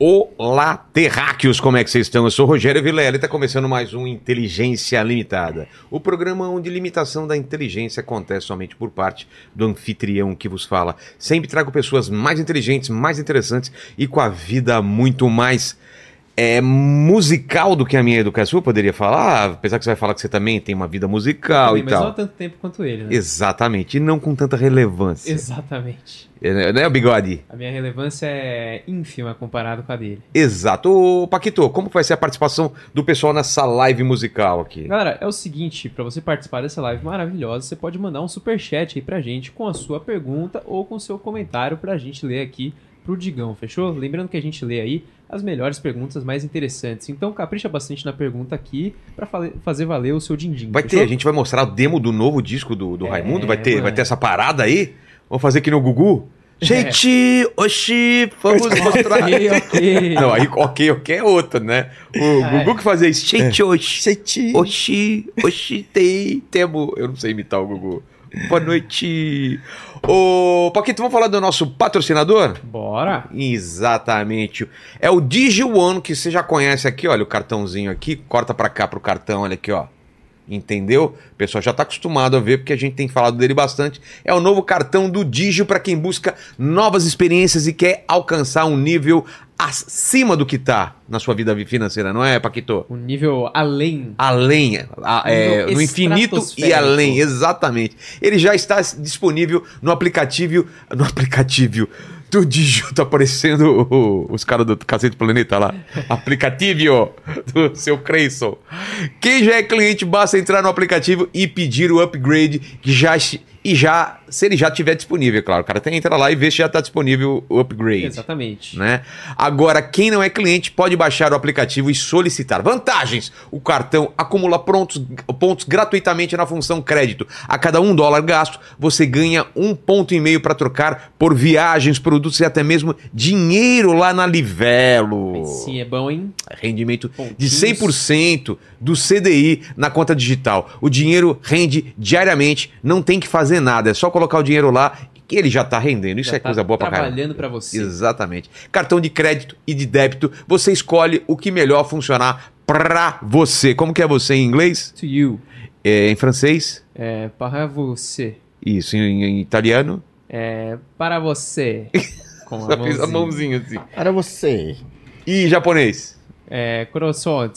Olá, terráqueos, como é que vocês estão? Eu sou Rogério Vilela e está começando mais um Inteligência Limitada. O programa onde limitação da inteligência acontece somente por parte do anfitrião que vos fala. Sempre trago pessoas mais inteligentes, mais interessantes e com a vida muito mais é, musical do que a minha educação. Eu poderia falar, apesar que você vai falar que você também tem uma vida musical Também, e mas tal. não há tanto tempo quanto ele, né? Exatamente, e não com tanta relevância. Exatamente. É, né, Bigode? A minha relevância é ínfima comparado com a dele. Exato. Ô, Paquito, como vai ser a participação do pessoal nessa live musical aqui? Galera, é o seguinte, pra você participar dessa live maravilhosa, você pode mandar um superchat aí pra gente com a sua pergunta ou com o seu comentário pra gente ler aqui pro Digão, fechou? Lembrando que a gente lê aí as melhores perguntas mais interessantes. Então capricha bastante na pergunta aqui pra fale- fazer valer o seu din-din. Vai fechou? ter, a gente vai mostrar o demo do novo disco do, do É, Raimundo? Vai ter, vai ter essa parada aí? Vamos fazer aqui no Gugu? É. Gente, oxi, vamos mostrar. Ok, ok. Não, aí ok, ok é outra, né? O Ah, Gugu que fazia isso. Gente, oxi, Senti. oxi, oxi, tem, temo. Eu não sei imitar o Gugu. Boa noite. Ô, Paquito, vamos falar do nosso patrocinador? Bora. Exatamente. É o DigiOne, que você já conhece aqui, olha o cartãozinho aqui, corta pra cá pro cartão, olha aqui, ó. Entendeu? O pessoal já tá acostumado a ver porque a gente tem falado dele bastante. É o novo cartão do Digio para quem busca novas experiências e quer alcançar um nível acima do que tá na sua vida financeira, não é, Paquito? Um nível além. Além, a- é, no infinito e além, exatamente. Ele já está disponível no aplicativo, no aplicativo do Digio, tá aparecendo o- os caras do Cacete Planeta lá. aplicativo do seu Creyson. Quem já é cliente, basta entrar no aplicativo e pedir o upgrade que já e já, se ele já tiver disponível, claro. O cara tem entra lá e vê se já está disponível o upgrade Exatamente. né? Agora, quem não é cliente pode baixar o aplicativo e solicitar vantagens. O cartão acumula prontos- pontos gratuitamente na função crédito. A cada um dólar gasto, você ganha um ponto e meio para trocar por viagens, produtos e até mesmo dinheiro lá na Livelo. Sim, é bom, hein? Rendimento de Pontinhos. 100% do CDI na conta digital. O dinheiro rende diariamente, não tem que fazer nada, é só colocar o dinheiro lá que ele já está rendendo. Isso Já é coisa tá boa pra caramba. Trabalhando pra você. Exatamente. Cartão de crédito e de débito, você escolhe o que melhor funcionar pra você. Como que é você em inglês? To you. É, em francês? É para você. Isso. Em, em italiano? É para você. Com Só fiz a mãozinha assim. Para você. E em japonês? É croissant,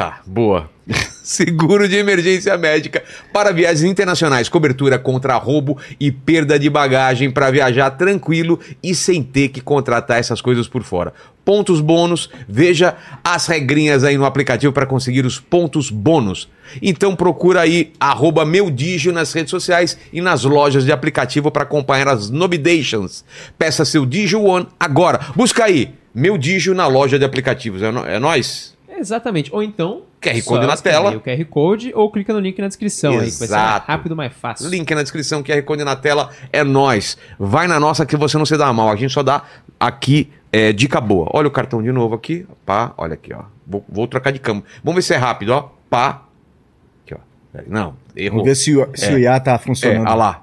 tá. Boa. Seguro de emergência médica para viagens internacionais, cobertura contra roubo e perda de bagagem para viajar tranquilo e sem ter que contratar essas coisas por fora. Pontos bônus, veja as regrinhas aí no aplicativo para conseguir os pontos bônus. Então procura aí arroba meu Digio nas redes sociais e nas lojas de aplicativo para acompanhar as novidations. Peça seu Digio One agora. Busca aí, meu Digio na loja de aplicativos. É, nó- é nóis? Exatamente. Ou então. QR Code na tela. O QR Code ou clica no link na descrição aí, que vai ser mais Exato. rápido, mais fácil. Link na descrição, QR Code na tela, é nós. Vai na nossa que você não se dá mal. A gente só dá aqui é, dica boa. Olha o cartão de novo aqui. Pá, olha aqui, ó. Vou, vou trocar de cama. Vamos ver se é rápido, ó. Pá. Aqui, ó. Não, errou. Vamos ver se, o- se É. o IA tá É, funcionando. olha lá.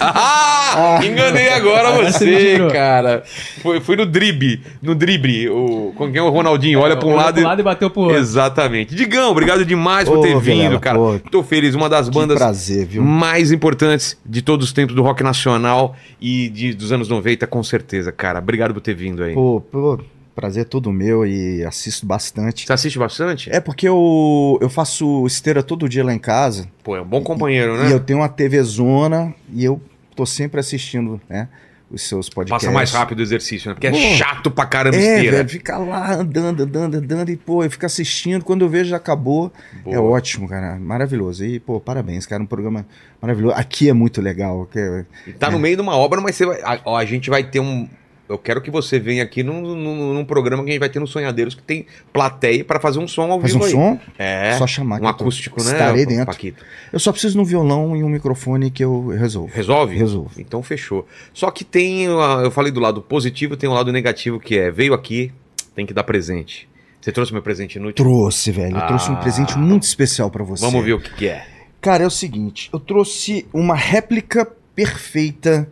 Ah! Enganei agora você cara. Foi, foi no drible. No drible. O, com quem é o Ronaldinho? Olha pra um lado pro e. lado e bateu pro outro. Exatamente. Digão, obrigado demais por Ô, ter vindo, Vilela, cara. pô. Tô feliz. Uma das bandas prazer, viu? mais importantes de todos os tempos do rock nacional e de, dos anos 90, com certeza, cara. Obrigado por ter vindo aí. Pô, pô, prazer todo meu e assisto bastante. Você assiste bastante? É porque eu, eu faço esteira todo dia lá em casa Pô, é um bom companheiro, e né? eu tenho uma TV zona e eu tô sempre assistindo, né? Os seus podcasts. Passa mais rápido o exercício, né? Porque é Pô. chato pra caramba É, esteira. velho, fica lá andando, andando, andando e, pô, eu fico assistindo. Quando eu vejo já acabou. Boa. É ótimo, cara. Maravilhoso. E, pô, parabéns, cara. Um programa maravilhoso. Aqui é muito legal. que é- E Tá no meio de uma obra, mas você vai, a, a gente vai ter um. Eu quero que você venha aqui num, num, num programa que a gente vai ter no Sonhadeiros que tem plateia pra fazer um som ao Faz vivo um aí. som, É. só chamar. um acústico, né? Estarei dentro. Paquito? Eu só preciso de um violão e um microfone que eu resolvo. Resolve? Resolvo. Então fechou. Só que tem, ah, eu falei do lado positivo, tem um lado negativo que é, veio aqui, tem que dar presente. Você trouxe meu presente inútil? Trouxe, velho. Eu trouxe um Ah. presente muito especial pra você. Vamos ver o que, que é. Cara, é o seguinte. Eu trouxe uma réplica perfeita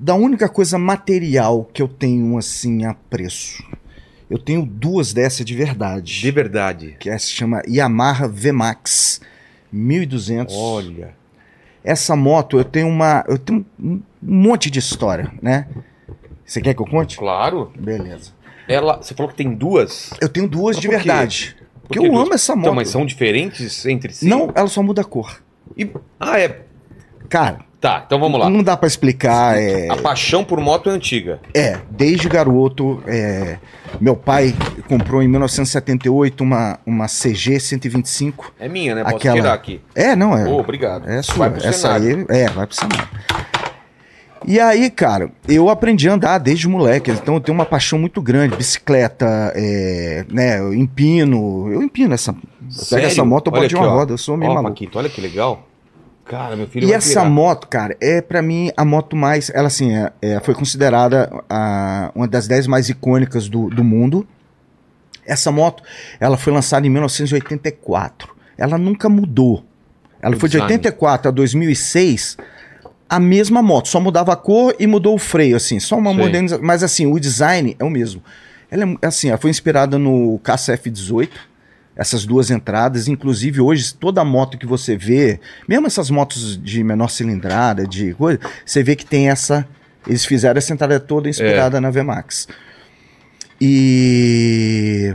da única coisa material que eu tenho assim apreço. Eu tenho duas dessas de verdade. De verdade. Que essa se chama Yamaha VMAX 1200. Olha. Essa moto eu tenho uma, eu tenho um monte de história, né? Você quer que eu conte? Claro. Beleza. Ela, você falou que tem duas? Eu tenho duas Mas de por verdade. Por Porque que eu duas? amo essa moto. Então, mas são diferentes entre si? Não, ela só muda a cor. E- Ah, é. Cara, Tá, então vamos lá. não dá pra explicar. É, A paixão por moto é antiga. é desde garoto, é, meu pai comprou em 1978 uma, uma CG 125. É minha, né? Posso Aquela- tirar aqui. É, não, é. Ô, obrigado. É sua. Vai pro Essa cenário. aí, é, vai pro cenário. E aí, cara, eu aprendi a andar desde moleque, então eu tenho uma paixão muito grande, bicicleta, é, né, eu empino, eu empino essa, Sério? essa moto, eu boto de uma ó. roda, eu sou meio Ó, maluco. Paquito, olha que legal. Cara, meu filho E essa moto, cara, é pra mim a moto mais, ela assim, é, é, foi considerada a, uma das 10 mais icônicas do, do mundo. Essa moto, ela foi lançada em 1984. Ela nunca mudou. Ela O foi de design. 84 a 2006, a mesma moto, só mudava a cor e mudou o freio, assim, só uma Sei. modernização. Mas assim, o design é o mesmo. Ela é assim, ela foi inspirada no Caça F18, essas duas entradas. Inclusive, hoje, toda moto que você vê, mesmo essas motos de menor cilindrada, de coisa, você vê que tem essa. Eles fizeram essa entrada toda inspirada É. na VMAX. E.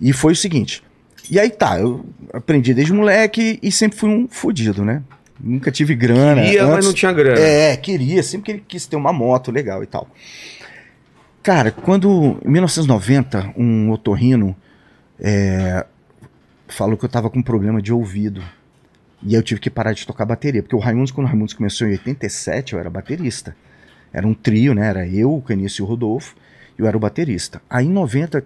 E foi o seguinte. E aí tá, eu aprendi desde moleque e sempre fui um fudido, né? Nunca tive grana. Queria, mas Antes- não tinha grana. é, queria, sempre que ele quis ter uma moto legal e tal. Cara, quando em 1990 um otorrino é, falou que eu tava com problema de ouvido. E aí eu tive que parar de tocar bateria, porque o Raimundos, quando o Raimundos começou em 87, eu era baterista. Era um trio, né? Era eu, o Canício e o Rodolfo, e eu era o baterista. Aí em 90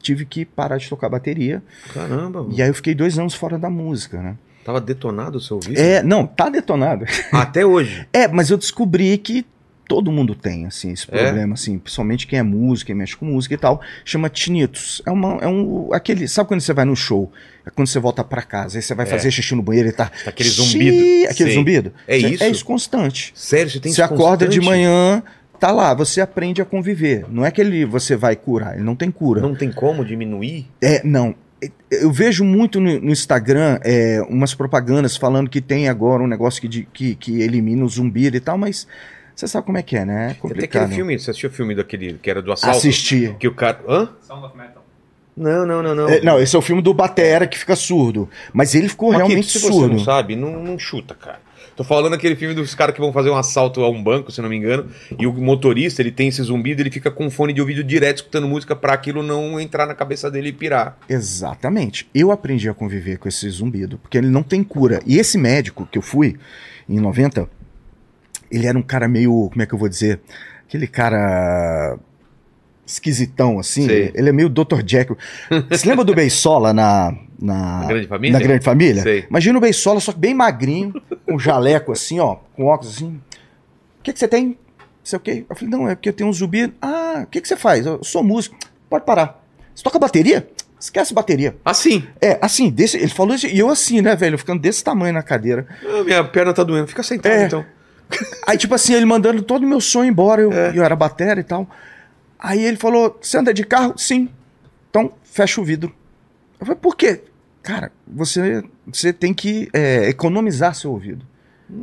tive que parar de tocar bateria, Caramba, mano. e aí eu fiquei dois anos fora da música, né? Tava detonado o seu ouvido? É, não, tá detonado. Até hoje. É, mas eu descobri que todo mundo tem, assim, esse É? problema, assim, principalmente quem é músico, quem mexe com música e tal, chama tinnitus. É, uma, é um, aquele, sabe quando você vai no show? É quando você volta pra casa, aí você vai É. fazer xixi no banheiro e tá... Aquele zumbido. Aquele Sei. zumbido. É Você- isso? É isso constante. Sério, você tem você isso acorda de constante? manhã, tá lá, você aprende a conviver. Não é que ele, você vai curar, ele não tem cura. Não tem como diminuir? É, não. Eu vejo muito no, no Instagram é, umas propagandas falando que tem agora um negócio que, de- que, que elimina o zumbido e tal, mas você sabe como é que é, né? É Tem complicado. aquele filme, você assistiu o filme daquele que era do assalto? Assistir. Que o cara. Hã? Sound of Metal. Não, não, não, não. É, não, esse é o filme do Batera que fica surdo. Mas ele ficou Paquito, realmente se você surdo. não sabe, não, não chuta, cara. Tô falando aquele filme dos caras que vão fazer um assalto a um banco, se eu não me engano, e o motorista, ele tem esse zumbido, ele fica com fone de ouvido direto escutando música pra aquilo não entrar na cabeça dele e pirar. Exatamente. Eu aprendi a conviver com esse zumbido, porque ele não tem cura. E esse médico que eu fui em 90, ele era um cara meio, como é que eu vou dizer? Aquele cara esquisitão assim, Sei. ele é meio Dr. Jekyll. Você lembra do Beisola na na, Na Grande Família? na Grande Família? Sei. Imagina o Beisola só que bem magrinho, com jaleco assim, ó, com óculos assim. O que que você tem? Não sei o quê. Eu falei: "Não, é porque eu tenho um zumbido". Ah, o que que você faz? Eu sou músico. Pode parar. Você toca bateria? Esquece bateria. Assim. É, assim, desse, ele falou isso, e eu assim, né, velho, ficando desse tamanho na cadeira. Ah, minha perna tá doendo. Fica sentado, É. então. Aí, tipo assim, ele mandando todo o meu sonho embora, eu, É. eu era batera e tal. Aí ele falou, você anda de carro? Sim. Então, fecha o vidro. Eu falei, por quê? Cara, você, você tem que é, economizar seu ouvido,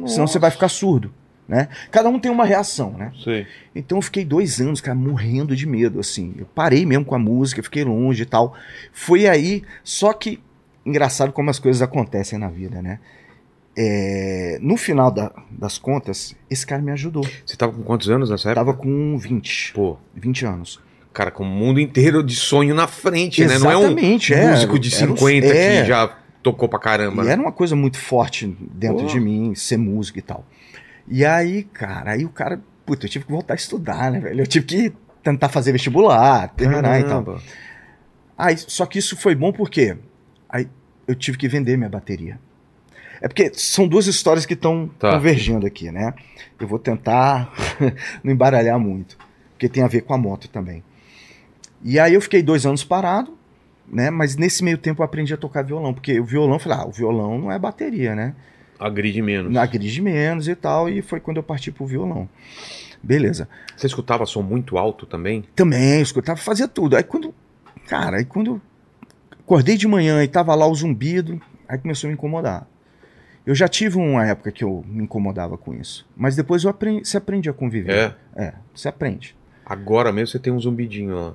senão você vai ficar surdo, né? Cada um tem uma reação, né? Sei. Então eu fiquei dois anos, cara, morrendo de medo, assim. Eu parei mesmo com a música, fiquei longe e tal. Foi aí, só que, engraçado como as coisas acontecem na vida, né? É, no final da- das contas, esse cara me ajudou. Você tava com quantos anos nessa época? tava com 20, Pô, 20 anos. cara, com o mundo inteiro de sonho na frente, né? Não é um Exatamente, é. músico de Era um- 50 é. que já tocou pra caramba. E né? era uma coisa muito forte dentro Pô. de mim, ser músico e tal. E aí, cara, aí o cara, puta, eu tive que voltar a estudar, né, velho? Eu tive que tentar fazer vestibular, terminar e tal. Caramba. Aí, só que isso foi bom porque aí eu tive que vender minha bateria. É porque são duas histórias que estão Tá. convergendo aqui, né? Eu vou tentar não embaralhar muito, porque tem a ver com a moto também. E aí eu fiquei dois anos parado, né? Mas nesse meio tempo eu aprendi a tocar violão, porque o violão, eu falei, ah, o violão não é bateria, né? Agride menos. Na grid menos e tal, e foi quando eu parti pro violão. Beleza. Você escutava som muito alto também? Também, eu escutava, fazia tudo. Aí quando. Cara, aí quando acordei de manhã e tava lá o zumbido, aí começou a me incomodar. Eu já tive uma época que eu me incomodava com isso. Mas depois eu aprendi, você aprende a conviver. É. É, você aprende. Agora mesmo você tem um zumbidinho lá.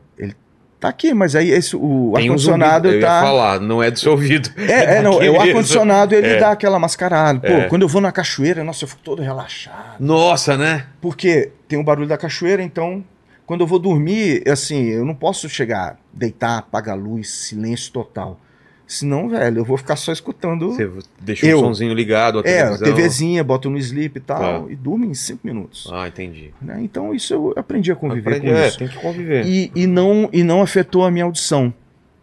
Tá aqui, mas aí esse, o Tem um ar-condicionado zumbido, eu tá. ia falar, não é do seu ouvido. É, é, não, daqui é o ar-condicionado ele É. dá aquela mascarada. Pô, É. quando eu vou na cachoeira, nossa, eu fico todo relaxado. Nossa, né? Porque tem o barulho da cachoeira, então, quando eu vou dormir, assim, eu não posso chegar, deitar, apagar a luz, silêncio total. Senão, velho, eu vou ficar só escutando. Você deixa Eu. o somzinho ligado, a é, a televisão. TVzinha, boto no sleep e tal, Claro. e durmo em cinco minutos. Ah, entendi. né? Então, isso eu aprendi a conviver Aprende- com é, isso. tem que conviver. E, e, não, e não afetou a minha audição.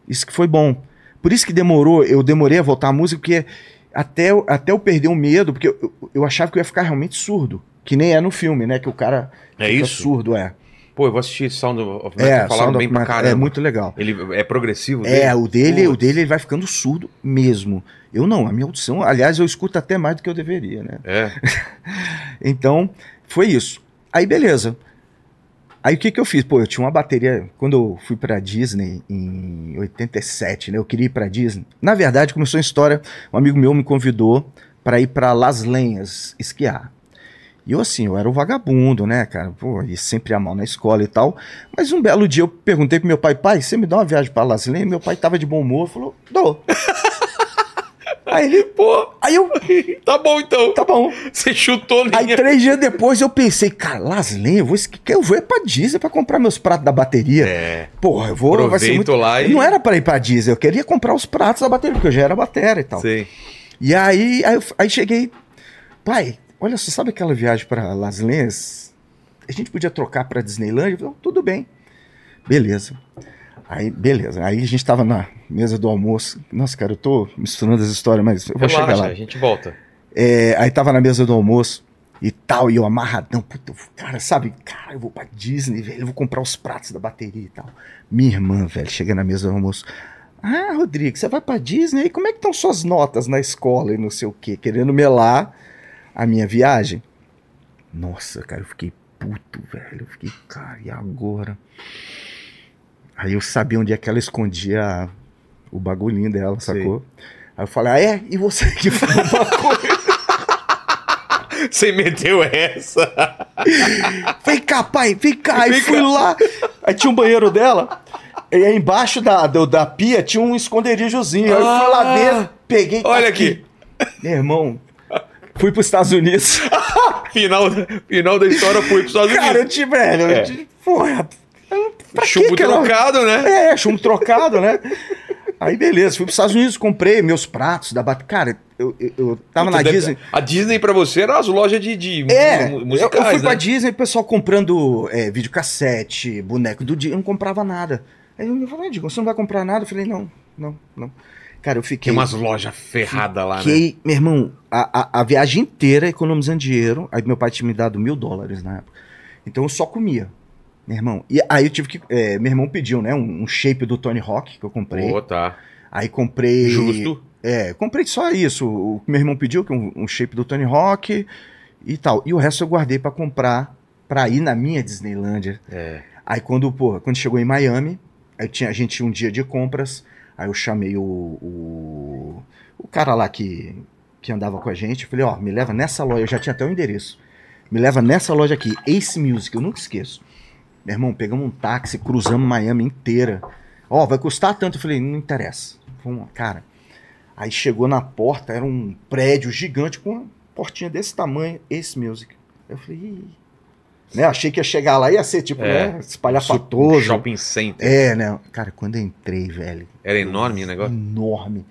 Isso que foi bom. Por isso que demorou, eu demorei a voltar à música, porque até, eu- até eu perder o medo, porque eu, eu- eu achava que eu ia ficar realmente surdo. Que nem é no filme, né? Que o cara É isso? surdo, é. Pô, eu vou assistir Sound of Metal, É, falaram Sound bem pra Metal, caramba. é muito legal. Ele é progressivo É, o dele, o dele ele vai ficando surdo mesmo. Eu não, a minha audição, aliás, eu escuto até mais do que eu deveria, né? É. Então, foi isso. Aí, beleza. Aí, o que que eu fiz? Pô, eu tinha uma bateria. Quando eu fui pra Disney em 87, né? Eu queria ir pra Disney. Na verdade, começou a história. Um amigo meu me convidou pra ir pra Las Lenhas esquiar. E eu, assim, eu era o vagabundo, né, cara? Pô, e sempre a mal na escola e tal. Mas um belo dia eu perguntei pro meu pai: pai, você me dá uma viagem pra Las Lenhas? Meu pai tava de bom humor, falou: dou. aí ele, Pô, aí eu, tá bom então. tá bom. Você chutou Aí linha. três dias depois eu pensei, cara, Laslen, eu vou, eu vou ir pra Disney pra comprar meus pratos da bateria. É. Porra, eu vou. vai ser Aproveito muito... lá e... Não era pra ir pra Disney, eu queria comprar os pratos da bateria, porque eu já era batera e tal. Sei. E aí, aí, eu- aí cheguei, pai, olha só, sabe aquela viagem pra Las Lenhas? A gente podia trocar pra Disneyland? Eu falei, tudo bem. Beleza. Aí, beleza. Aí a gente tava na mesa do almoço. Nossa, cara, eu tô misturando as histórias, mas eu vou chegar Relaxa, lá. a gente volta. É, aí tava na mesa do almoço e tal, e eu amarradão, puta, cara, sabe, cara, eu vou pra Disney, velho, eu vou comprar os pratos da bateria e tal. Minha irmã, velho, chega na mesa do almoço. Ah, Rodrigo, você vai pra Disney? E como é que estão suas notas na escola e não sei o quê? Querendo melar a minha viagem. Nossa, cara, eu fiquei puto, velho. Eu fiquei, cara, e agora? Aí eu sabia onde é que ela escondia o bagulhinho dela, sacou? Aí eu falei, ah, é? E você que fuma maconha? Você meteu essa. Vem cá, pai, vem cá. Aí Vem fui cá. lá, aí tinha um banheiro dela, e aí embaixo da, do- da pia tinha um esconderijozinho. Aí eu fui lá Ah, dentro, peguei. tá olha aqui. Meu irmão, fui pros Estados Unidos. Final, final da história foi pros Estados Cara, eu Unidos. te, velho, É. eu te, porra, pra Chumbo que trocado, né? É, chumbo trocado, né? Aí beleza, fui pros Estados Unidos, comprei meus pratos da bat... Cara, eu, eu, eu tava Puta, na deve- Disney. A Disney pra você era as lojas de, de É, mu- eu, musicais, eu fui pra né? Disney, o pessoal comprando é, videocassete, boneco do dia, eu não comprava nada. Aí eu falei, Digo, você não vai comprar nada? Eu falei, não, não, não. Cara, eu fiquei. Tem umas lojas ferradas lá, né? fiquei, meu irmão, a, a, a viagem inteira economizando dinheiro. Aí meu pai tinha me dado mil dólares na época. Então eu só comia. Meu irmão. E aí eu tive que. é, meu irmão pediu, né? Um, um shape do Tony Hawk que eu comprei. Pô, tá. Aí comprei. Justo. É, comprei só isso. O que meu irmão pediu, que é um, um shape do Tony Hawk e tal. E o resto eu guardei pra comprar pra ir na minha Disneylândia. É. Aí quando, pô, quando chegou em Miami, aí tinha, a gente tinha um dia de compras. Aí eu chamei o, o, o cara lá que, que andava com a gente. Falei, ó, me leva nessa loja. Eu já tinha até o endereço. Me leva nessa loja aqui, Ace Music, eu nunca esqueço. Meu irmão, pegamos um táxi, cruzamos Miami inteira. Ó, vai custar tanto. Eu falei, não interessa. Vamos cara. Aí chegou na porta, era um prédio gigante com uma portinha desse tamanho, Ace Music. Eu falei, Ih. Né? Achei que ia chegar lá e ia ser tipo, É. né? Espalhafatoso. Shopping Center. É, né? Cara, quando eu entrei, velho. Era enorme o negócio. Enorme.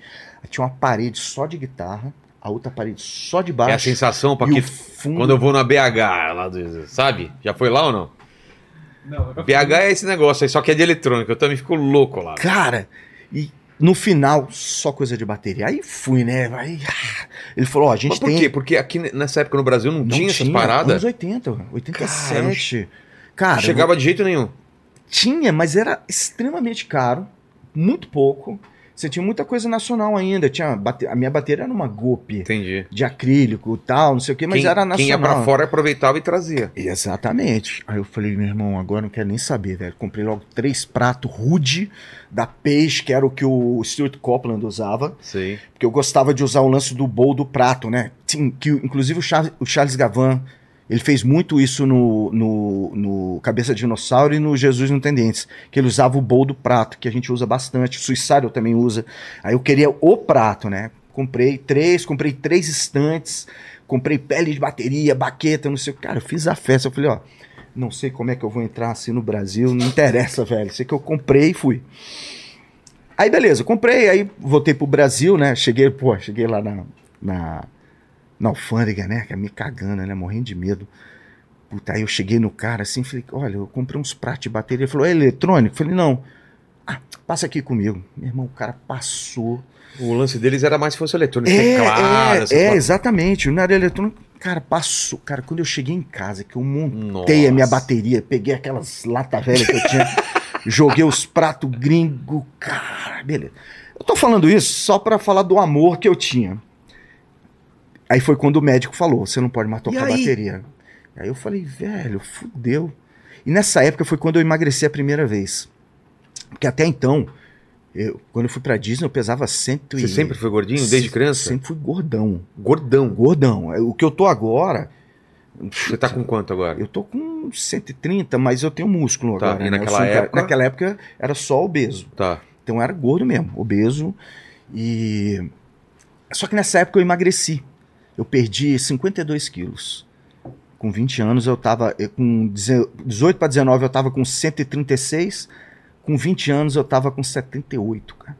Tinha uma parede só de guitarra, a outra parede só de É a baixo. sensação pra e que fundo. quando eu vou na BH, lá do, sabe? Já foi lá ou não? Não, BH é esse negócio aí, só que é de eletrônica. Eu também fico louco lá. Cara, e no final, só coisa de bateria. Aí fui, né? Aí, ah, ele falou: ó, a gente Mas por tem. quê? Porque aqui nessa época no Brasil não, Não tinha essas paradas. Anos 80, 87. Cara, Não chegava de jeito nenhum. Tinha, mas era extremamente caro, muito pouco. Você tinha muita coisa nacional ainda. Tinha bate- a minha bateria era uma Goop Entendi. de acrílico e tal, não sei o quê, mas quem, era nacional. quem ia pra fora aproveitava e trazia. Exatamente. Aí eu falei, meu irmão, agora não quero nem saber, velho. Comprei logo três pratos rude da Peixe, que era o que o Stuart Copeland usava. Sei. Porque eu gostava de usar o lance do bowl do prato, né? Sim, Que, inclusive o Charles, o Charles Gavan, ele fez muito isso no, no, no Cabeça de Dinossauro e no Jesus Não Tem Dentes. Que ele usava o bowl do prato, que a gente usa bastante. O Suicidal também usa. Aí eu queria o prato, né? Comprei três, comprei três estantes, comprei pele de bateria, baqueta, não sei o que. Cara, eu fiz a festa. Eu falei, ó, não sei como é que eu vou entrar assim no Brasil, não interessa, velho. Sei que eu comprei e fui. Aí beleza, comprei, aí voltei pro Brasil, né? Cheguei, pô, cheguei lá na, na, na alfândega, né? que é Me cagando, né? Morrendo de medo. Puta, aí eu cheguei no cara assim, falei, olha, eu comprei uns pratos de bateria. Ele falou, é eletrônico? Eu falei, não. Ah, passa aqui comigo. Meu irmão, o cara passou. O lance deles era mais se fosse eletrônico. É, teclado, é, é, exatamente. Não era eletrônico. Cara, passou. Cara, quando eu cheguei em casa, que eu montei a minha Nossa. bateria, peguei aquelas lata velha que eu tinha, joguei os pratos gringo, cara, beleza. Eu tô falando isso só pra falar do amor que eu tinha. Aí foi quando o médico falou: você não pode mais tocar bateria. Aí eu falei, velho, fudeu. E nessa época foi quando eu emagreci a primeira vez. Porque até então, eu, quando eu fui pra Disney, eu pesava cento e... Você sempre foi gordinho, desde criança? Sempre fui gordão. Gordão. Gordão. É, O que eu tô agora, Você tá com quanto agora? eu tô com 130, mas eu tenho músculo Tá, agora. e né? Naquela época? Naquela época era só obeso. Tá. Então eu era gordo mesmo, obeso. E. Só que nessa época eu emagreci. Eu perdi 52 quilos. Com 20 anos eu tava. eh, Com 18 para 19 eu tava com 136. Com 20 anos eu tava com 78, cara.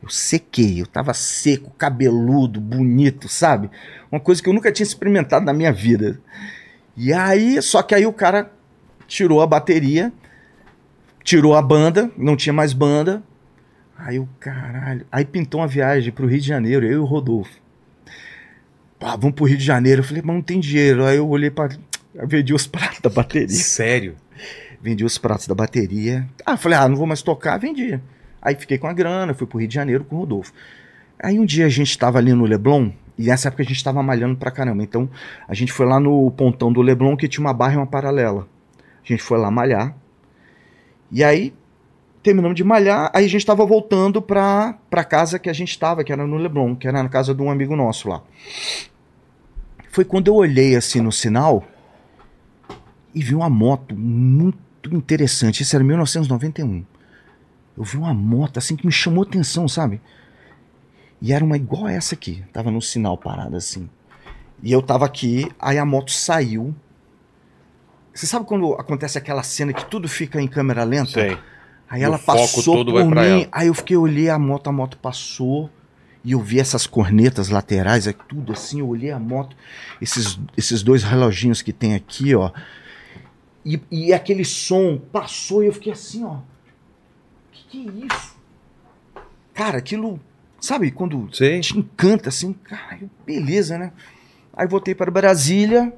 Eu sequei, eu tava seco, cabeludo, bonito, sabe? Uma coisa que eu nunca tinha experimentado na minha vida. E aí, só que aí o cara tirou a bateria, tirou a banda, não tinha mais banda. Aí o caralho. Aí pintou uma viagem pro Rio de Janeiro, eu e o Rodolfo. Pá, vamos pro Rio de Janeiro. Eu falei, mas não tem dinheiro. Aí eu olhei pra. Eu vendi os pratos da bateria. Sério? Vendi os pratos da bateria. Ah, falei, ah, não vou mais tocar, vendi. Aí fiquei com a grana, fui pro Rio de Janeiro com o Rodolfo. Aí um dia a gente tava ali no Leblon, e nessa época a gente tava malhando pra caramba. Então a gente foi lá no pontão do Leblon que tinha uma barra e uma paralela. A gente foi lá malhar. E aí terminamos de malhar, aí a gente tava voltando pra, pra casa que a gente tava, que era no Leblon, que era na casa de um amigo nosso lá. Foi quando eu olhei assim no sinal e vi uma moto muito interessante. Isso era 1991. Eu vi uma moto assim que me chamou atenção, sabe? E era uma igual essa aqui. Tava no sinal parada assim. E eu tava aqui, aí a moto saiu. Você sabe quando acontece aquela cena que tudo fica em câmera lenta? Sei. Aí ela passou por mim, aí eu fiquei, olhei a moto, a moto passou, e eu vi essas cornetas laterais, é tudo assim, eu olhei a moto, esses, esses dois reloginhos que tem aqui, ó, e, e aquele som passou e eu fiquei assim, ó, que que é isso? Cara, aquilo, sabe, quando Sei. te encanta assim, cara, beleza, né? Aí voltei para Brasília.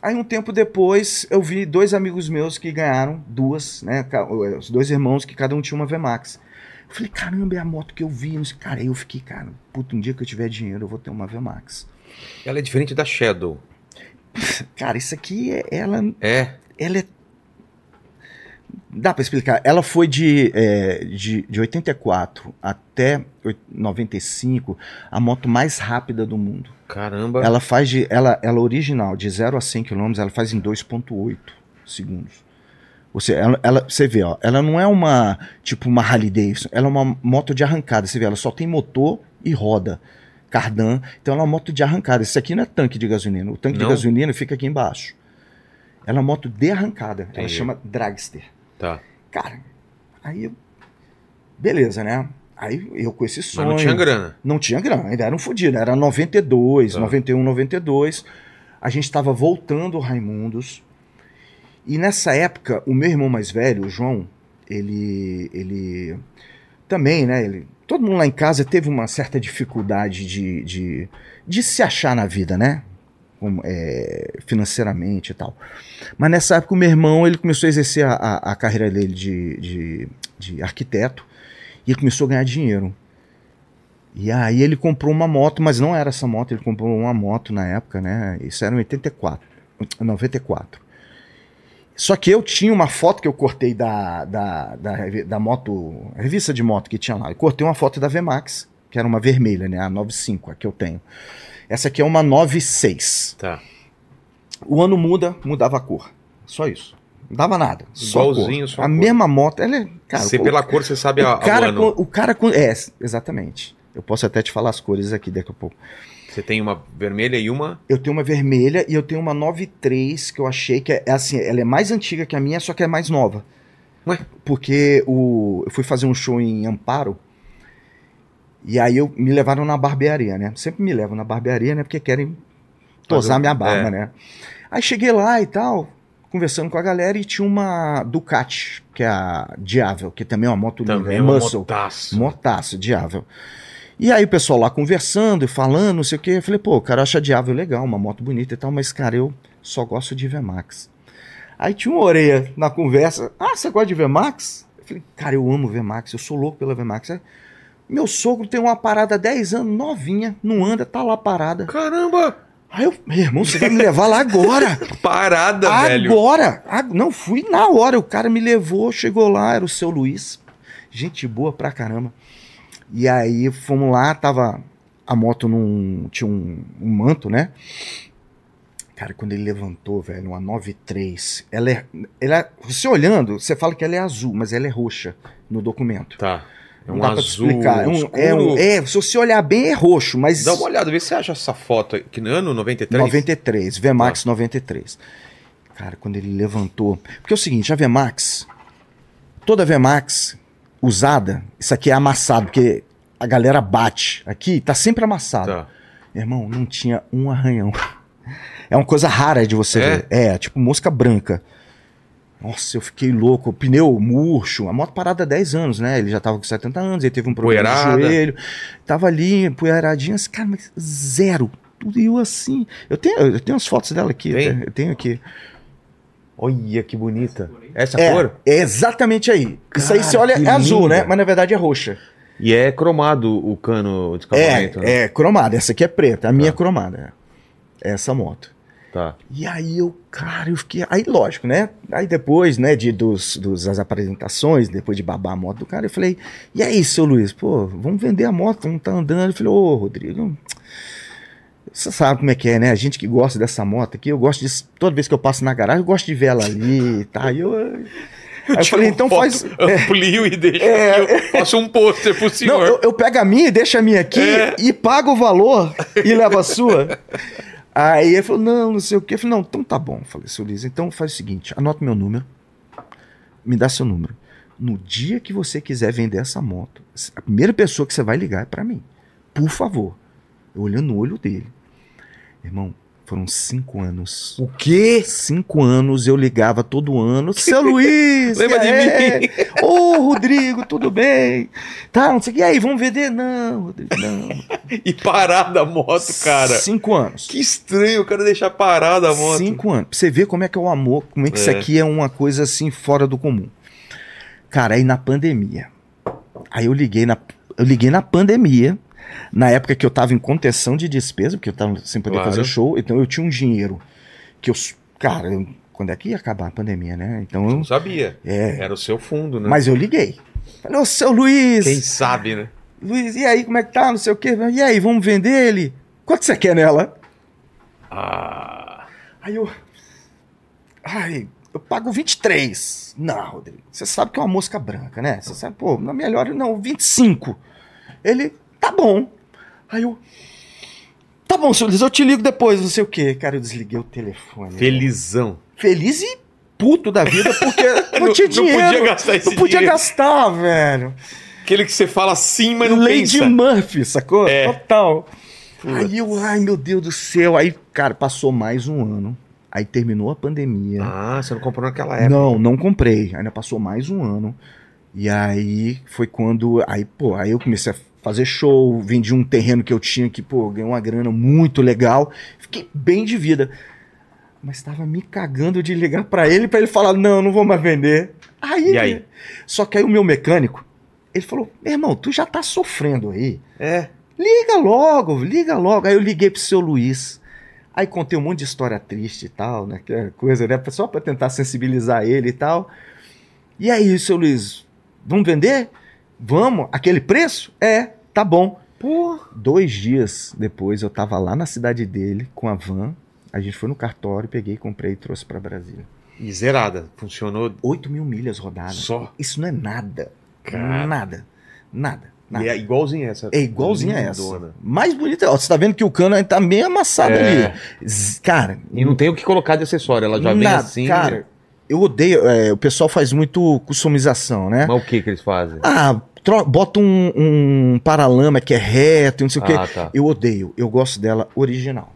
Aí um tempo depois eu vi dois amigos meus que ganharam duas, né? ca- Os dois irmãos que cada um tinha uma VMAX. Eu falei, caramba, é a moto que eu vi. Cara, aí eu fiquei, cara, puta, um dia que eu tiver dinheiro eu vou ter uma VMAX. Ela é diferente da Shadow. Cara, isso aqui, é- ela, É. ela é. Dá pra explicar. Ela foi de, é, de, de 84 até oit- 95 a moto mais rápida do mundo. Caramba. Ela faz de. Ela, ela original, de 0 a 100 km, ela faz em 2,8 segundos. Você, ela, ela- você vê, ó, ela não é uma tipo uma Harley Davidson, ela é uma moto de arrancada. Você vê, ela só tem motor e roda. Cardan, então ela é uma moto de arrancada. Isso aqui não é tanque de gasolina. O tanque Não? de gasolina fica aqui embaixo. Ela é uma moto de arrancada. Ela chama Dragster. Tá. Cara, aí. Beleza, né? Aí eu com esse Mas sonho. não tinha grana. Não tinha grana, ainda era um fudido, era 92, Tá. 91, 92. A gente estava voltando Raimundos. E nessa época, o meu irmão mais velho, o João, ele. ele também, né? Ele, todo mundo lá em casa teve uma certa dificuldade de, de, de se achar na vida, né? É, financeiramente e tal. Mas nessa época, o meu irmão ele começou a exercer a, a, a carreira dele de, de, de arquiteto e ele começou a ganhar dinheiro. E aí ele comprou uma moto, mas não era essa moto, ele comprou uma moto na época, né? Isso era em 84, 94. Só que eu tinha uma foto que eu cortei da, da, da, da moto, revista de moto que tinha lá. Eu cortei uma foto da VMAX, que era uma vermelha, né? A 95, a que eu tenho. Essa aqui é uma 96. Tá. O ano muda, mudava a cor. Só isso. Não dava nada. Só a cor. Igualzinho, só a a mesma moto, ela é. Cara, Você o- pela cor você sabe a, o cara, o ano. o cara com. É, exatamente. Eu posso até te falar as cores aqui daqui a pouco. Você tem uma vermelha e uma. Eu tenho uma vermelha e eu tenho uma 93 que eu achei que é, é assim, ela é mais antiga que a minha, só que é mais nova. Ué? Porque o, eu fui fazer um show em Amparo e aí eu, me levaram na barbearia, né? Sempre me levam na barbearia, né? Porque querem tosar minha barba, é. né? Aí cheguei lá e tal, conversando com a galera e tinha uma Ducati, que é a Diável, que também é uma moto linda, Também é é uma muscle. motaço. Motaço, diável. E aí o pessoal lá conversando e falando, não sei o que. Eu falei, pô, o cara acha diável legal, uma moto bonita e tal, mas, cara, eu só gosto de VMAX. Aí tinha uma orelha na conversa. Ah, você gosta de VMAX? Eu falei, cara, eu amo VMAX, eu sou louco pela VMAX. Aí, Meu sogro tem uma parada há 10 anos, novinha, não anda, tá lá parada. Caramba! Aí eu, meu irmão, você vai me levar lá agora? Parada, velho. Agora! Ag- Não, fui na hora. O cara me levou, chegou lá, era o seu Luiz. Gente boa pra caramba. E aí fomos lá, tava a moto num. Tinha um, um manto, né? Cara, quando ele levantou, velho, uma 93, ela é, ela é. Você olhando, você fala que ela é azul, mas ela é roxa no documento. Tá. É Não um dá pra te azul explicar. É, um- é, um- é, se você olhar bem, é roxo, mas. Dá uma olhada, vê se você acha essa foto aí. Que no ano 93? 93, VMAX 93. Cara, quando ele levantou. Porque é o seguinte, a VMAX, toda VMAX usada, isso aqui é amassado, porque a galera bate aqui, tá sempre amassado. Tá. Irmão, não tinha um arranhão. É uma coisa rara de você É? ver. É, tipo mosca branca. Nossa, eu fiquei louco. Pneu murcho. A moto parada há 10 anos, né? Ele já tava com 70 anos, ele teve um problema Poeirada. no joelho. Tava ali, poeiradinha. assim, Cara, mas zero. Tudo e eu assim. Eu tenho, eu tenho as fotos dela aqui. Eu tenho aqui. Olha que bonita. Essa É, cor? é exatamente aí. Isso aí Cara, você olha, é azul, linda. né? Mas na verdade é roxa. E é cromado o cano de escapamento, né? É, é cromada. Essa aqui é preta. A minha é Tá. cromada. É essa moto. Tá. E aí eu, cara, eu fiquei. Aí, lógico, né? Aí depois, né, de, dos, dos, das apresentações, depois de babar a moto do cara, eu falei, e aí, seu Luiz, pô, vamos vender a moto, vamos tá andando. Eu falei, ô, Rodrigo, você sabe como é que é, né? A gente que gosta dessa moto aqui, eu gosto de. Toda vez que eu passo na garagem, eu gosto de ver ela ali e tá? E eu. Aí eu falei, então faz. Amplio e deixa. É. Eu faço um pôster pro senhor. Não, eu, eu pego a minha e deixo a minha aqui É. e pago o valor e levo a sua. Aí ele falou, não, não sei o quê. Eu falei, não, então tá bom. Eu falei, seu Luiz, então faz o seguinte, anota meu número, me dá seu número. No dia que você quiser vender essa moto, a primeira pessoa que você vai ligar é pra mim. Por favor. Eu olhando no olho dele. Irmão, foram cinco anos. O quê? Cinco anos eu ligava todo ano. Seu Luiz! Lembra de é? mim? Ô, Rodrigo, tudo bem? Tá, não sei o que. E aí, vamos vender? Não, Rodrigo, não. E parada a moto, cara. Cinco anos. Que estranho, eu quero deixar parada a moto. Cinco anos. Pra você ver como é que é o amor, como é que isso É. aqui é uma coisa assim fora do comum. Cara, aí na pandemia. Aí eu liguei na, eu liguei na pandemia, na época que eu tava em contenção de despesa, porque eu tava sem poder Claro. fazer show, então eu tinha um dinheiro que eu, cara, eu- quando é que ia acabar a pandemia, né? Então eu, Não sabia. é, Era o seu fundo, né? mas eu liguei. Falei, ô, seu Luiz, Quem sabe, né? Luiz, e aí, como é que tá? Não sei o quê. E aí, vamos vender ele? Quanto você quer nela? Ah. Aí eu. Ai, eu pago 23. Não, Rodrigo. Você sabe que é uma mosca branca, né? Você sabe, pô, na melhor, não, 25. Ele, tá bom. Aí eu. Tá bom, senhor Luiz, eu te ligo depois, não sei o quê. Cara, eu desliguei o telefone. Felizão. Feliz e puto da vida, porque não, Não- tinha não dinheiro. podia gastar esse Não podia dinheiro. gastar, velho. Aquele que você fala sim, mas não Lady pensa. Murphy, sacou? É. Total. Putz. Aí eu, ai meu Deus do céu. Aí, cara, passou mais um ano. Aí terminou a pandemia. Ah, você não comprou naquela época. Não, não comprei. Ainda passou mais um ano. E aí foi quando. Aí, pô, aí eu comecei a fazer show, vendi um terreno que eu tinha que, pô, ganhei uma grana muito legal. Fiquei bem de vida. Mas tava me cagando de ligar pra ele pra ele falar: não, não vou mais vender. Aí, E aí? Só que aí o meu mecânico, ele falou: meu irmão, tu já tá sofrendo aí. É. Liga logo, liga logo. Aí eu liguei pro seu Luiz. Aí contei um monte de história triste e tal, né? Que é coisa, né? Só pra tentar sensibilizar ele e tal. E aí, seu Luiz, vamos vender? Vamos? Aquele preço? É, tá bom. Pô. Dois dias depois eu tava lá na cidade dele com a van. A gente foi no cartório, peguei, comprei e trouxe pra Brasília. E zerada. Funcionou 8 mil milhas rodadas. só. Isso não é nada. Cara. Nada. Nada. nada. E é igualzinha essa. É igualzinha a essa. Mais bonita. Ó, você tá vendo que o cano tá meio amassado É. ali. Cara, E não tem o que colocar de acessório. Ela já vem nada. assim. Cara, eu odeio. é, o pessoal faz muito customização, né? Mas o que que eles fazem? Ah, bota um, um paralama que é reto, e não sei o quê. Ah, tá. Eu odeio. Eu gosto dela original.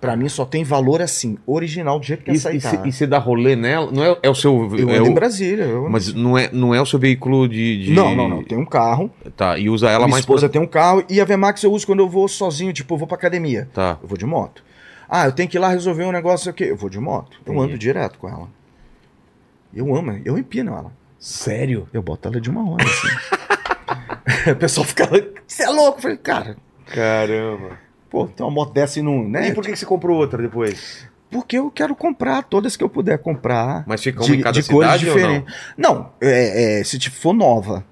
Pra mim só tem valor assim, original do jeito que E, essa aí e, tá. e você dá rolê nela? Não é, é o seu. Eu é ando o- em Brasília. eu- Mas não é, não é o seu veículo de. de- Não, não, não. Tem um carro. Tá, e usa ela minha mais esposa pra- tem um carro e a VMAX eu uso quando eu vou sozinho, tipo, eu vou pra academia. Tá. Eu vou de moto. Ah, eu tenho que ir lá resolver um negócio aqui. Eu vou de moto. Eu Entendi. ando direto com ela. Eu amo, eu empino ela. Sério? Eu boto ela de uma hora, assim. o pessoal fica, você é louco? Eu falei, cara, Caramba. pô, tem uma moto dessa e não. Né? E por que você comprou outra depois? Porque eu quero comprar todas que eu puder comprar. Mas fica uma em cada cores cidade ou não? Não, é, é, se tipo, for nova.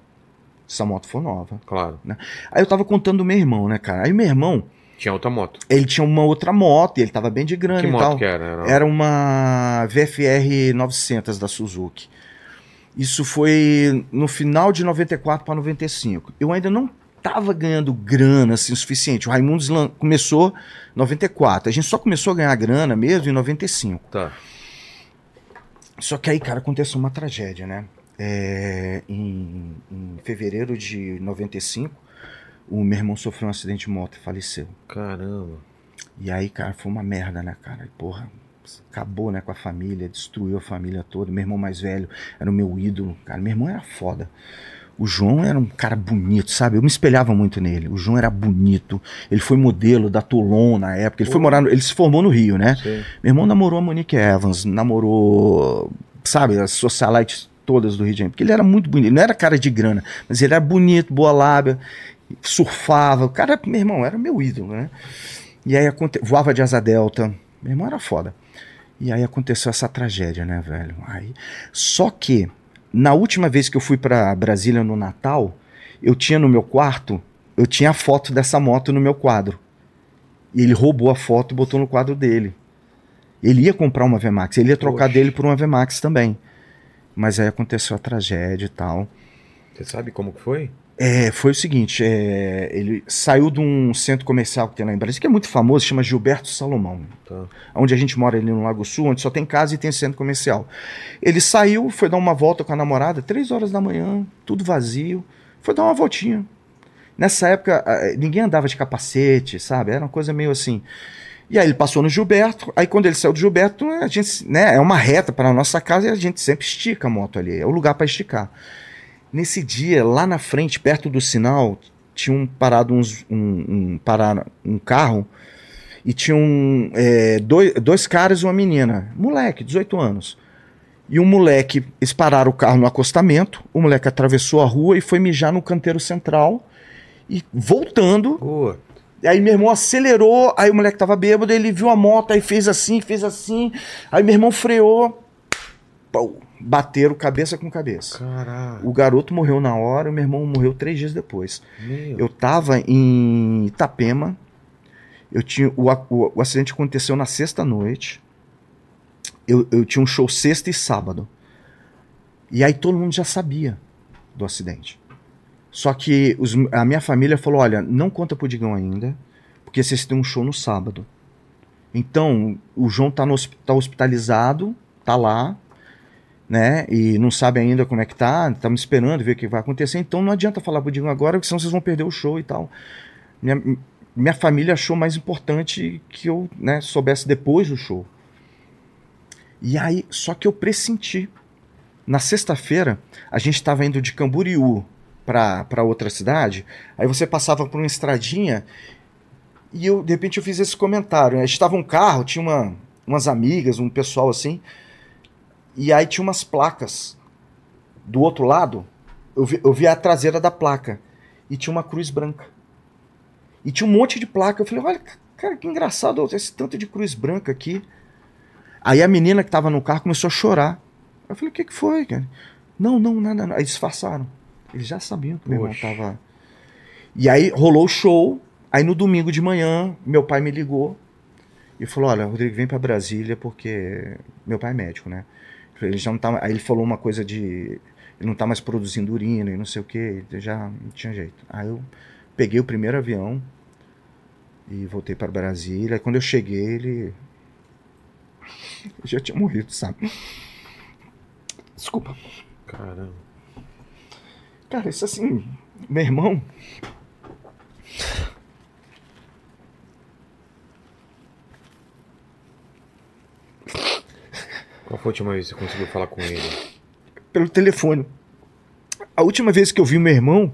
Se a moto for nova. Claro. Aí eu tava contando do meu irmão, né, cara? Aí meu irmão, Tinha outra moto. ele tinha uma outra moto e ele tava bem de grana que e moto tal. que era? Era- Era uma VFR 900 da Suzuki. Isso foi no final de 94 para 95. Eu ainda não tava ganhando grana assim o suficiente. O Raimundos lan- começou em 94. A gente só começou a ganhar grana mesmo em 95. Tá. Só que aí, cara, aconteceu uma tragédia, né? É, em, em fevereiro de 95, o meu irmão sofreu um acidente de moto e faleceu. Caramba. E aí, cara, foi uma merda, né, cara? E, Porra, acabou, né, com a família, destruiu a família toda. Meu irmão mais velho era o meu ídolo, cara. Meu irmão era foda. O João era um cara bonito, sabe? Eu me espelhava muito nele. O João era bonito. Ele foi modelo da Toulon na época. Ele foi morar, no- ele se formou no Rio, né? Sei. Meu irmão namorou a Monique Evans, namorou, sabe, as socialites todas do Rio de Janeiro. Porque ele era muito bonito. Ele não era cara de grana, mas ele era bonito, boa lábia, surfava. O cara, meu irmão, era meu ídolo, né? E aí voava de asa delta. Meu irmão era foda. E aí aconteceu essa tragédia, né, velho? Aí... Só que, na última vez que eu fui pra Brasília no Natal, eu tinha no meu quarto, eu tinha a foto dessa moto no meu quadro. E ele roubou a foto e botou no quadro dele. Ele ia comprar uma VMAX, ele ia trocar Poxa. dele por uma VMAX também. Mas aí aconteceu a tragédia e tal. Você sabe como que foi? É, foi o seguinte, é, ele saiu de um centro comercial que tem lá em Brasília, que é muito famoso, chama Gilberto Salomão. Tá. Onde a gente mora ali no Lago Sul, onde só tem casa e tem centro comercial. Ele saiu, foi dar uma volta com a namorada, três horas da manhã, tudo vazio, foi dar uma voltinha. Nessa época, ninguém andava de capacete, sabe? Era uma coisa meio assim. E aí ele passou no Gilberto, aí quando ele saiu do Gilberto, a gente, né, é uma reta para a nossa casa e a gente sempre estica a moto ali, é o lugar para esticar. Nesse dia, lá na frente, perto do sinal, tinha um parado uns, um, um, parar um carro e tinha um, é, dois, dois caras e uma menina, moleque, 18 anos. E um moleque, eles pararam o carro no acostamento, o moleque atravessou a rua e foi mijar no canteiro central. E voltando, e aí meu irmão acelerou, aí o moleque tava bêbado, ele viu a moto, aí fez assim, fez assim. Aí meu irmão freou, pô, bateram cabeça com cabeça. O garoto morreu na hora, o meu irmão morreu três dias depois. Meu. Eu tava em Itapema, eu tinha, o, o- o acidente aconteceu na sexta noite. Eu, eu tinha um show sexta e sábado. E aí todo mundo já sabia do acidente. Só que os- a minha família falou: olha, não conta pro Digão ainda, porque vocês têm um show no sábado. Então, o João tá, no, tá hospitalizado, tá lá, né? E não sabe ainda como é que tá, estamos esperando ver o que vai acontecer. Então não adianta falar pro Digão agora, porque senão vocês vão perder o show e tal. Minha, minha família achou mais importante que eu né, soubesse depois do show. E aí, só que eu pressenti. Na sexta-feira, a gente estava indo de Camboriú para outra cidade. Aí você passava por uma estradinha e eu, de repente, eu fiz esse comentário. né? Estava um carro, tinha uma, umas amigas, um pessoal assim. E aí tinha umas placas do outro lado. Eu vi, eu vi a traseira da placa e tinha uma cruz branca. E tinha um monte de placa. Eu falei, olha, cara, que engraçado, esse tanto de cruz branca aqui. Aí a menina que tava no carro começou a chorar. Eu falei, o que, que foi, cara? Não, não, nada, nada. Aí disfarçaram. Eles já sabiam que meu irmão Poxa. tava. E aí rolou o show. Aí no domingo de manhã, meu pai me ligou e falou: Olha, Rodrigo, vem pra Brasília porque. Meu pai é médico, né? Ele já não tá... Aí ele falou uma coisa de. Ele não tá mais produzindo urina e não sei o que. Já não tinha jeito. Aí eu peguei o primeiro avião e voltei para Brasília. Aí quando eu cheguei, ele. ele já tinha morrido, sabe? Desculpa. Caramba. Cara, isso assim. Meu irmão. Foi a última vez que você conseguiu falar com ele? pelo telefone. A última vez que eu vi meu irmão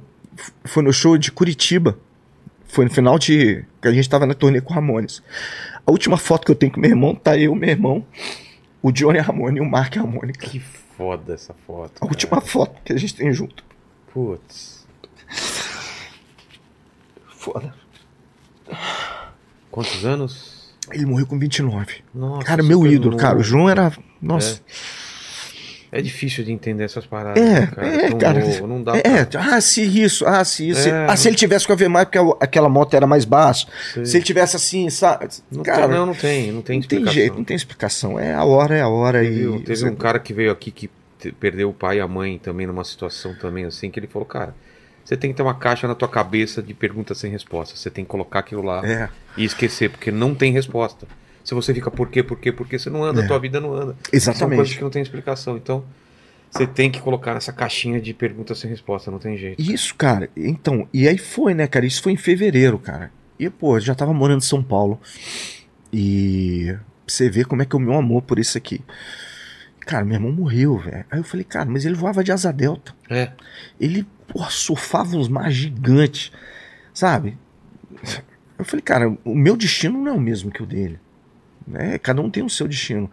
foi no show de Curitiba. Foi no final de. que a gente tava na turnê com o Ramones. A última foto que eu tenho com meu irmão tá eu, meu irmão, o Johnny Ramone e o Mark Ramone. cara. Que foda essa foto. A última foto que a gente tem junto. Putz. Foda. Quantos anos? Ele morreu com 29. Nossa. cara, meu ídolo, cara. O novo. João era. Nossa. É difícil de entender essas paradas. É, né, cara. é, cara. novo, Não dá É, pra... ah, se isso, ah, se isso. É, ah, se ele tivesse com a VMAX, porque aquela moto era mais baixa. Sei. Se ele tivesse assim, sabe? Não, cara, tem, não, não tem. Não tem não tem explicação. jeito, não tem explicação. É a hora, é a hora. Teve, e teve um cara que veio aqui que perdeu o pai e a mãe também numa situação também assim, que ele falou, cara, você tem que ter uma caixa na tua cabeça de perguntas sem resposta. Você tem que colocar aquilo lá É, e esquecer, porque não tem resposta. Se você fica por quê, por quê, por quê, você não anda, É. a tua vida não anda. São coisas exatamente. que não tem explicação. Então, você tem que colocar nessa caixinha de perguntas sem resposta, não tem jeito. Isso, cara. Então, e aí foi, né, cara? Isso foi em fevereiro, cara. E, pô, eu já tava morando em São Paulo. E você ver como é que é o meu amor por isso aqui. Cara, meu irmão morreu, velho. Aí eu falei, cara, mas ele voava de asa delta. É. Ele, pô, surfava uns mares gigantes, sabe? Eu falei, cara, o meu destino não é o mesmo que o dele. Né? Cada um tem o seu destino.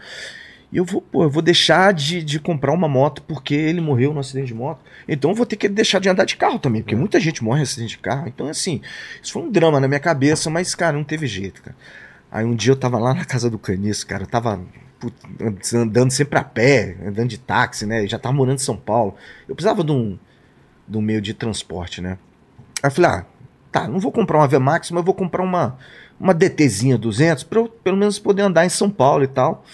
E eu vou, pô, eu vou deixar de, de comprar uma moto porque ele morreu no acidente de moto. Então eu vou ter que deixar de andar de carro também, porque É. muita gente morre em acidente de carro. Então, assim, isso foi um drama na minha cabeça, mas, cara, não teve jeito, cara. Aí um dia eu tava lá na casa do Caniço, cara, eu tava andando sempre a pé, andando de táxi, né? Já tava morando em São Paulo. Eu precisava de um, um meio de transporte, né? Aí eu falei, ah, tá, não vou comprar uma VMAX, mas eu vou comprar uma, uma DTzinha 200 pra eu pelo menos poder andar em São Paulo e tal.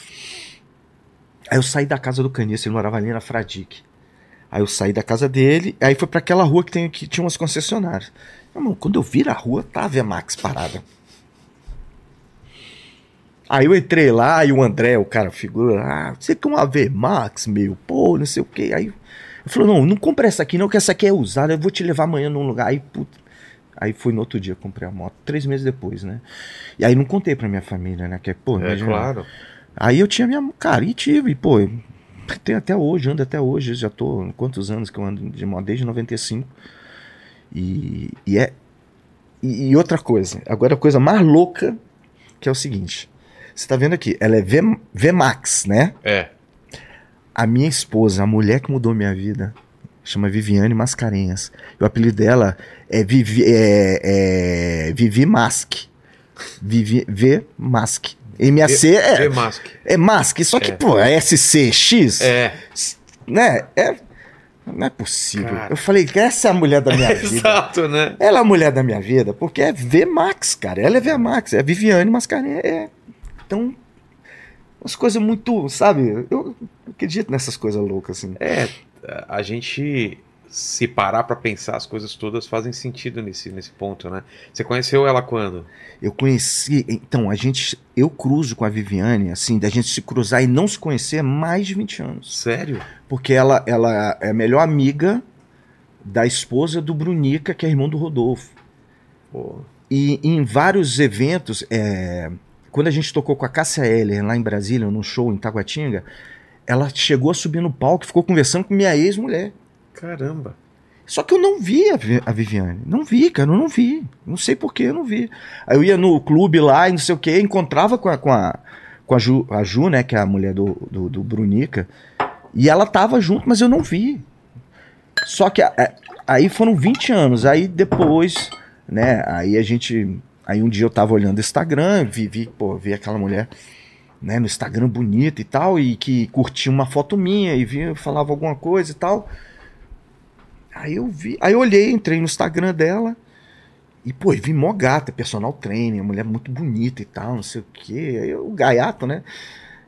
Aí eu saí da casa do Caniço, ele morava ali na Fradique. Aí eu saí da casa dele, aí foi pra aquela rua que, tem, que tinha umas concessionárias. Irmão, quando eu viro a rua, tá a VMAX parada. Aí eu entrei lá e o André, o cara, figura, ah, você quer uma VMAX, meu, pô, não sei o quê. Aí eu falou, não, não compra essa aqui não, que essa aqui é usada, eu vou te levar amanhã num lugar. Aí, puta, aí foi no outro dia, comprei a moto, três meses depois, né? E aí não contei pra minha família, né, que pô, É, imagina, claro. Aí eu tinha minha. Cara, e tive, pô. Tem até hoje, ando até hoje. Já tô. Quantos anos que eu ando de moto? Desde 95. E, e é. E, e outra coisa. Agora a coisa mais louca que é o seguinte. Você tá vendo aqui? Ela é v, VMAX, né? É. A minha esposa, a mulher que mudou minha vida, chama Viviane Mascarenhas. E o apelido dela é Vivi, é, é Vivi Mask. Vivi, V Mask. MAC é, Vê Mask. é Mask, só que, É. pô, é SCX, É. né? É, não é possível. Cara. Eu falei essa é a mulher da minha vida. Exato, né? Ela é a mulher da minha vida, porque é VMAX, cara. Ela é VMAX, é Viviane Mascarenhas. É. Então, umas coisas muito, sabe? Eu acredito nessas coisas loucas, assim. É, a gente se parar pra pensar as coisas todas fazem sentido nesse, nesse ponto, né? Você conheceu ela quando? Eu conheci, então, a gente, eu cruzo com a Viviane, assim, da gente se cruzar e não se conhecer há mais de 20 anos. Sério? Porque ela, ela é a melhor amiga da esposa do Brunica, que é irmão do Rodolfo. Pô, E em vários eventos, é, quando a gente tocou com a Cássia Eller lá em Brasília, num show em Taguatinga, ela chegou a subir no palco e ficou conversando com minha ex-mulher. caramba. Só que eu não vi a, Vi- a Viviane. Não vi, cara, eu não vi. Não sei por que eu não vi. Aí eu ia no clube lá e não sei o que, encontrava com a, com a, com a, Ju, a Ju, né, que é a mulher do, do, do Brunica, e ela tava junto, mas eu não vi. Só que a- a- aí foram 20 anos. Aí depois, né? Aí a gente. Aí um dia eu tava olhando o Instagram, vi, vi, pô, vi aquela mulher né, no Instagram bonita e tal, e que curtia uma foto minha e via, falava alguma coisa e tal. Aí eu vi, aí eu olhei, entrei no Instagram dela e, pô, vi mó gata, personal trainer, mulher muito bonita e tal, não sei o quê. Aí eu, o gaiato, né?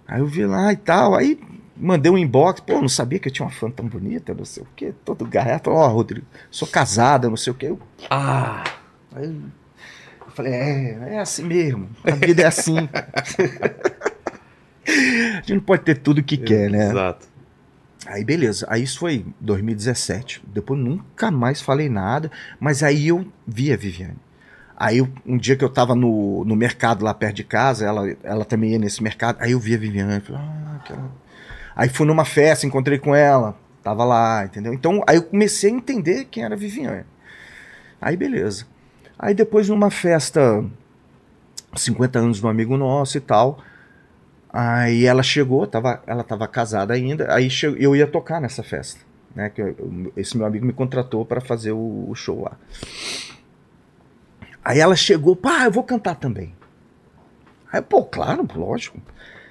Aí eu vi lá e tal, aí mandei um inbox, pô, não sabia que eu tinha uma fã tão bonita, não sei o quê, todo gaiato, ó, oh, Rodrigo, sou casada, não sei o quê. Eu, ah! Aí falei, é, é assim mesmo, a vida é assim. a gente não pode ter tudo que quer, né? Exato. Aí beleza, aí isso foi 2017. Depois nunca mais falei nada, mas aí eu vi a Viviane. Aí eu, um dia que eu tava no, no mercado lá perto de casa, ela, ela também ia nesse mercado, aí eu vi a Viviane, falei, ah, aquela... Aí fui numa festa, encontrei com ela, tava lá, entendeu? Então aí eu comecei a entender quem era a Viviane. Aí beleza. Aí depois numa festa, 50 anos do amigo nosso e tal, Aí ela chegou, tava, ela estava casada ainda, aí eu ia tocar nessa festa, né? Que eu, esse meu amigo me contratou para fazer o, o, show lá. Aí ela chegou, pá, eu vou cantar também. Aí, pô, claro, lógico.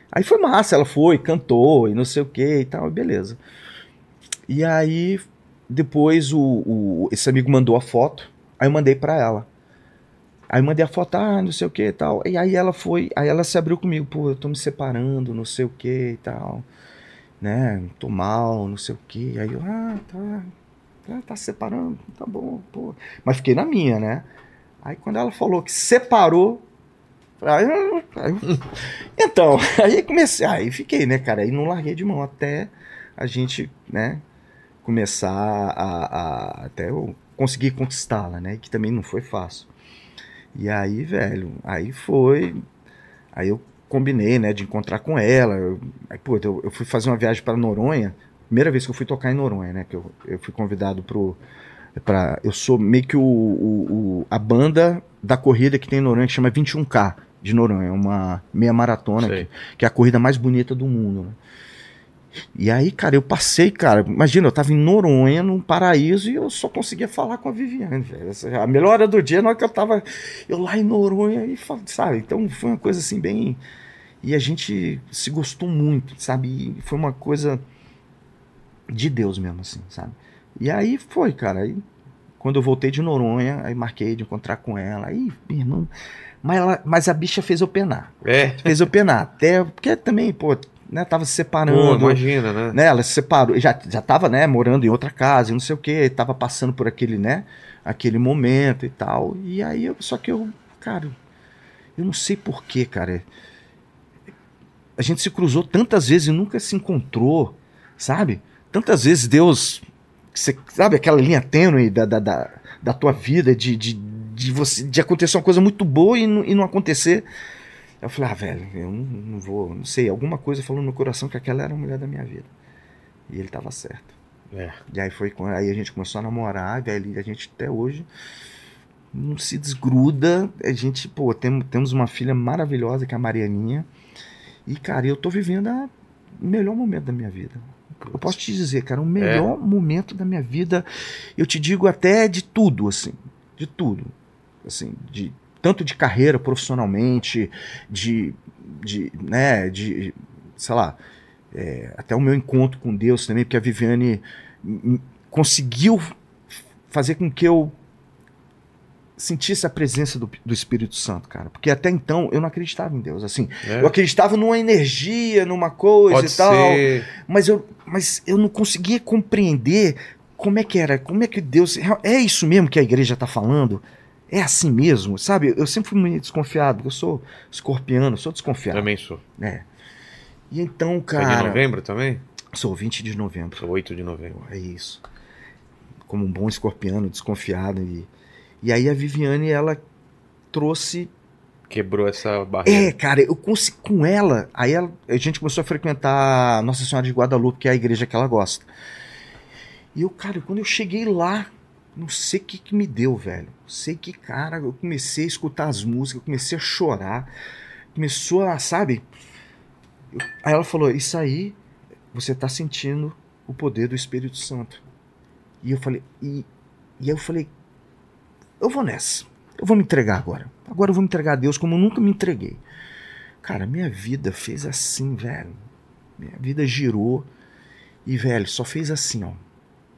Aí foi massa, ela foi, cantou e não sei o que e tal, beleza. E aí, depois o, o, esse amigo mandou a foto, aí eu mandei para ela. Aí mandei a foto, ah, não sei o que e tal. E aí ela foi, aí ela se abriu comigo, pô, eu tô me separando, não sei o que e tal. Né, tô mal, não sei o que. Aí eu, ah, tá, tá, tá se separando, tá bom, pô. Mas fiquei na minha, né? Aí quando ela falou que separou, aí, aí, então, aí comecei, aí fiquei, né, cara? Aí não larguei de mão até a gente, né, começar a, a até eu conseguir conquistá-la, né? Que também não foi fácil. E aí, velho, aí foi. Aí eu combinei, né, de encontrar com ela. Eu, aí, pô, eu, eu fui fazer uma viagem para Noronha. Primeira vez que eu fui tocar em Noronha, né? Que eu, eu fui convidado pro. Pra, eu sou meio que o, o, o, a banda da corrida que tem em Noronha, que chama 21K de Noronha. É uma meia maratona, que, que, é a corrida mais bonita do mundo. Né? E aí, cara, eu passei, cara, imagina, eu tava em Noronha, num paraíso, e eu só conseguia falar com a Viviane, velho. A melhor hora do dia, na hora que eu tava, eu lá em Noronha, e sabe, então foi uma coisa assim, bem. E a gente se gostou muito, sabe? E foi uma coisa de Deus mesmo, assim, sabe? E aí foi, cara, aí quando eu voltei de Noronha, aí marquei de encontrar com ela, aí, irmão. Mas, ela, mas a bicha fez eu penar. É. Fez eu penar. Até, porque também, pô, né, tava se separando. Pô, imagina, né? né? Ela se separou, já, já tava, né, morando em outra casa, não sei o que, tava passando por aquele, né, aquele momento e tal. E aí, eu, só que eu, cara, eu não sei porquê, cara. A gente se cruzou tantas vezes e nunca se encontrou, sabe? Tantas vezes Deus, você, sabe, aquela linha tênue da, da, da, da tua vida, de, de, de, você, de acontecer uma coisa muito boa e e não acontecer. Eu falei, ah, velho, eu não, não, vou, não sei, alguma coisa falou no coração que aquela era a mulher da minha vida. E ele tava certo. É. E aí foi quando aí a gente começou a namorar, velho, e a gente até hoje não se desgruda. A gente, pô, tem, temos uma filha maravilhosa que é a Marianinha. E, cara, eu tô vivendo o melhor momento da minha vida. Eu posso te dizer, cara, o melhor é. momento da minha vida. Eu te digo até de tudo, assim. De tudo. Assim, de tanto de carreira profissionalmente, de, de né, de, sei lá, é, até o meu encontro com Deus também, porque a Viviane conseguiu fazer com que eu sentisse a presença do, do, Espírito Santo, cara. Porque até então eu não acreditava em Deus. Assim, é. eu acreditava numa energia, numa coisa Pode e tal. Ser. Mas eu, mas eu não conseguia compreender como é que era, como é que Deus. É isso mesmo que a igreja está falando? É assim mesmo, sabe? Eu sempre fui muito desconfiado, porque eu sou escorpiano, sou desconfiado. Também sou. É. E então, cara. É de novembro também? Sou 20 de novembro. Sou 8 de novembro. É isso. Como um bom escorpiano, desconfiado. E, e aí a Viviane, ela trouxe. Quebrou essa barreira. É, cara, eu consegui com ela. Aí ela, a gente começou a frequentar Nossa Senhora de Guadalupe, que é a igreja que ela gosta. E eu, cara, quando eu cheguei lá, não sei o que, que me deu, velho. Sei que, cara, eu comecei a escutar as músicas, eu comecei a chorar. Começou a, sabe? Aí ela falou: Isso aí, você tá sentindo o poder do Espírito Santo. E eu falei: E, e eu falei: Eu vou nessa. Eu vou me entregar agora. Agora eu vou me entregar a Deus como eu nunca me entreguei. Cara, minha vida fez assim, velho. Minha vida girou e, velho, só fez assim, ó.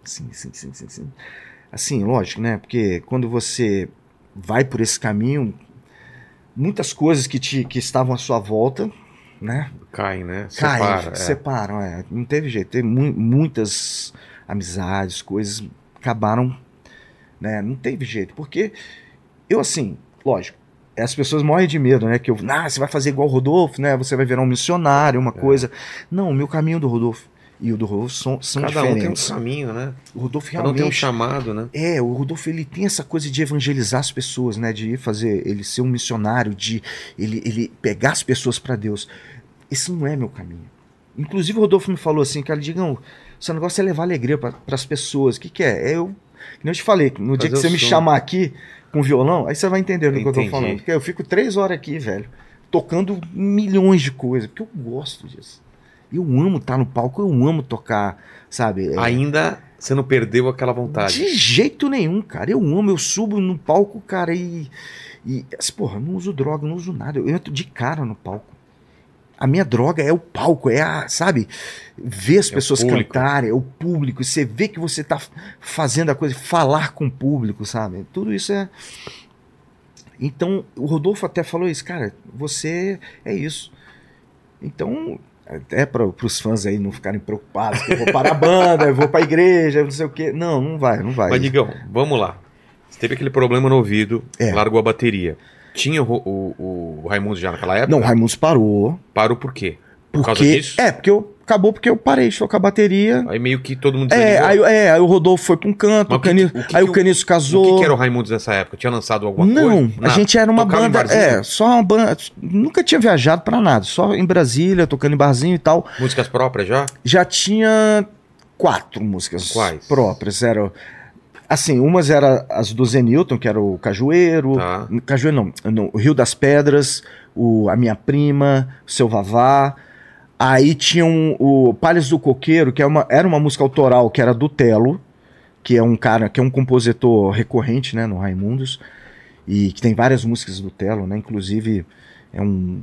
Assim, assim, assim, assim. Assim, assim lógico, né? Porque quando você vai por esse caminho, muitas coisas que, te, que estavam à sua volta, né? Cai, né? Caem, Separa, é. separam, é. Não teve jeito. Teve mu- muitas amizades, coisas acabaram, né? Não teve jeito. Porque eu, assim, lógico, as pessoas morrem de medo, né? Que eu, ah, você vai fazer igual o Rodolfo, né? Você vai virar um missionário, É. uma coisa. Não, o meu caminho do Rodolfo e o do Rodolfo são, são Cada um tem um diferentes. caminho, né? o Rodolfo Cada um tem um realmente chamado, né? é, o Rodolfo ele tem essa coisa de evangelizar as pessoas, né? De fazer, ele ser um missionário, de ele, ele pegar as pessoas para Deus. Esse não é meu caminho. Inclusive o Rodolfo me falou assim, cara, digam, seu negócio é levar alegria para as pessoas. O que, que é? É eu, que nem eu te falei, no dia que Fazer você me chamar aqui com violão, aí você vai entender do que eu tô falando. Porque eu fico três horas aqui, velho, tocando milhões de coisas, porque eu gosto disso. Eu amo estar no palco, eu amo tocar, sabe? É- Ainda você não perdeu aquela vontade. de jeito nenhum, cara. Eu amo, eu subo no palco, cara, e. e assim, porra, eu não uso droga, não uso nada. Eu entro de cara no palco. A minha droga é o palco, é a, sabe? Ver as É pessoas cantarem, é o público. Você vê que você tá fazendo a coisa, falar com o público, sabe? Tudo isso é. Então, o Rodolfo até falou isso, cara, você é isso. Então, até para os fãs aí não ficarem preocupados, que eu vou para a banda, eu vou para a igreja, não sei o quê. Não, não vai, não vai. Mas, Digão, vamos lá. Você teve aquele problema no ouvido, É. largou a bateria. Tinha o, o, o Raimundo já naquela época? Não, o Raimundos parou. Parou por quê? Por causa Porque, disso? é, porque eu, acabou porque eu parei de tocar bateria. Aí meio que todo mundo É, aí, é, aí o Rodolfo foi para um canto, o o que Cani- que- o que aí que o o- Caniço O casou. que, que era o Raimundos nessa época? Tinha lançado alguma coisa? Não, a gente era uma banda. É, só uma banda. Nunca tinha viajado pra nada, só em Brasília, tocando em barzinho e tal. Músicas próprias já? Já tinha quatro músicas Quais? próprias. Eram. Assim, umas eram as do Zenilton, que era o Cajueiro. Tá. Cajueiro não, não, o Rio das Pedras, o A Minha Prima, o Seu Vavá. Aí tinha um, o Palhas do Coqueiro, que é uma, era uma música autoral, que era do Telo, que é um cara, que é um compositor recorrente, né, no Raimundos, e que tem várias músicas do Telo, né, inclusive é um...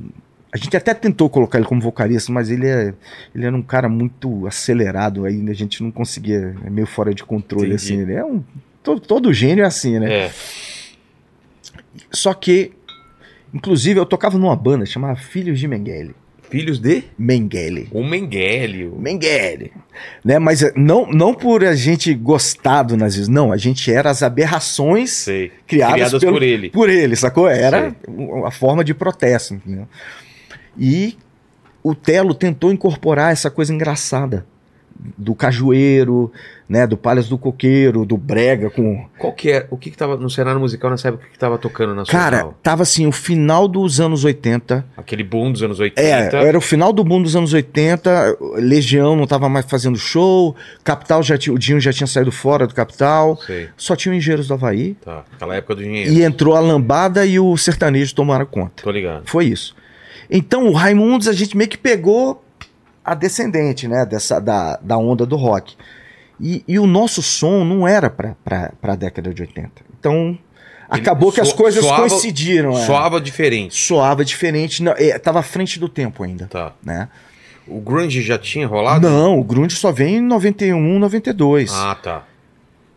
A gente até tentou colocar ele como vocalista, mas ele, é, ele era um cara muito acelerado, aí a gente não conseguia, é meio fora de controle, Entendi. assim, ele é um... Todo, todo gênio é assim, né? É. Só que, inclusive, eu tocava numa banda chamada Filhos de Mengele. Filhos de Mengele. o Mengele. o- Mengele. Né? Mas eh, não, não por a gente gostar do nazismo, não. A gente era as aberrações Sei. criadas, Criadas pelo- por ele. Por ele, sacou? Era Sei. a forma de protesto. Entendeu? E o Telo tentou incorporar essa coisa engraçada do cajueiro, né, do Palhas do Coqueiro, do brega com Qual que é? O que que tava no cenário musical nessa época que tava tocando na sua Cara, sala? tava assim, o final dos anos 80. Aquele boom dos anos 80. É, era o final do boom dos anos 80. Legião não tava mais fazendo show. Capital já tinha, o Dinho já tinha saído fora do Capital. Sei, Só tinha o Engenheiros do Havaí. tá. Aquela época do dinheiro. E entrou a lambada e o sertanejo tomaram conta. Tô ligado. Foi isso. Então o Raimundos a gente meio que pegou a descendente, né, dessa, da, da onda do rock. E, e o nosso som não era pra, pra década de 80. Então acabou que as so- coisas soava- coincidiram. é. Soava diferente. soava diferente, não, é, tava à frente do tempo ainda, Tá. né? O grunge já tinha rolado? Não, o grunge só vem em 91, 92. Ah, tá.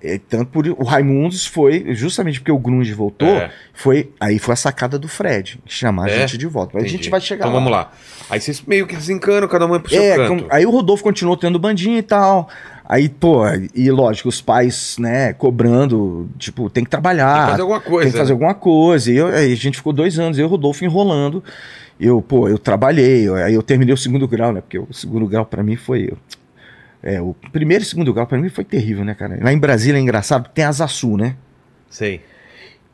É, tanto por o Raimundos foi justamente porque o grunge voltou, É. foi aí foi a sacada do Fred, chamar É? a gente de volta. Mas a gente vai chegar Então lá. vamos lá. Aí vocês meio que desencanam, cada um é pro seu É, canto. com- aí o Rodolfo continuou tendo bandinha e tal. Aí, pô, e lógico, os pais, né, cobrando, tipo, tem que trabalhar. Tem que fazer alguma coisa. Tem que fazer alguma coisa. E eu- aí a gente ficou dois anos, eu e o Rodolfo enrolando. Eu, pô, eu trabalhei, eu- aí eu terminei o segundo grau, né? Porque o segundo grau pra mim foi. É, o primeiro e segundo grau pra mim foi terrível, né, cara? Lá em Brasília é engraçado, tem a Asa Sul, né? Sei.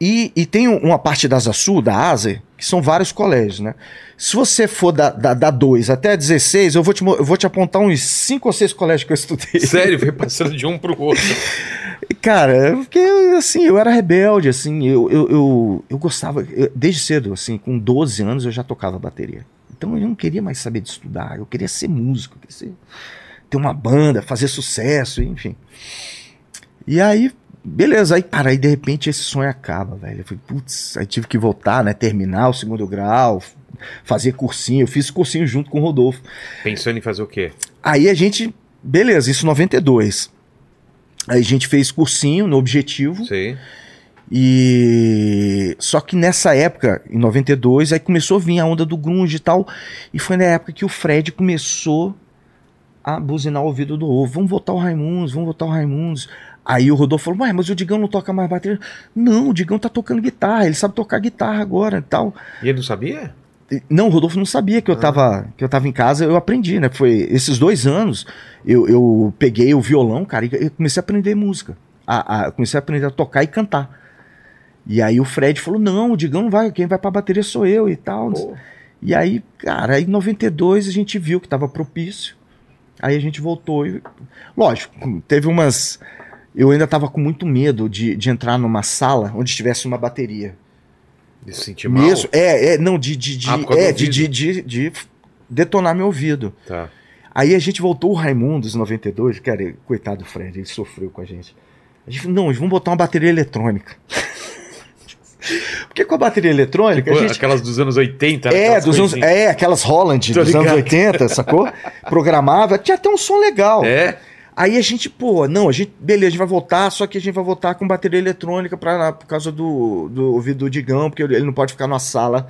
E, e tem uma parte da Asa Sul, da ASE, que são vários colégios, né? Se você for da, da, da 2 até a 16, eu vou, te, eu vou te apontar uns 5 ou 6 colégios que eu estudei. Sério, foi passando de um pro outro. Cara, porque assim, eu era rebelde, assim, eu, eu, eu, eu gostava, eu- desde cedo, assim, com 12 anos eu já tocava bateria. Então eu não queria mais saber de estudar, eu queria ser músico, eu queria ser- ter uma banda, fazer sucesso, enfim. E aí beleza, aí, cara, aí de repente esse sonho acaba, velho. Eu falei, putz, aí tive que voltar, né? Terminar o segundo grau, fazer cursinho. Eu fiz cursinho junto com o Rodolfo. Pensando em fazer o quê? Aí a gente, beleza, isso em 92. Aí a gente fez cursinho no Objetivo. Sei. E só que nessa época, em 92, aí começou a vir a onda do grunge e tal, e foi na época que o Fred começou a buzinar o ouvido do ovo. Vamos votar o Raimundos, vamos votar o Raimundos. Aí o Rodolfo falou: "Ué, mas o Digão não toca mais bateria?" Não, o Digão tá tocando guitarra, ele sabe tocar guitarra agora e tal. E ele não sabia? Não, o Rodolfo não sabia que eu tava, que eu tava em casa, eu aprendi, né? Foi esses dois anos, eu, eu peguei o violão, cara, e comecei a aprender música. A, a- comecei a aprender a tocar e cantar. E aí o Fred falou: não, o Digão não vai, quem vai pra bateria sou eu e tal. Pô. E aí, cara, aí em 92 a gente viu que tava propício. Aí a gente voltou e. Lógico, teve umas. Eu ainda tava com muito medo de, de entrar numa sala onde tivesse uma bateria. De se sentir mal? Mesmo, é, é, não, de, de, de, Ah, é, de, de, de, de detonar meu ouvido. Tá. Aí a gente voltou o Raimundos em 92, cara, coitado do Fred, ele sofreu com a gente. A gente falou, não, vamos botar uma bateria eletrônica. Porque com a bateria eletrônica, Pô, a gente. Aquelas dos anos 80, né? É, Aquelas dos anos, é, aquelas Holland Tô dos anos ligado. 80, sacou? Programava, tinha até um som legal. É? Aí a gente, pô, não, a gente, beleza, a gente vai voltar, só que a gente vai voltar com bateria eletrônica pra, por causa do, do ouvido do Digão, porque ele não pode ficar numa sala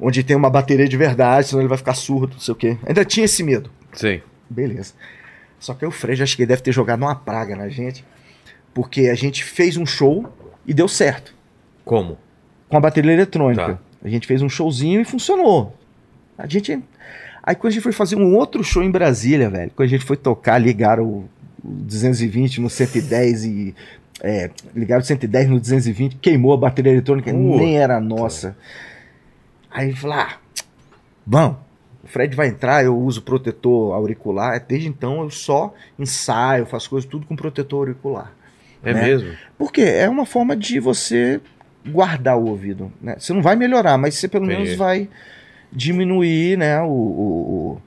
onde tem uma bateria de verdade, senão ele vai ficar surdo, não sei o quê. Ainda tinha esse medo. Sim. Beleza. Só que aí o Fred, acho que ele deve ter jogado uma praga na gente, porque a gente fez um show e deu certo, Como? com a bateria eletrônica. Tá. A gente fez um showzinho e funcionou. A gente... Aí quando a gente foi fazer um outro show em Brasília, velho, quando a gente foi tocar, ligaram o, o 220 no 110 e... É, ligaram o 110 no 220, queimou a bateria eletrônica, Puta. nem era nossa. Aí falou, ah, vamos, o Fred vai entrar, eu uso protetor auricular. Desde então eu só ensaio, faço coisas tudo com protetor auricular. É Né? mesmo? Por quê? É uma forma de você guardar o ouvido. Né? Você não vai melhorar, mas você pelo Entendi. menos vai diminuir, né? O, o- o-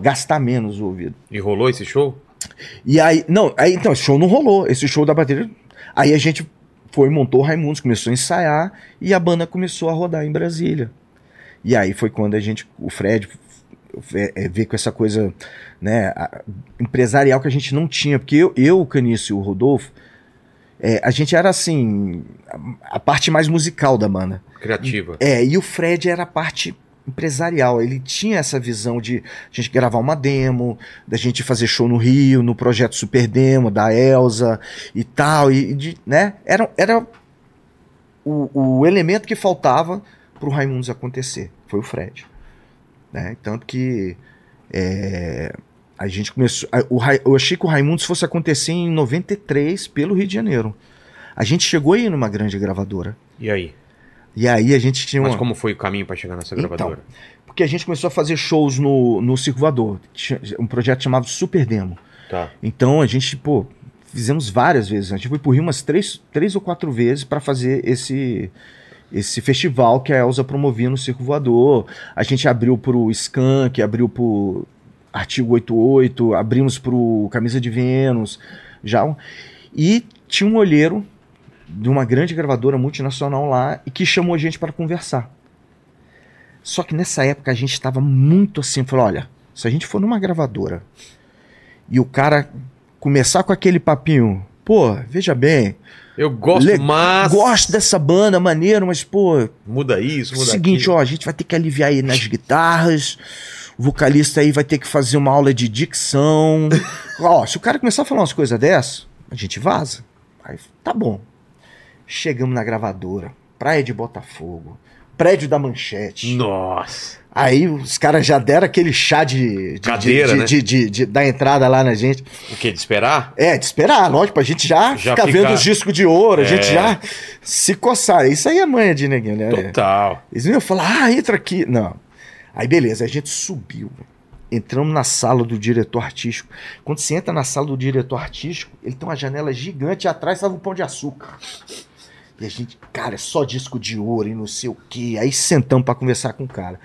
gastar menos o ouvido. E rolou esse show? E aí, não, aí então, esse show não rolou. Esse show da bateria. Aí a gente foi, montou o Raimundos, começou a ensaiar e a banda começou a rodar em Brasília. E aí foi quando a gente, o Fred, é, é, veio com essa coisa né, empresarial que a gente não tinha. Porque eu, eu o Canício e o Rodolfo, é, a gente era assim, a, a parte mais musical da banda. Criativa. É, e o Fred era a parte empresarial. Ele tinha essa visão de a gente gravar uma demo, da gente fazer show no Rio, no projeto Super Demo, da Elsa e tal. E, de, né? Era, era o, o elemento que faltava pro Raimundos acontecer. Foi o Fred. Né? Tanto que é, a gente começou. a- o, eu achei que o Raimundos fosse acontecer em 93 pelo Rio de Janeiro. A gente chegou aí numa grande gravadora. E aí? E aí a gente tinha Mas uma. como foi o caminho pra chegar nessa Então, gravadora? Porque a gente começou a fazer shows no, no Circo Voador. Um projeto chamado Super Demo. Tá. Então a gente, pô, fizemos várias vezes. A gente foi por Rio umas três, três ou quatro vezes para fazer esse esse festival que a Elza promovia no Circo Voador. A gente abriu pro Skank, abriu pro Artigo 88, abrimos pro Camisa de Vênus, já. E tinha um olheiro de uma grande gravadora multinacional lá e que chamou a gente para conversar. Só que nessa época a gente estava muito assim, falou, olha, se a gente for numa gravadora e o cara começar com aquele papinho, pô, veja bem, Eu gosto, Le- mas. gosto dessa banda, maneiro, mas pô, Muda isso, muda seguinte, aquilo. ó, a gente vai ter que aliviar aí nas guitarras, o vocalista aí vai ter que fazer uma aula de dicção. ó, se o cara começar a falar umas coisas dessas, a gente vaza. Aí, tá bom. Chegamos na gravadora, Praia de Botafogo, prédio da Manchete. Nossa. Aí os caras já deram aquele chá de, de- Cadeira, de- né? de- de- de- da entrada lá na gente. O que? De esperar? É, de esperar, lógico, a gente já, Já fica fica- vendo os discos de ouro, a gente É. já se coçar. Isso aí é manha de neguinho, né? Total. Eles iam falar, ah, entra aqui. Não. Aí beleza, a gente subiu. Entramos na sala do diretor artístico. Quando você entra na sala do diretor artístico, ele tem uma janela gigante e atrás estava o pão de açúcar. E a gente, cara, é só disco de ouro e não sei o quê. Aí sentamos pra conversar com o cara.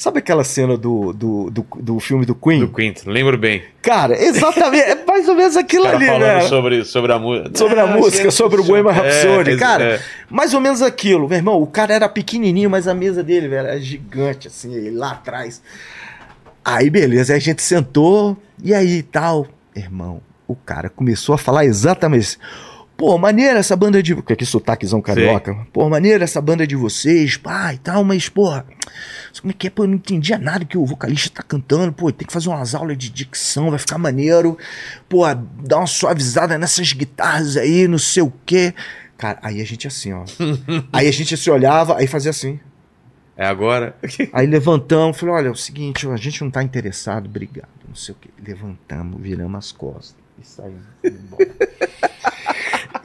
Sabe aquela cena do, do, do, do filme do Queen? Do Quint, lembro bem. Cara, exatamente. É mais ou menos aquilo ali, falando né? sobre, sobre a música. Sobre a música, sobre o Bohemian Rhapsody. É, cara, é. mais ou menos aquilo. Meu irmão, o cara era pequenininho, mas a mesa dele, velho, era gigante, assim, ele lá atrás. Aí, beleza, aí a gente sentou, e aí, tal. Irmão, o cara começou a falar exatamente isso. Pô, maneira essa banda de... Com aquele sotaquezão carioca. Pô, maneira essa banda de vocês, pá, e tal, mas, porra... Como é que é? Pô, eu não entendia nada que o vocalista tá cantando. Pô, tem que fazer umas aulas de dicção, vai ficar maneiro. Pô, dá uma suavizada nessas guitarras aí, não sei o quê. Cara, aí a gente assim, ó. aí a gente se olhava, aí fazia assim. É agora? Aí levantamos, falei, olha, é o seguinte, a gente não tá interessado, obrigado, não sei o quê. Levantamos, viramos as costas e saímos.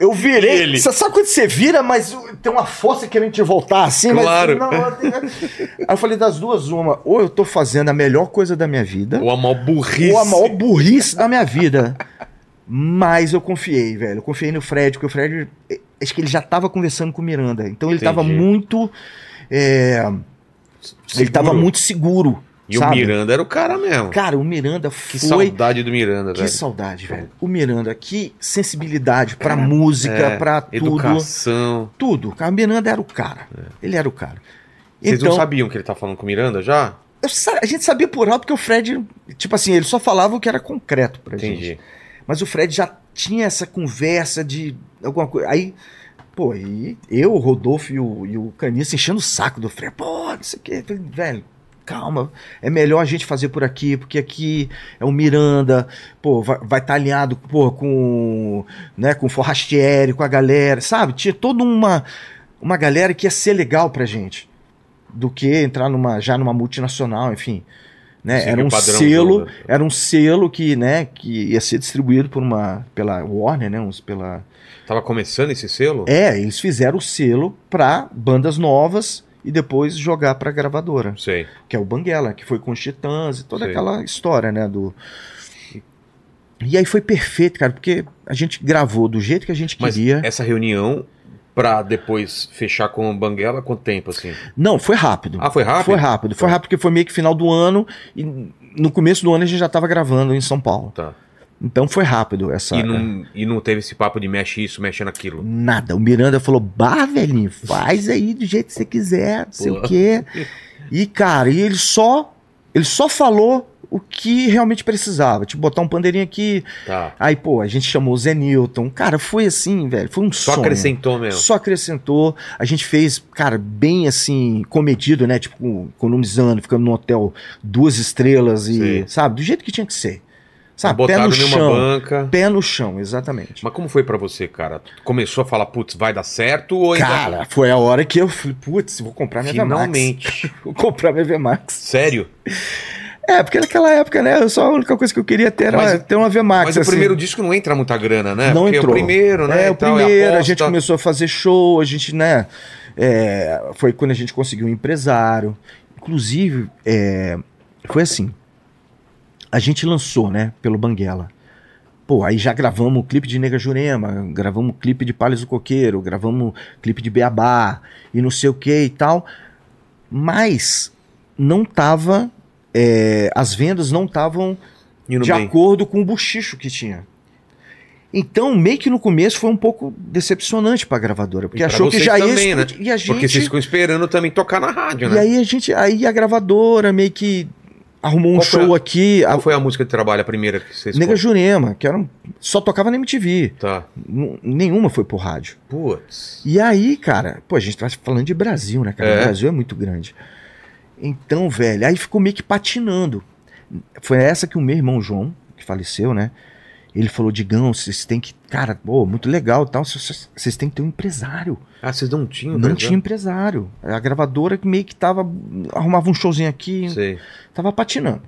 Eu virei. Ele. Você sabe quando você vira, mas tem uma força querendo te voltar assim? mas- Claro. não, eu tenho- Aí eu falei das duas, uma. Ou eu tô fazendo a melhor coisa da minha vida, Ou a maior burrice. ou a maior burrice da minha vida. Mas eu confiei, velho. Eu confiei no Fred, porque o Fred. eh, Acho que ele já tava conversando com o Miranda. Então ele tava Entendi. muito. é, ele tava muito seguro. E sabe? o Miranda era o cara mesmo. Cara, o Miranda que foi. saudade do Miranda, Que velho. saudade, velho. O Miranda, que sensibilidade pra música, É, pra tudo. Educação. Tudo. O Miranda era o cara. Ele era o cara. Vocês então, não sabiam que ele tá falando com o Miranda já? eu a gente sabia por alto porque o Fred, tipo assim, ele só falava o que era concreto pra gente. Entendi. Mas o Fred já tinha essa conversa de alguma coisa. Aí, pô, e eu, o Rodolfo e o, e o Caniça enchendo o saco do Fred. Pô, não sei o falei, velho, calma. É melhor a gente fazer por aqui, porque aqui é o Miranda. Pô, vai estar tá alinhado pô, com, né, com o Forrastieri, com a galera, sabe? Tinha toda uma, uma galera que ia ser legal pra gente. Do que entrar numa, já numa multinacional, enfim. Né? Era um selo, do- era um selo que, né, que ia ser distribuído por uma pela Warner, né, uns pela Tava começando esse selo? É, eles fizeram o selo pra bandas novas e depois jogar pra gravadora, Sei. que é o Banguela, que foi com os Titãs e toda Sei. aquela história, né, do E aí foi perfeito, cara, porque a gente gravou do jeito que a gente Mas queria. essa reunião, pra depois fechar com o Banguela, quanto tempo, assim? Não, foi rápido. Ah, foi rápido? Foi rápido. Foi rápido porque foi meio que final do ano e no começo do ano a gente já tava gravando em São Paulo. Tá. Então foi rápido essa E não, e não teve esse papo de mexe isso, mexe naquilo. Nada. O Miranda falou: Bah, velhinho, faz aí do jeito que você quiser, não sei o quê. E, cara, e ele só. Ele só falou o que realmente precisava. Tipo, botar um pandeirinho aqui. Tá. Aí, pô, a gente chamou o Zé Newton. Cara, foi assim, velho. Foi um Só sonho. acrescentou mesmo. Só acrescentou. A gente fez, cara, bem assim, comedido, né? Tipo, economizando, ficando num hotel duas estrelas e, Sei. sabe? Do jeito que tinha que ser. Sabe? Pé Botaram no chão. banca. Pé no chão, exatamente. Mas como foi pra você, cara? Começou a falar, putz, vai dar certo ou ainda... Cara, foi a hora que eu falei, putz, vou comprar minha VMAX. Finalmente. Vou comprar minha VMAX. Sério? É, porque naquela época, né, só a única coisa que eu queria ter era Mas- ter uma VMAX. Mas o assim. primeiro disco não entra muita grana, né? não Porque entrou. é o primeiro, né? É, o primeiro, a aposta. gente começou a fazer show, a gente, né, é, foi quando a gente conseguiu um empresário. Inclusive, é, foi assim, a gente lançou, né, pelo Banguela. Pô, aí já gravamos o clipe de Nega Jurema, gravamos o clipe de Palhas do Coqueiro, gravamos o clipe de Beabá e não sei o que e tal. Mas não tava. é, as vendas não estavam de bem. acordo com o buchicho que tinha. Então, meio que no começo foi um pouco decepcionante pra gravadora, porque E pra achou que já ia também, né? explodir. E a gente. Porque vocês ficam esperando também tocar na rádio, E né? aí a gente. Aí a gravadora meio que arrumou um Qual show a- aqui. A, Qual foi a música de trabalho, a primeira que vocês... Nega Jurema, que era um- só tocava na MTV. Tá. N- Nenhuma foi pro rádio. Putz. E aí, cara, pô, a gente tá falando de Brasil, né, cara? É. O Brasil é muito grande. Então, velho, aí ficou meio que patinando. Foi essa que o meu irmão João, que faleceu, né? Ele falou, Digão, vocês têm que. Cara, pô, muito legal tal. Vocês têm que ter um empresário. Ah, vocês não tinham? Não empresário? tinha empresário. A gravadora que meio que tava. Arrumava um showzinho aqui, Sei. tava patinando.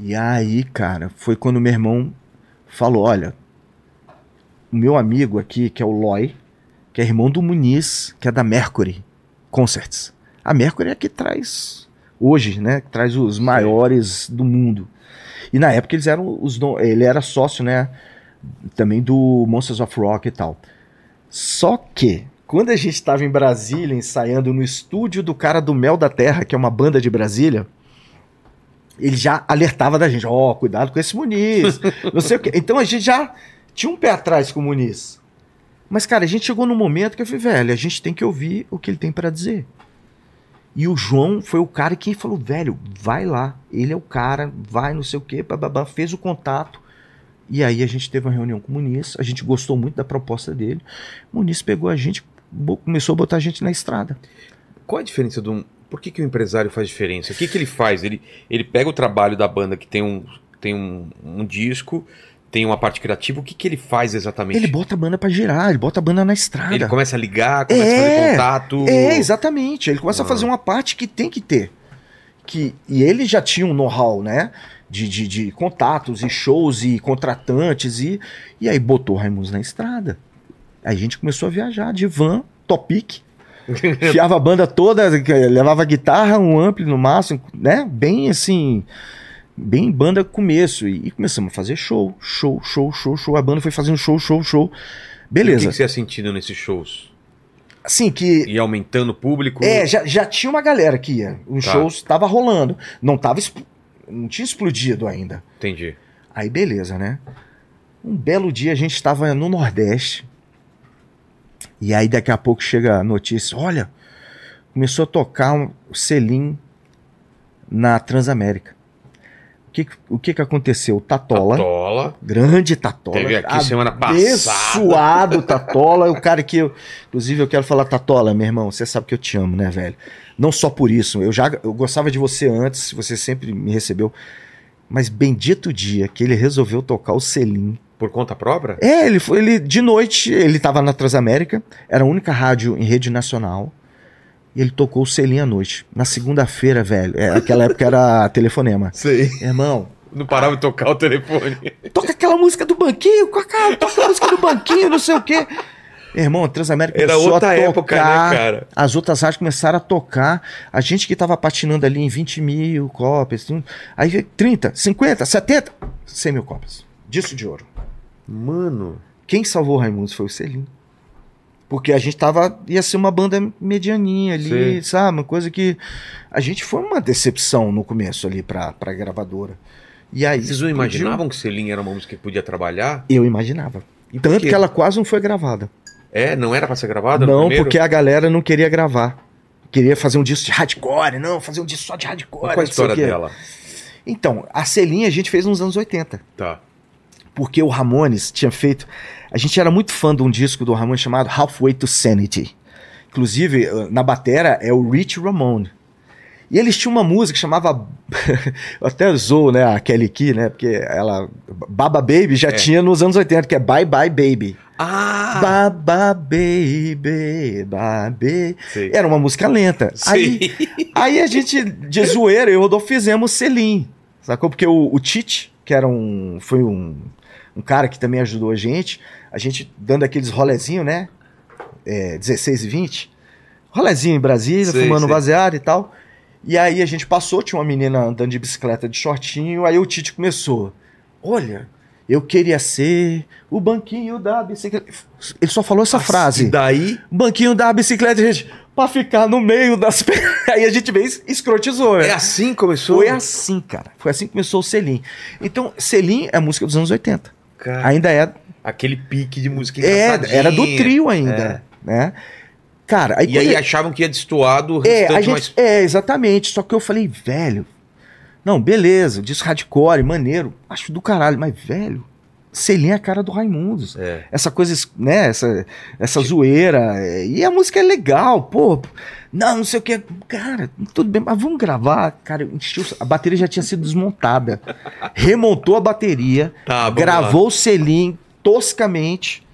E aí, cara, foi quando meu irmão falou: olha, o meu amigo aqui, que é o Loy, que é irmão do Muniz, que é da Mercury Concerts. A Mercury é a que traz, hoje, né? Que traz os maiores do mundo. E na época eles eram os. don- Ele era sócio, né? Também do Monsters of Rock e tal. Só que Quando a gente estava em Brasília, ensaiando no estúdio do cara do Mel da Terra, que é uma banda de Brasília, ele já alertava da gente, ó, cuidado com esse Muniz, não sei o quê. Então a gente já tinha um pé atrás com o Muniz. Mas, cara, a gente chegou num momento que eu falei, velho, a gente tem que ouvir o que ele tem para dizer. E o João foi o cara que falou, velho, vai lá. Ele é o cara, vai, não sei o quê, bababá, fez o contato. E aí a gente teve uma reunião com o Muniz, a gente gostou muito da proposta dele. O Muniz pegou a gente, começou a botar a gente na estrada. Qual a diferença um. Por que, que o empresário faz diferença? O que, que ele faz? Ele, ele pega o trabalho da banda que tem um, tem um, um disco, tem uma parte criativa, o que, que ele faz exatamente? Ele bota a banda pra girar, ele bota a banda na estrada. Ele começa a ligar, começa a É, fazer contato. É, exatamente. Ele começa Ah. a fazer uma parte que tem que ter. Que, e ele já tinha um know-how, né? De, de, de contatos e shows e contratantes. E, e aí botou o Raimundos na estrada. Aí a gente começou a viajar de van, topic. Fiava a banda toda, levava guitarra, um ampli no máximo, né? Bem assim, bem banda começo. E, e começamos a fazer show, show, show, show, show. A banda foi fazendo show, show, show. O que, Beleza. que você ia sentindo nesses shows? Assim, que E aumentando o público? É, já, já tinha uma galera que ia. Os Tá. shows tava rolando. Não tava. Não tinha explodido ainda. Entendi. Aí beleza, né? Um belo dia a gente estava no Nordeste. E aí daqui a pouco chega a notícia: olha, começou a tocar um selim na Transamérica. O que, o que que aconteceu? Tatola, Tatola. grande Tatola. Teve aqui semana passada. Abençoado Tatola, o cara que eu. Inclusive, eu quero falar, Tatola, meu irmão, você sabe que eu te amo, né, velho? Não só por isso. Eu já eu gostava de você antes, você sempre me recebeu. Mas bendito dia que ele resolveu tocar o selim. Por conta própria? É, ele foi. Ele, de noite, ele tava na Transamérica, era a única rádio em rede nacional. E ele tocou o selim à noite. Na segunda-feira, velho. É, aquela época era telefonema. Sei. Irmão, Não parava de tocar o telefone. toca aquela música do banquinho, Cacá, toca a música do banquinho, não sei o quê. Irmão, a Transamérica Era começou outra a época, tocar, né, cara? As outras rádios começaram a tocar. A gente que tava patinando ali em 20 mil cópias. tudo. Aí veio 30, 50, 70, 100 mil cópias. Disso de ouro. Mano. Quem salvou o Raimundos foi o Selim. Porque a gente tava. ia ser uma banda medianinha ali, Sim. sabe? Uma coisa que. A gente foi uma decepção no começo ali pra, pra gravadora. E aí. Vocês não imaginavam que Selim era uma música que podia trabalhar? Eu imaginava. E Tanto que ela quase não foi gravada. É, não era pra ser gravada? Não, porque a galera não queria gravar. Queria fazer um disco de hardcore, não, fazer um disco só de hardcore. Qual a história dela? Então, a Celinha a gente fez nos anos 80. Tá. Porque o Ramones tinha feito. A gente era muito fã de um disco do Ramones chamado Halfway to Sanity. Inclusive, eh, na batera é o Rich Ramone. E eles tinham uma música que chamava. Eu até zoou, né, a Kelly Key, né? Porque ela. Baba Baby já É. tinha nos anos 80, que é Bye Bye Baby. Ah! Baba Baby, Baby. Sei. Era uma música lenta. Aí, aí a gente, de zoeira, eu e o Rodolfo fizemos Selim. Sacou? Porque o, o Tite, que era um. Foi um, um cara que também ajudou a gente, a gente dando aqueles rolezinhos, né? É, 16 e 20. Rolezinho em Brasília, Sei, fumando sei. baseado e tal. E aí a gente passou, tinha uma menina andando de bicicleta de shortinho, aí o Tite começou. Olha, eu queria ser o banquinho da bicicleta. Ele só falou essa frase. E daí? Banquinho da bicicleta, gente, pra ficar no meio das. Aí a gente veio e escrotizou, É né? assim que começou? Foi assim, cara. Foi assim que começou o Selim. Então, Selim é música dos anos 80. Cara, Ainda é. aquele pique de música é era do trio ainda. Né? Cara, aí, E aí quando- achavam que ia destoar do é, gente, mas... é, exatamente. Só que eu falei, velho. Não, beleza, disco hardcore, maneiro. Acho do caralho, mas, velho, Selim é a cara do Raimundos. É. essa coisa, né, essa, essa zoeira, é, e a música é legal, pô, não, não sei o que, cara, tudo bem, mas vamos gravar, cara, a bateria já tinha sido desmontada, remontou a bateria, Tá, gravou o selim toscamente,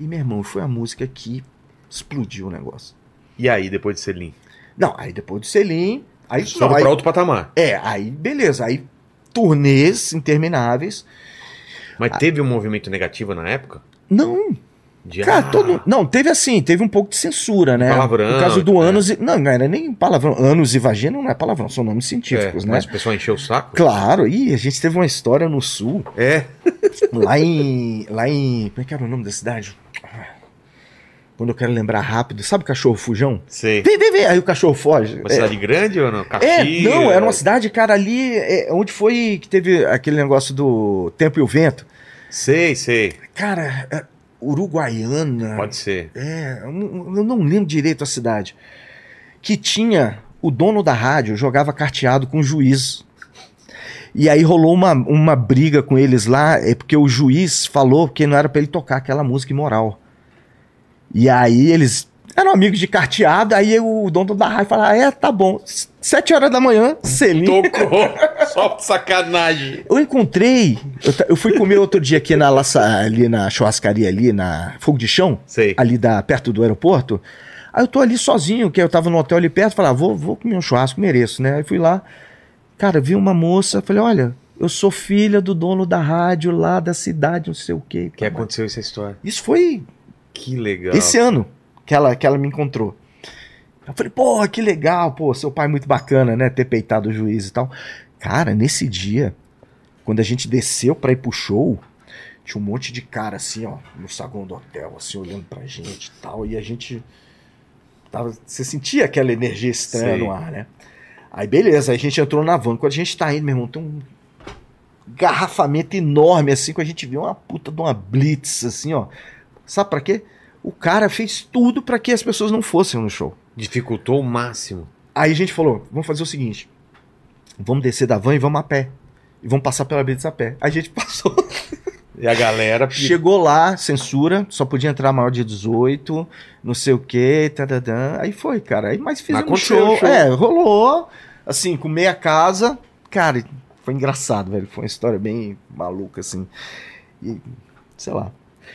e meu irmão, foi a música que explodiu o negócio. E aí, depois de Selim? Não, aí depois do selim, aí, Sobe aí pra outro patamar. é, aí beleza, aí turnês intermináveis, Mas teve um movimento negativo na época? não, De, Cara, ah, todo. Não, teve assim, teve um pouco de censura, né? Palavrão, No caso do é. ânus e. Não, não era nem palavrão. Ânus e vagina não é palavrão, são nomes é, científicos, né? Mas o pessoal encheu o saco? Claro, e a gente teve uma história no sul, É. lá em. Lá em. Como é que era o nome da cidade? quando eu quero lembrar rápido, sabe o cachorro fujão? Sei. Vem, vem, vem. Aí o cachorro foge. Uma É, cidade grande ou não? é, não, era uma cidade, cara, ali é, onde foi que teve aquele negócio do tempo e o vento. Sei, sei. Cara, é, Uruguaiana. Pode ser. É, eu não, eu não lembro direito a cidade. Que tinha o dono da rádio jogava carteado com o juiz. E aí rolou uma, uma briga com eles lá, é porque o juiz falou que não era pra ele tocar aquela música imoral. E aí eles eram amigos de carteado, aí o dono da rádio falou: ah, é, tá bom. Sete horas da manhã, selinho. Tocou. Só de sacanagem. Eu encontrei, eu, eu fui comer outro dia aqui na laça, ali na churrascaria ali, na Fogo de Chão, Sei. ali da, perto do aeroporto. Aí eu tô ali sozinho, que eu tava no hotel ali perto, falei, ah, vou, vou comer um churrasco, mereço, né? Aí fui lá, cara, vi uma moça, falei, olha, eu sou filha do dono da rádio lá da cidade, não sei o quê. O que aconteceu essa história? Isso foi Que legal. esse ano que ela, que ela me encontrou. Eu falei, porra, que legal, pô, seu pai é muito bacana, né? Ter peitado o juiz e tal. Cara, nesse dia, quando a gente desceu pra ir pro show, tinha um monte de cara assim, ó, no saguão do hotel, assim, olhando pra gente e tal. E a gente. Tava, você sentia aquela energia estranha Sei. no ar, né? Aí beleza, aí a gente entrou na van. Quando a gente tá indo, meu irmão, tem um garrafamento enorme, assim, que a gente viu uma puta de uma blitz, assim, ó. Sabe pra quê? O cara fez tudo pra que as pessoas não fossem no show. Dificultou o máximo. Aí a gente falou: vamos fazer o seguinte: vamos descer da van e vamos a pé. E vamos passar pela Blitz a pé. A gente passou. E a galera. Chegou lá, censura, só podia entrar maior de 18, não sei o que, tadadã. Aí foi, cara. Aí, mas fizemos um show. show. É, rolou. Assim, com meia casa. Cara, foi engraçado, velho. Foi uma história bem maluca, assim. E, sei lá.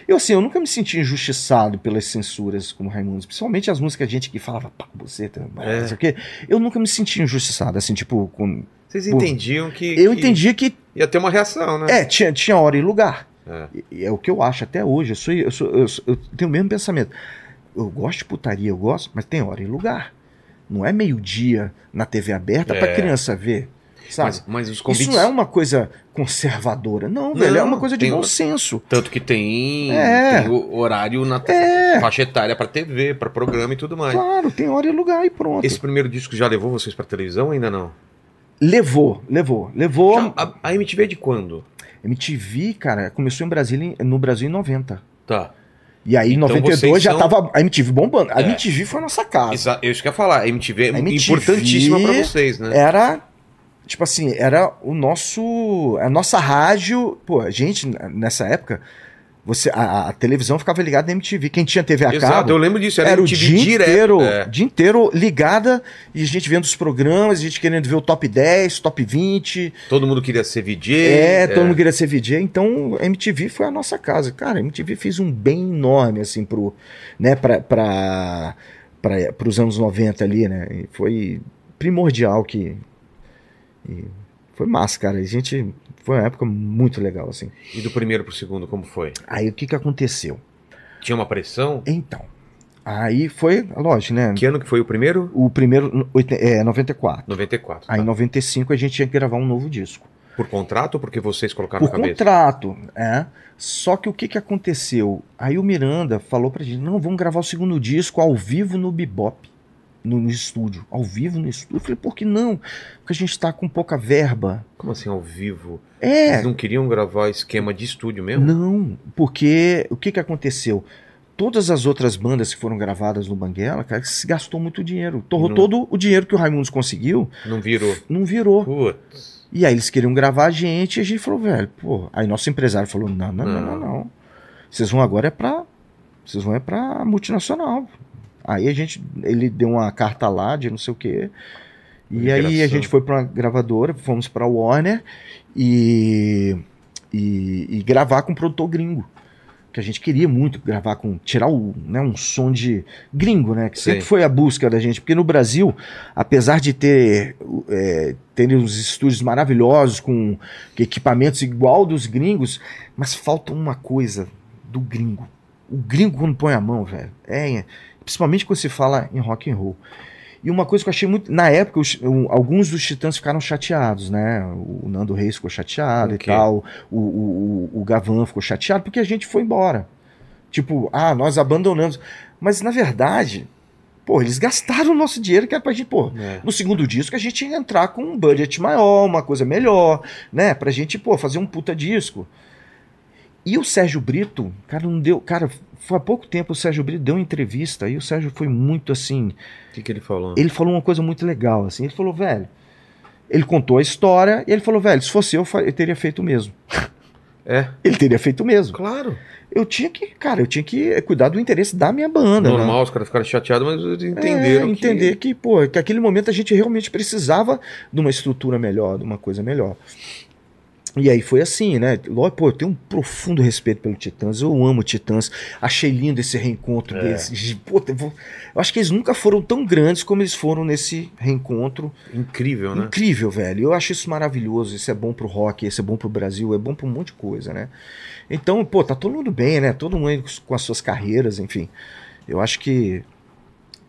Eu, assim, eu nunca me senti injustiçado pelas censuras como Raimundos. Principalmente as músicas a gente que falava, pá, você, É. não sei o quê. Eu nunca me senti injustiçado, assim, tipo, com... Vocês Pô, entendiam que. Eu que entendia que Ia ter uma reação, né? é, tinha, tinha hora e lugar. É. E- É o que eu acho até hoje. Eu, sou, eu, sou- eu sou- eu tenho o mesmo pensamento. Eu gosto de putaria, eu gosto, mas tem hora e lugar. Não é meio-dia na TV aberta pra É. criança ver. Sabe? Mas, mas os convites. Isso não é uma coisa conservadora. Não, velho. É uma coisa de bom o- senso. Tanto que tem, É. tem horário na É. faixa etária pra TV, pra programa e tudo mais. Claro, tem hora e lugar e pronto. Esse primeiro disco já levou vocês pra televisão ainda não? Levou, levou. Levou. Já- a, a MTV é de quando? MTV, cara, começou em Brasília, no Brasil em 90. Tá. E aí, em Então 92, vocês já são- tava a MTV bombando. A É. MTV foi a nossa casa. Exa eu isso que eu ia falar. A MTV é importantíssima pra vocês, né? era tipo assim, era o nosso a nossa rádio, pô, a gente nessa época, você a, a televisão ficava ligada na MTV, quem tinha TV a Exato, cabo eu lembro disso. Era, era o dia direto. inteiro, é. dia inteiro ligada e a gente vendo os programas, a gente querendo ver o top 10, top 20, Todo mundo queria ser VJ. é, todo mundo queria ser VJ, então a MTV foi a nossa casa. Cara, a MTV fez um bem enorme assim pro, né, para para para os anos 90 ali, né? E foi primordial que e foi massa, cara. A gente foi uma época muito legal assim. E do primeiro pro segundo, como foi? Aí o que que aconteceu? Tinha uma pressão? Então, aí foi, lógico, né? Que ano que foi o primeiro? O primeiro é 94. 94. Aí em tá. 95 a gente tinha que gravar um novo disco. Por contrato ou porque vocês colocaram Por na cabeça? contrato, é. Só que o que, que aconteceu? Aí o Miranda falou pra gente: não, vamos gravar o segundo disco ao vivo no Bebop, no, no estúdio. Ao vivo no estúdio. Eu falei: por que não? Porque a gente tá com pouca verba. Como assim, ao vivo? É, Eles não queriam gravar esquema de estúdio mesmo? não, porque o que, que aconteceu? Todas as outras bandas que foram gravadas no Banguela, cara, se gastou muito dinheiro. Torrou Não. todo o dinheiro que o Raimundos conseguiu, Não virou. não virou. Putz. E aí eles queriam gravar a gente e a gente falou, velho, pô. Aí nosso empresário falou: não, não, não, Não. não, não. Vocês vão agora é pra. Vocês vão é pra multinacional. Aí a gente. Ele deu uma carta lá de não sei o quê. E aí a gente foi pra uma gravadora, fomos pra Warner e, e, e gravar com um produtor gringo. Que a gente queria muito gravar com. tirar o, né, um som de gringo, né? Que sempre Sim. foi a busca da gente. Porque no Brasil, apesar de ter é, terem uns estúdios maravilhosos com equipamentos igual dos gringos, mas falta uma coisa do gringo. O gringo quando põe a mão, velho, é, principalmente quando se fala em rock and roll. E uma coisa que eu achei muito, na época os- um, alguns dos Titãs ficaram chateados, né? O Nando Reis ficou chateado O e tal, o, o, o- Gavan ficou chateado porque a gente foi embora. Tipo, ah, nós abandonamos. Mas na verdade, pô, eles gastaram o nosso dinheiro que era pra gente, pô, É. no segundo disco a gente ia entrar com um budget maior, uma coisa melhor, né? Pra gente, pô, fazer um puta disco. E o Sérgio Brito, cara, não deu. Cara, há pouco tempo o Sérgio Brito deu uma entrevista e o Sérgio foi muito assim. O que, que ele falou? Ele falou uma coisa muito legal, assim. Ele falou, velho. Ele contou a história e ele falou, velho, se fosse eu, eu teria feito o mesmo. É, Ele teria feito o mesmo. claro. Eu tinha que, cara, eu tinha que cuidar do interesse da minha banda. né? Normal, os caras ficaram chateados, mas eles entenderam. É, que- entender que, pô, que aquele momento a gente realmente precisava de uma estrutura melhor, de uma coisa melhor. E aí foi assim, né? Lógico, pô, eu tenho um profundo respeito pelo Titãs. Eu amo Titãs. Achei lindo esse reencontro É. deles. De- Pô, eu acho que eles nunca foram tão grandes como eles foram nesse reencontro. Incrível, né? Incrível, velho. Eu acho isso maravilhoso. Isso é bom pro rock, isso é bom pro Brasil, é bom pra um monte de coisa, né? Então, pô, tá todo mundo bem, né? Todo mundo com as suas carreiras, enfim. Eu acho que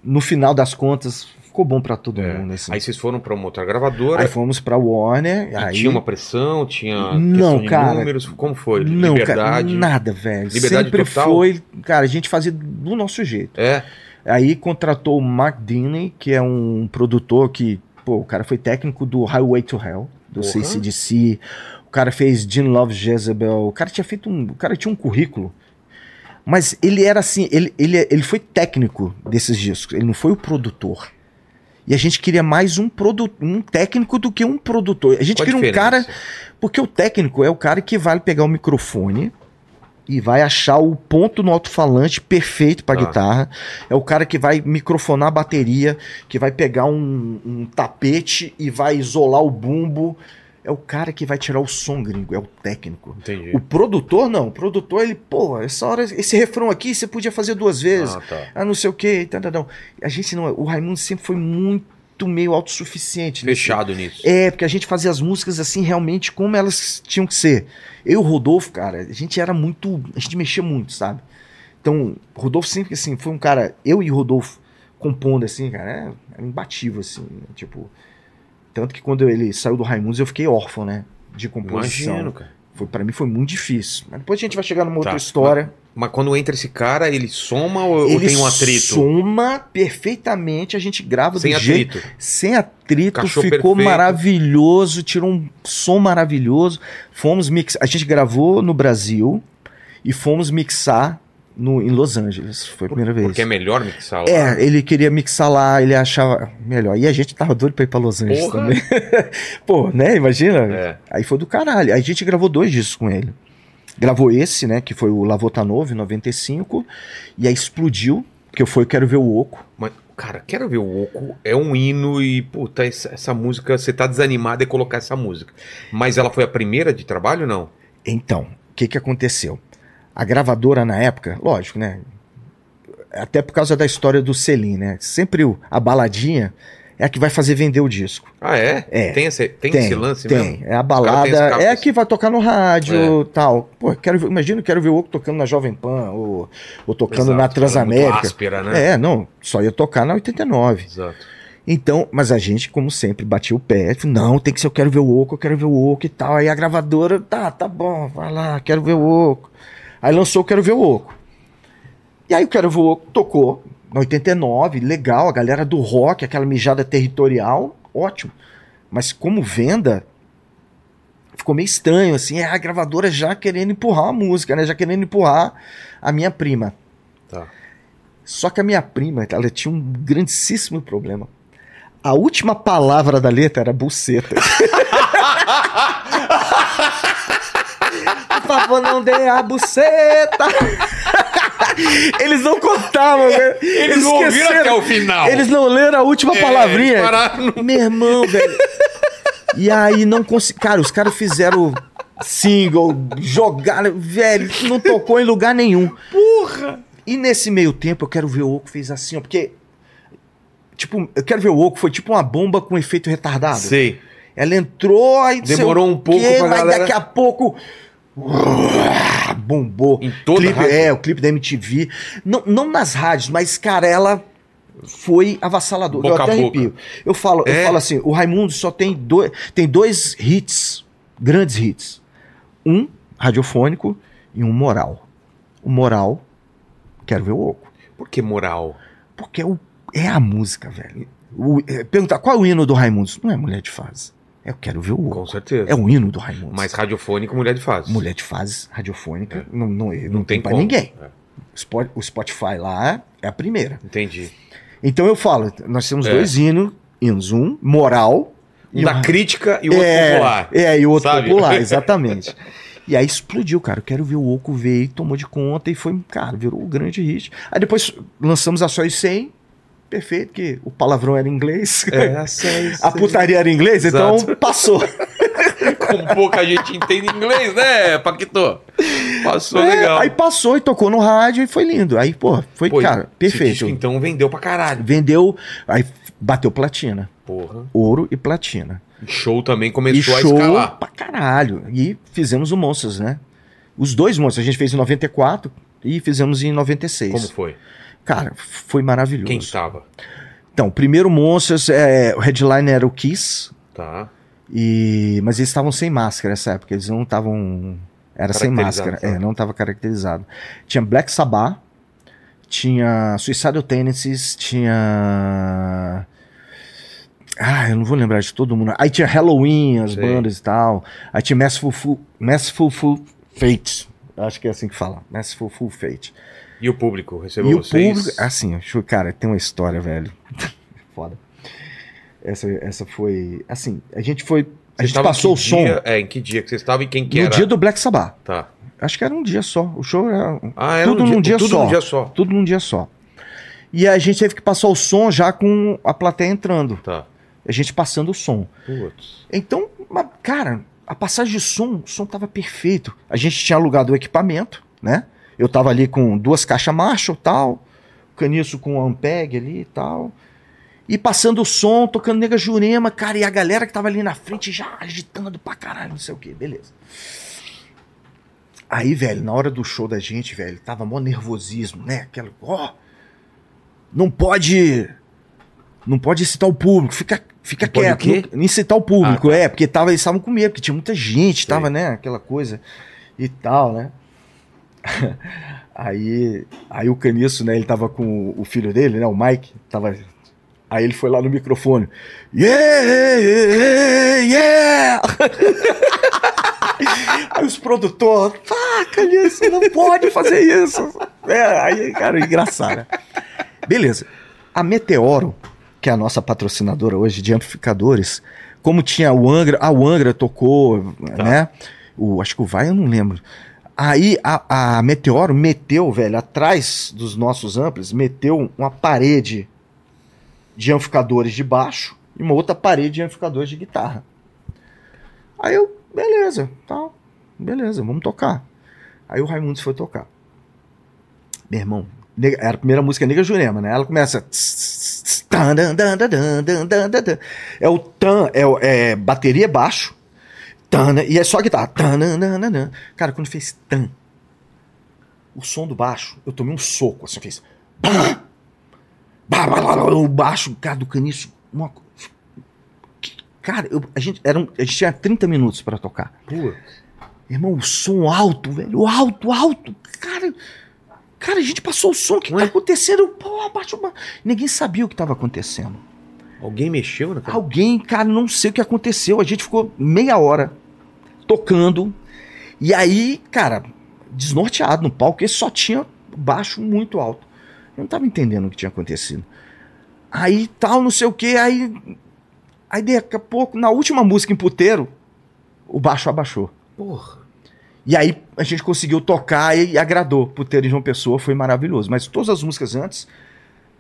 no final das contas ficou bom pra todo É. mundo. Assim. Aí vocês foram pra uma outra gravadora. Aí fomos pra Warner. e aí... tinha uma pressão, tinha Não, cara. números. Como foi? Não, cara, Liberdade. nada, velho. Liberdade Sempre total? foi. Cara, a gente fazia do nosso jeito. É, Aí contratou o Mark Dinley, que é um produtor que, pô, o cara foi técnico do Highway to Hell, do Porra. CCDC. O cara fez Gene Love Jezebel. O cara tinha feito um. O cara tinha um currículo. Mas ele era assim, ele, ele, ele foi técnico desses discos, ele não foi o produtor. E a gente queria mais um, produ um técnico do que um produtor. A gente Qual queria um cara. Porque o técnico é o cara que vai pegar o microfone e vai achar o ponto no alto-falante perfeito para Tá. guitarra. É o cara que vai microfonar a bateria, que vai pegar um, um tapete e vai isolar o bumbo. É o cara que vai tirar o som gringo, é o técnico. entendi. O produtor não, o produtor ele, pô, essa hora, esse refrão aqui você podia fazer duas vezes. Ah, tá. Ah, não sei o que, tá, tá, tá. A gente não, o Raimundo sempre foi muito meio autossuficiente. nesse- Fechado nisso. é, porque a gente fazia as músicas assim, realmente como elas tinham que ser. Eu e o Rodolfo, cara, a gente era muito. A gente mexia muito, sabe? Então, o Rodolfo sempre, assim, foi um cara. Eu e o Rodolfo compondo, assim, cara, é, era imbatível, assim, né? tipo. Tanto que quando ele saiu do Raimundos, eu fiquei órfão, né? De composição. Imagino, cara. Foi, pra mim foi muito difícil. Mas depois a gente vai chegar numa outra Tá, história. Mas quando entra esse cara, ele soma ou, ou ele tem um atrito? soma perfeitamente, a gente grava Sem do jeito atrito. sem atrito, Cachorro ficou perfeito. maravilhoso, tirou um som maravilhoso. Fomos mix, a gente gravou no Brasil e fomos mixar no, em Los Angeles. Foi a primeira vez. Porque é melhor mixar lá. É, ele queria mixar lá, ele achava melhor. E a gente tava doido pra ir pra Los Angeles Porra. também. Pô, né? Imagina. É. Aí foi do caralho. Aí a gente gravou dois discos com ele. Gravou esse, né? Que foi o Lavota Novo, em 95. E aí explodiu, que foi Quero Ver o Oco. Mas, cara, quero ver o Oco. É um hino e, puta, essa, essa música, você tá desanimado em colocar essa música. Mas ela foi a primeira de trabalho, não? Então, o que que aconteceu? A gravadora na época, lógico, né? Até por causa da história do selim, né? Sempre o- a baladinha é a que vai fazer vender o disco. Ah, é? É. Tem, esse, tem, esse lance tem. mesmo? É a balada, tem é a que vai tocar no rádio tal. Pô, quero ver, imagina, quero ver o Oco tocando na Jovem Pan ou, ou tocando Exato, na é Transamérica. áspera, né? É, não, só ia tocar na 89. Exato. Então, mas a gente, como sempre, batia o pé. Não, tem que ser eu quero ver o Oco, eu quero ver o Oco e tal. Aí a gravadora, tá, tá bom, vai lá, quero ver o Oco. Aí lançou o Quero Ver o Oco. E aí o Quero Ver o Oco tocou, na 89, legal, a galera do rock, aquela mijada territorial, ótimo. Mas como venda, ficou meio estranho, assim, é a gravadora já querendo empurrar a música, né? Já querendo empurrar a minha prima. Tá. Só que a minha prima, ela tinha um grandíssimo problema. A última palavra da letra era buceta. Por favor, não dê a buceta. Eles não contavam, velho. Eles não ouviram até o final. Eles não leram a última É, palavrinha. eles pararam no- Meu irmão, velho. E aí não consegui. Cara, os caras fizeram single, jogaram. Velho, não tocou em lugar nenhum. Porra! E nesse meio tempo eu quero ver o Oco fez assim, ó, porque. Tipo, eu quero ver o Oco, foi tipo uma bomba com efeito retardado. Sei. Ela entrou, aí sei Demorou um pouco quê, pra mas galera- daqui a pouco. Bombou. Em toda clipe, rádio? É, o clipe da MTV. Não, não nas rádios, mas, cara, ela foi avassaladora. Boca eu até a arrepio. Eu falo, É? eu falo assim, o Raimundo só tem dois, tem dois hits, grandes hits. Um radiofônico e um moral. O moral Quero ver o Oco. Por que moral? Porque é, o- é a música, velho. O, é, perguntar qual é o hino do Raimundos? Não é Mulher de Fase. Eu quero ver o Com certeza. É o hino do Raimundos. Mais radiofônico, mulher de fase. Mulher de Fase, radiofônica, É. não, não, não, Não, tem pra como. ninguém. É, O Spot- O Spotify lá é a primeira. entendi. Então eu falo, nós temos É. dois hinos, hinos. Um moral Um da um- crítica e o outro é, popular. É, e o outro Sabe? popular, exatamente. E aí explodiu, cara. Eu quero ver o Oco veio, tomou de conta e foi, cara, virou um grande hit. Aí depois lançamos a Só e 100, perfeito, que o palavrão era em inglês. É, sei, A putaria era em inglês, então Exato. passou. Como pouca gente entende inglês, né, Paquito? Passou É, legal. Aí passou e tocou no rádio e foi lindo. Aí, pô, foi, Pô, cara, perfeito. disco, então vendeu pra caralho. Vendeu, aí bateu platina. Porra. Ouro e platina. Show também E começou a show escalar. pra caralho. E fizemos o Monstros, né? Os dois Monstros. A gente fez em 94 e fizemos em 96. Como foi? Cara, foi maravilhoso. Quem tava? Então, primeiro Monstros, é, o headline era o Kiss, Tá. e, mas eles estavam sem máscara nessa época. Eles não estavam. Era sem máscara. tá. É, não estava caracterizado. Tinha Black Sabbath, tinha Suicidal Tendencies, tinha. Ah, eu não vou lembrar de todo mundo. Aí tinha Halloween, as Sei. bandas e tal. Aí tinha Massful, Fu- Massful Fu- Fate. Acho que é assim que fala. Massful Full Fate. E o público? Recebeu E o vocês? público, assim, cara, tem uma história, velho. Foda. Essa, essa foi, assim, a gente foi, a gente passou o som dia? É, em que dia que vocês estavam e quem que no era? dia do Black Sabbath. Tá. Acho que era um dia só. O show era Ah, era Tudo um num dia tudo só. num dia só. tudo num dia só. E a gente teve que passar o som já com a plateia entrando. Tá. A gente passando o som. Putz. Então, cara, a passagem de som, o som tava perfeito. A gente tinha alugado o equipamento, né? Eu tava ali com duas caixas Marshall tal, caniço com Ampeg ali e tal. E passando o som, tocando Nega Jurema, cara, e a galera que tava ali na frente já agitando pra caralho, não sei o que, beleza. Aí, velho, na hora do show da gente, velho, tava mó nervosismo, né? Aquela, ó, não pode, não pode incitar o público, fica, fica Não pode quieto. quê? não- incitar o público, Ah, tá. é, porque tava, eles estavam com medo, porque tinha muita gente, Sei. tava, né, aquela coisa e tal, né? Aí, aí o Caniço, né, ele tava com o filho dele, né, o Mike, tava Aí ele foi lá no microfone. Yeah, yeah, yeah. aí os produtores, tá, Caniço, você não pode fazer isso. É, aí, cara, engraçado. né? Beleza. A Meteoro, que é a nossa patrocinadora hoje de amplificadores, como tinha o Angra, a o Angra tocou, Tá. né? O, acho que o Vai eu não lembro. Aí a, a Meteoro meteu, velho, atrás dos nossos amplis meteu uma parede de amplificadores de baixo e uma outra parede de amplificadores de guitarra. Aí eu, beleza, tal, beleza, vamos tocar. Aí o Raimundos foi tocar. Meu irmão, era a primeira música Negra Jurema, né? Ela começa. É o tan, é, é bateria baixo, tan, né? e é só guitarra. Tan, dan, dan, dan, dan. Cara, quando fez tan, o som do baixo, eu tomei um soco, assim, fez. O baixo, cara, do caniço. Uma... Cara, eu- a, gente, era um- a gente tinha 30 minutos pra tocar. Putz. Irmão, o som alto, velho. Alto, alto. Cara, cara, a gente passou o som. O que, que tá acontecendo? Pô, abaixa o. Ninguém sabia o que tava acontecendo. Alguém mexeu naquela... Alguém, cara, não sei o que aconteceu. A gente ficou meia hora tocando. E aí, cara, desnorteado no palco, porque só tinha baixo muito alto. Eu não tava entendendo o que tinha acontecido. Aí tal, não sei o que, aí. Aí daqui a pouco, na última música em puteiro, o baixo abaixou. Porra. E aí a gente conseguiu tocar e, agradou. Puteiro de João Pessoa foi maravilhoso. Mas todas as músicas antes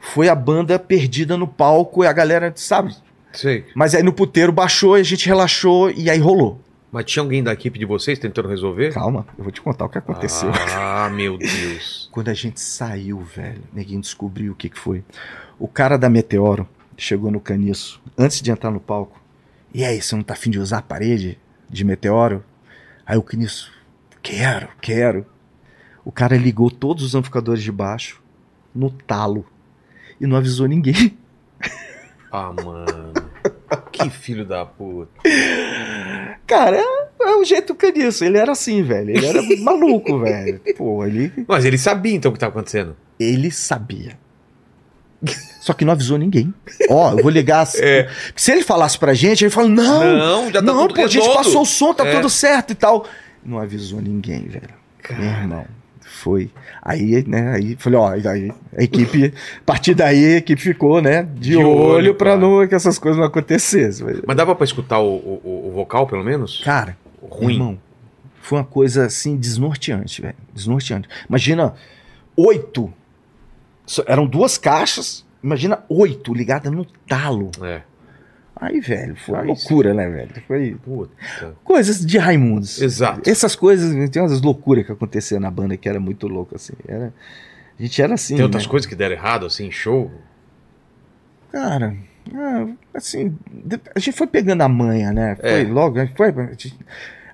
foi a banda perdida no palco e a galera, sabe? Sei. Mas aí no puteiro baixou e a gente relaxou e aí rolou. Mas tinha alguém da equipe de vocês tentando resolver? Calma, eu vou te contar o que aconteceu. Ah, meu Deus. Quando a gente saiu, velho, ninguém descobriu o que, que foi. O cara da Meteoro chegou no caniço antes de entrar no palco. E aí, você não tá afim de usar a parede de Meteoro? Aí o caniço, quero, quero. O cara ligou todos os amplificadores de baixo no talo e não avisou ninguém. Ah, mano. Que filho da puta. Cara, é, é o jeito caniço. Ele era assim, velho. Ele era maluco, velho. Pô, ele. Mas ele sabia então o que estava acontecendo. Ele sabia. Só que não avisou ninguém. Ó, eu vou ligar. É. Se ele falasse pra gente, ele fala: não, Não, já tá não, pô, a gente redondo." passou o som, tá É. tudo certo e tal. Não avisou ninguém, velho. Meu irmão. Foi. Aí, né, aí falei, ó, aí a equipe, a partir daí a equipe ficou, né, de, De olho, claro. não que essas coisas não acontecessem. Mas, dava pra escutar o, o- o vocal, pelo menos? Cara, Ruim. irmão, foi uma coisa assim desnorteante, velho. Desnorteante. Imagina oito. Eram duas caixas, imagina oito ligadas no talo. É. Aí, velho, foi uma loucura, né, velho? Foi Puta. coisas de Raimundos. Exato. Essas coisas, tem umas loucuras que aconteciam na banda que era muito louco, assim. Era, a gente era assim. Tem outras né? coisas que deram errado, assim, show? Cara, ah, assim, a gente foi pegando a manha, né? Foi É. logo, foi, a, gente-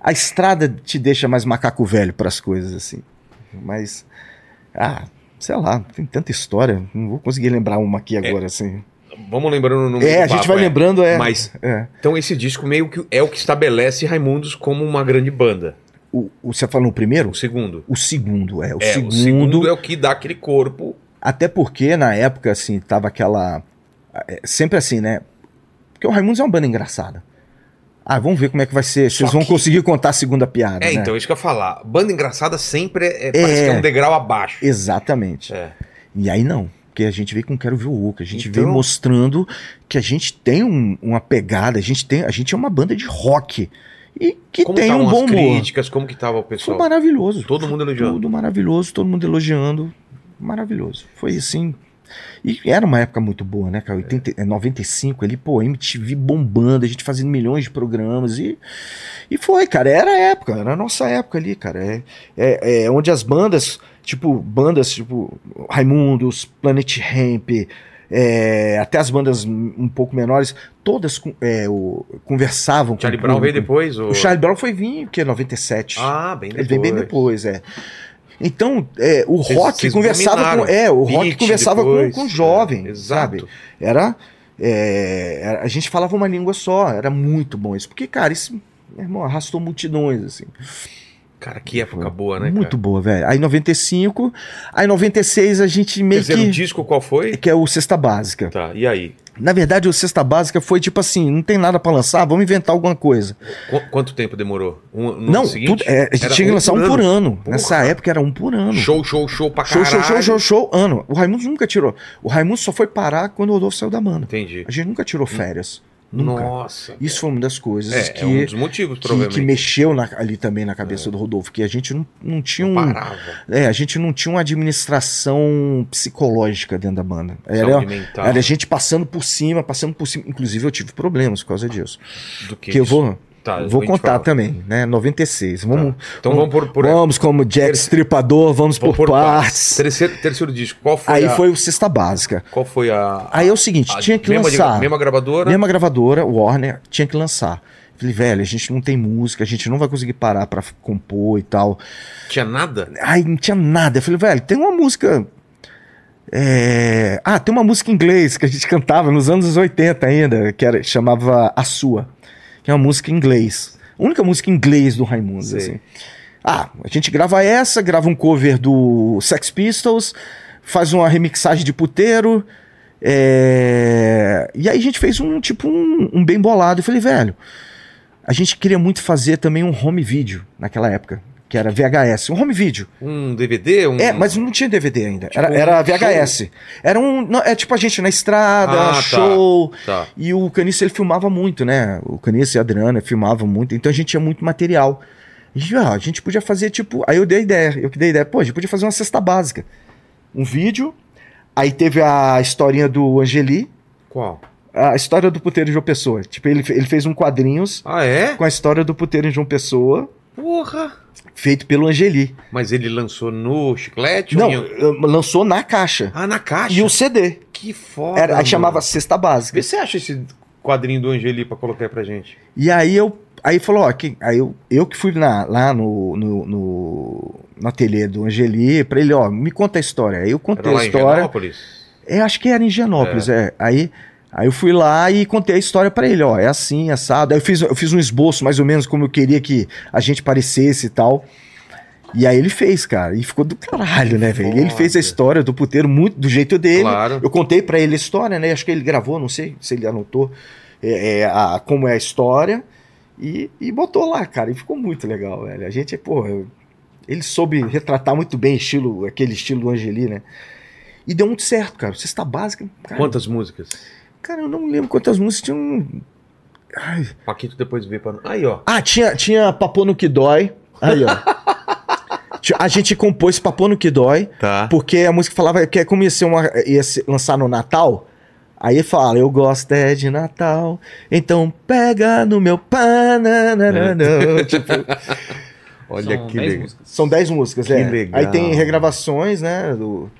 a estrada te deixa mais macaco velho para as coisas, assim. Mas, ah, sei lá, tem tanta história, não vou conseguir lembrar uma aqui agora, assim. Vamos lembrando no É, a gente vai lembrando, é. Mas, é. então esse disco meio que é o que estabelece Raimundos como uma grande banda. O, o- você falou o primeiro? O segundo. O segundo, é. O, é, segundo, o segundo é o que dá aquele corpo. Até porque na época, assim, tava aquela. é, Sempre assim, né? Porque o Raimundos é uma banda engraçada. Ah, vamos ver como é que vai ser. Vocês vão que- conseguir contar a segunda piada. É, né? então, isso que eu ia falar. Banda engraçada sempre é, parece É. que é um degrau abaixo. Exatamente. É. E aí não. Porque a gente veio com Quero Ver o Oco. A gente Então- veio mostrando que a gente tem um- uma pegada, a gente, tem, a gente é uma banda de rock. E que Como tem um bom as humor. críticas, como que tava o Foi pessoal? maravilhoso. Todo mundo elogiando. Tudo maravilhoso, todo mundo elogiando. Maravilhoso. Foi assim. E era uma época muito boa, né, cara? 80, é, 95 ali, pô, MTV bombando, a gente fazendo milhões de programas. E, e foi, cara. Era a época, era a nossa época ali, cara. É, é, é onde as bandas, tipo, bandas tipo Raimundos, Planet Ramp, é, até as bandas um pouco menores, todas com- é, o- conversavam com Charlie o Brown veio depois? Ou... O Charlie Brown foi vir, que é 97. Ah, bem Ele depois. vem bem depois, é. Então, é, o Vocês- rock vocês conversava com. É, o rock conversava com, depois. com o jovem, É, sabe? é, era- A gente falava uma língua só, era muito bom isso. Porque, cara, isso, meu irmão, arrastou multidões, assim. Cara, que época boa, né? muito cara? boa, velho. Aí 95, aí 96 a gente meio Terceiro que. disco qual foi? Que é o Cesta Básica. Tá, e aí? Na verdade, o Cesta Básica foi tipo assim: não tem nada pra lançar, vamos inventar alguma coisa. Qu- quanto tempo demorou? Um, não, seguinte? tudo, é, a gente Era tinha que lançar um por ano. Porra. Nessa época era um por ano. Show, show, show pra Show, caralho. show, show, show, show, ano. O Raimundo nunca tirou. O Raimundo só foi parar quando o Rodolfo saiu da banda. Entendi. A gente nunca tirou férias. Nunca. Nossa. Isso foi uma das coisas É, que, é um dos motivos, que, que mexeu na- ali também na cabeça do Rodolfo, que a gente não, não tinha Não um. parava. É, a gente não tinha uma administração psicológica dentro da banda. Era, era a gente passando por cima, passando por cima. Inclusive, eu tive problemas por causa disso. Do que, Que eu vou, Tá, vou contar fala. também, né? 96. Vamos, Então vamos por, por vamos como Jack Stripador, vamos vamos por partes. Terceiro, terceiro disco, qual foi Aí a... foi o Cesta Básica. Qual foi a... Aí é o seguinte, a- tinha que mesma, de- lançar. mesma gravadora? Mesma gravadora, Warner, tinha que lançar. Falei, velho, a gente não tem música, a gente não vai conseguir parar pra compor e tal. Tinha nada? Aí não tinha nada. Eu falei, velho, tem uma música. é, Ah, tem uma música em inglês que a gente cantava nos anos 80 ainda, que era, chamava A Sua, que é uma música em inglês. A única música em inglês do Raimundo, assim. Ah, a gente grava essa, grava um cover do Sex Pistols, faz uma remixagem de puteiro. é, E aí a gente fez um tipo um, um bem bolado. Eu falei, velho, a gente queria muito fazer também um home video naquela época, que era VHS, um home video. Um DVD? Um... É, mas não tinha DVD ainda. Tipo era, era VHS. Era um. não, é tipo a gente na estrada, Ah, tá. show. Tá. E o Canice ele filmava muito, né? O Canice e a Adriana filmavam muito, então a gente tinha muito material. E ah, a gente podia fazer tipo. Aí eu dei a ideia, eu que dei a ideia, pô, a gente podia fazer uma cesta básica. Um vídeo, aí teve a historinha do Angeli, Qual? a história do puteiro em João Pessoa. Tipo, ele, ele fez um quadrinhos Ah, é? com a história do puteiro em João Pessoa, Porra! Feito pelo Angeli. Mas ele lançou no chiclete? Não, em- lançou na caixa. Ah, na caixa? E o CD. Que foda, Era, aí chamava Cesta Básica. Vê você acha esse quadrinho do Angeli pra colocar aí pra gente. E aí eu. Aí falou, ó, que, aí eu, eu que fui na- lá no, no, no, no ateliê do Angeli, pra ele, ó, me conta a história. Aí eu contei a em história. Genópolis? É, acho que era em Genópolis, é. Aí, aí eu fui lá e contei a história pra ele, ó, é assim, assado. Aí eu fiz, eu fiz um esboço mais ou menos como eu queria que a gente parecesse e tal. E aí ele fez, cara, e ficou do caralho, né, velho? Ele fez a história do puteiro muito do jeito dele. Claro. Eu contei pra ele a história, né? Acho que ele gravou, não sei se ele anotou é, é, a, como é a história. E, e botou lá, cara, e ficou muito legal, velho. A gente, pô, ele soube retratar muito bem estilo, aquele estilo do Angeli, né? E deu muito certo, cara. Cesta básica. Cara, Quantas músicas? Cara, eu não lembro quantas músicas tinham. Ai. Paquito depois vê pra. Aí, ó. Ah, tinha, tinha Papo no Que Dói. Aí, ó. A gente compôs Papo no Que Dói. Tá. Porque a música falava que como ia ser uma. ia ser- lançar no Natal. Aí fala, eu gosto é de Natal, então pega no meu pananana. tipo, Olha São que 10 legal. músicas. são 10 músicas, Que é. legal. Aí tem regravações, né? Do...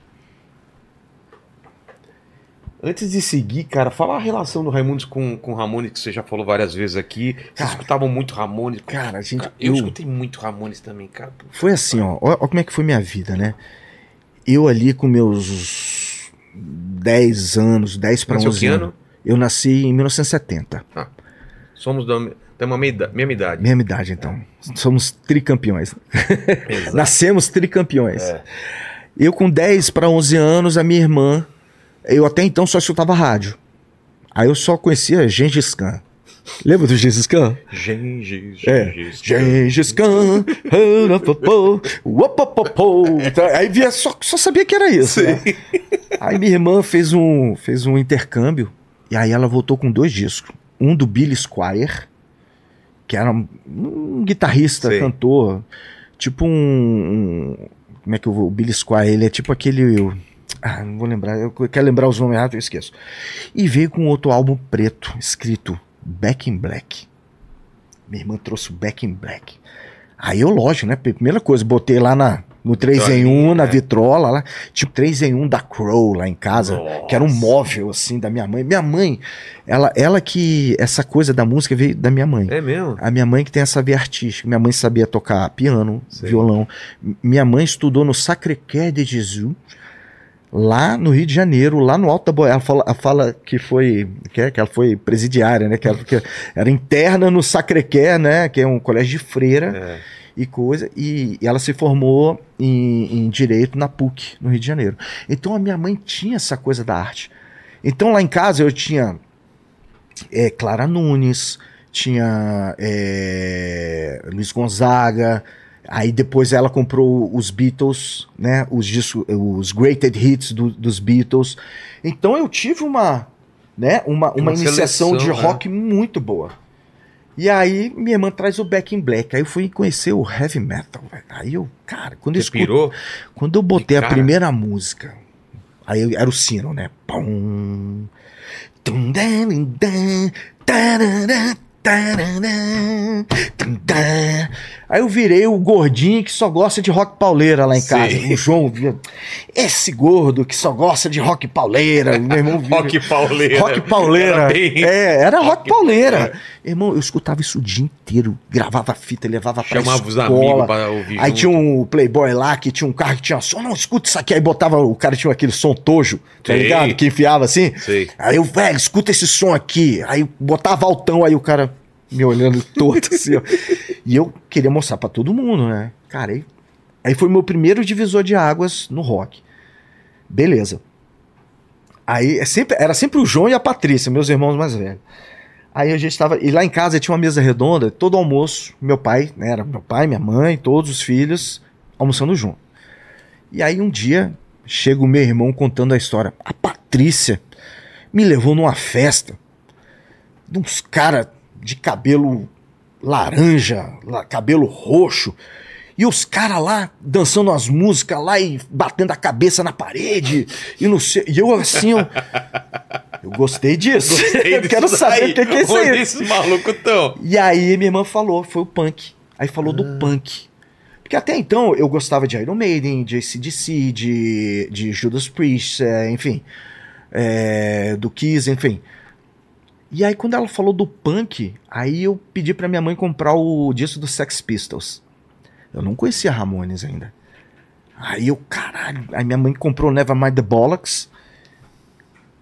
Antes de seguir, cara, fala a relação do Raimundos com, com Ramones, que você já falou várias vezes aqui. Vocês Cara. escutavam muito Ramones. Cara, a gente. eu, eu- escutei muito Ramones também, cara. Foi assim, ó. Ó como é que foi minha vida, né? Eu ali com meus 10 anos, 10 para Nasceu 11 que anos. ano? Eu nasci em 1970. Somos da temos a mesma mesma idade. Mesma idade, então. Somos tricampeões. Nascemos tricampeões. É. Eu com 10 para 11 anos, a minha irmã, eu até então só escutava rádio. Aí eu só conhecia Gengis Khan. Lembra do Gengis Khan? Gengis, É. Gengis. Gengis Khan. Aí via, só, só sabia que era isso. né? Aí minha irmã fez um, fez um intercâmbio e aí ela voltou com dois discos. Um do Billy Squire, que era um, um guitarrista, Sei. cantor, tipo um, um- Como é que eu vou. O Billy Squire, ele é tipo aquele. Ah, não vou lembrar. Eu quero lembrar os nomes errados, eu esqueço. E veio com outro álbum preto, escrito Back in Black. Minha irmã trouxe o Back in Black. Aí eu, lógico, né? Primeira coisa, botei lá na, no 3 em 1, na né? vitrola, lá, tipo 3 em 1 da Crow lá em casa, Nossa. que era um móvel assim da minha mãe. Minha mãe, ela, ela que. Essa coisa da música veio da minha mãe. É mesmo? A minha mãe que tem essa veia artística. Minha mãe sabia tocar piano, violão. Minha mãe estudou no Sacré-Cœur de Jesus, lá no Rio de Janeiro, lá no Alto da Boia. Ela fala, ela fala que foi que, é- que ela foi presidiária, né? Que ela, que era interna no Sacré-Cœur, né? Que é um colégio de freira É. e coisa. E, e ela se formou em, em direito na PUC, no Rio de Janeiro. Então a minha mãe tinha essa coisa da arte. Então lá em casa eu tinha é, Clara Nunes, tinha é, Luiz Gonzaga. Aí depois ela comprou os Beatles, né? Os, discos, os greatest hits do- dos Beatles. Então eu tive uma, né? Uma, uma, Uma iniciação de seleção, rock muito boa. E aí minha irmã traz o Back in Black. Aí eu fui conhecer o heavy metal. velho. Aí eu, cara, quando eu, escuto, pirou? quando eu botei a cara. primeira música, aí eu- era o sino, né? Pum. Tum, dan, dan, dan. Aí eu virei o gordinho que só gosta de rock pauleira lá em Sim. casa. O João via. Esse gordo que só gosta de rock pauleira. Meu irmão via. Rock pauleira. Rock pauleira. Era bem- É, era rock, Rock pauleira. Irmão, eu escutava isso o dia inteiro. Gravava fita, levava pra Chamava os escola. amigos pra ouvir Aí junto. tinha um Playboy lá que tinha um carro que tinha som. Não, escuta isso aqui. Aí botava, o cara tinha aquele som tojo, tá Sei. ligado? Que enfiava assim. Sei. Aí eu, velho, escuta esse som aqui. Aí botava altão, aí o cara me olhando torto assim, ó. E eu queria mostrar pra todo mundo, né? Cara, aí, aí foi meu primeiro divisor de águas no rock. Beleza. Aí é sempre, era sempre o João e a Patrícia, meus irmãos mais velhos. Aí a gente tava. E lá em casa tinha uma mesa redonda, todo almoço, meu pai, né? Era meu pai, minha mãe, todos os filhos, almoçando junto. E aí um dia chega o meu irmão contando a história. A Patrícia me levou numa festa de uns caras de cabelo laranja, la- cabelo roxo. E os caras lá dançando as músicas lá e batendo a cabeça na parede. E, não sei, e eu assim, eu, eu gostei disso. eu quero saber o que, que é isso aí. esses malucos estão? E aí minha irmã falou, foi o punk. Aí falou do punk. Porque até então eu gostava de Iron Maiden, de ACDC, de, de Judas Priest, é, enfim. é, do Kiss, enfim. E aí quando ela falou do punk, aí eu pedi pra minha mãe comprar o disco do Sex Pistols. Eu não conhecia Ramones ainda. Aí eu, caralho, aí minha mãe comprou Nevermind the Bollocks.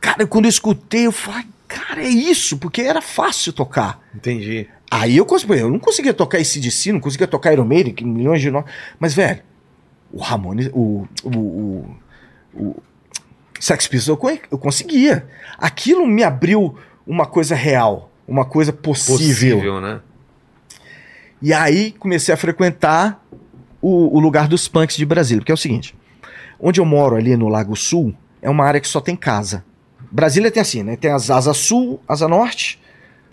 Cara, quando eu escutei, eu falei, cara, é isso, porque era fácil tocar. Entendi. Aí eu, consegui, eu não conseguia tocar esse DC, não conseguia tocar Iron Maiden, que milhões de nós. Mas, velho, o Ramones, o, o, o, o Sex Pistols eu, eu conseguia. Aquilo me abriu uma coisa real, uma coisa possível. Possível, né? E aí comecei a frequentar o, o lugar dos punks de Brasília, porque é o seguinte: onde eu moro ali no Lago Sul é uma área que só tem casa. Brasília tem assim, né? Tem as asa sul, asa norte,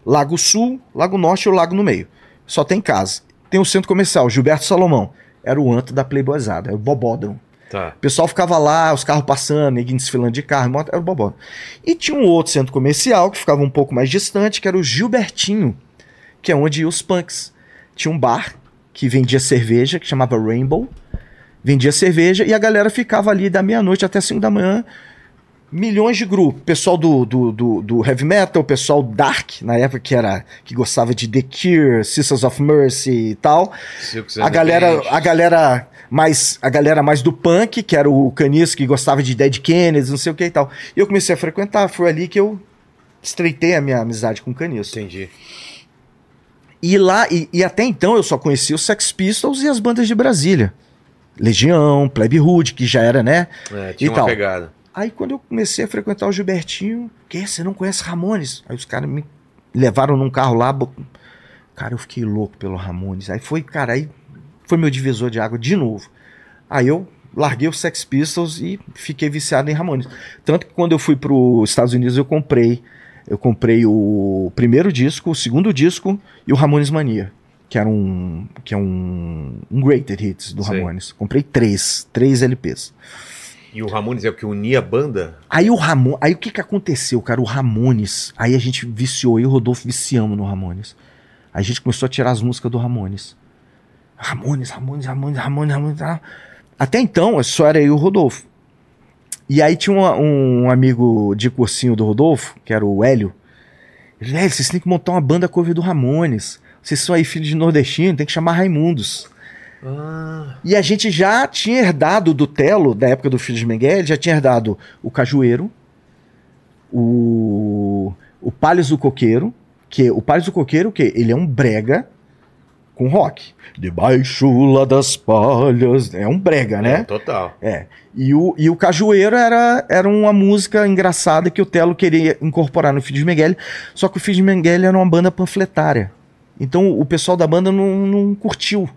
Lago Sul, Lago Norte e o Lago no meio. Só tem casa. Tem o centro comercial, Gilberto Salomão. Era o antro da Playboyzada, era o Bobódromo. Tá. O pessoal ficava lá, os carros passando, ninguém desfilando de carro, moto, era o Bobódromo. E tinha um outro centro comercial que ficava um pouco mais distante, que era o Gilbertinho, que é onde iam os punks. Tinha um bar que vendia cerveja, que chamava Rainbow. Vendia cerveja e a galera ficava ali da meia-noite até 5 da manhã. Milhões de grupos. Pessoal do, do, do, do heavy metal, pessoal dark, na época que era que gostava de The Cure, Sisters of Mercy e tal. A galera, a galera mais a galera mais do punk, que era o Caniço que gostava de Dead Kennedys, não sei o que e tal. E eu comecei a frequentar, foi ali que eu estreitei a minha amizade com o Caniço. Entendi. E lá, e, e até então eu só conhecia os Sex Pistols e as bandas de Brasília. Legião, Plebe Hood, que já era, né? É, tinha E uma tal. pegada. Aí quando eu comecei a frequentar o Gilbertinho, que você não conhece Ramones? Aí os caras me levaram num carro lá, cara, eu fiquei louco pelo Ramones. Aí foi, cara, aí foi meu divisor de água de novo. Aí eu larguei os Sex Pistols e fiquei viciado em Ramones. Tanto que quando eu fui para os Estados Unidos eu comprei, eu comprei o primeiro disco, o segundo disco e o Ramones Mania, que era um que é um, um greatest hits do Sei. Ramones. Comprei três, três LPs. E o Ramones é o que unia a banda? Aí o Ramon, aí o que que aconteceu, cara? O Ramones, aí a gente viciou, eu e o Rodolfo viciamos no Ramones. Aí a gente começou a tirar as músicas do Ramones. Ramones, Ramones, Ramones, Ramones, Ramones. ah. Até então, só era eu e o Rodolfo. E aí tinha um, um amigo de cursinho do Rodolfo, que era o Hélio. Ele, velho, vocês têm que montar uma banda cover do Ramones. Vocês são aí filhos de nordestino, tem que chamar Raimundos. Ah, E a gente já tinha herdado do Telo, da época do Filho de Miguel, já tinha herdado o Cajueiro, o, o Palhos do Coqueiro, que o Palhos do Coqueiro, que ele é um brega com rock. Debaixo lá das palhas, é um brega, é, né? total. É. E o, e o Cajueiro era, era uma música engraçada que o Telo queria incorporar no Filho de Miguel, só que o Filho de Miguel era uma banda panfletária. Então o pessoal da banda não, não curtiu.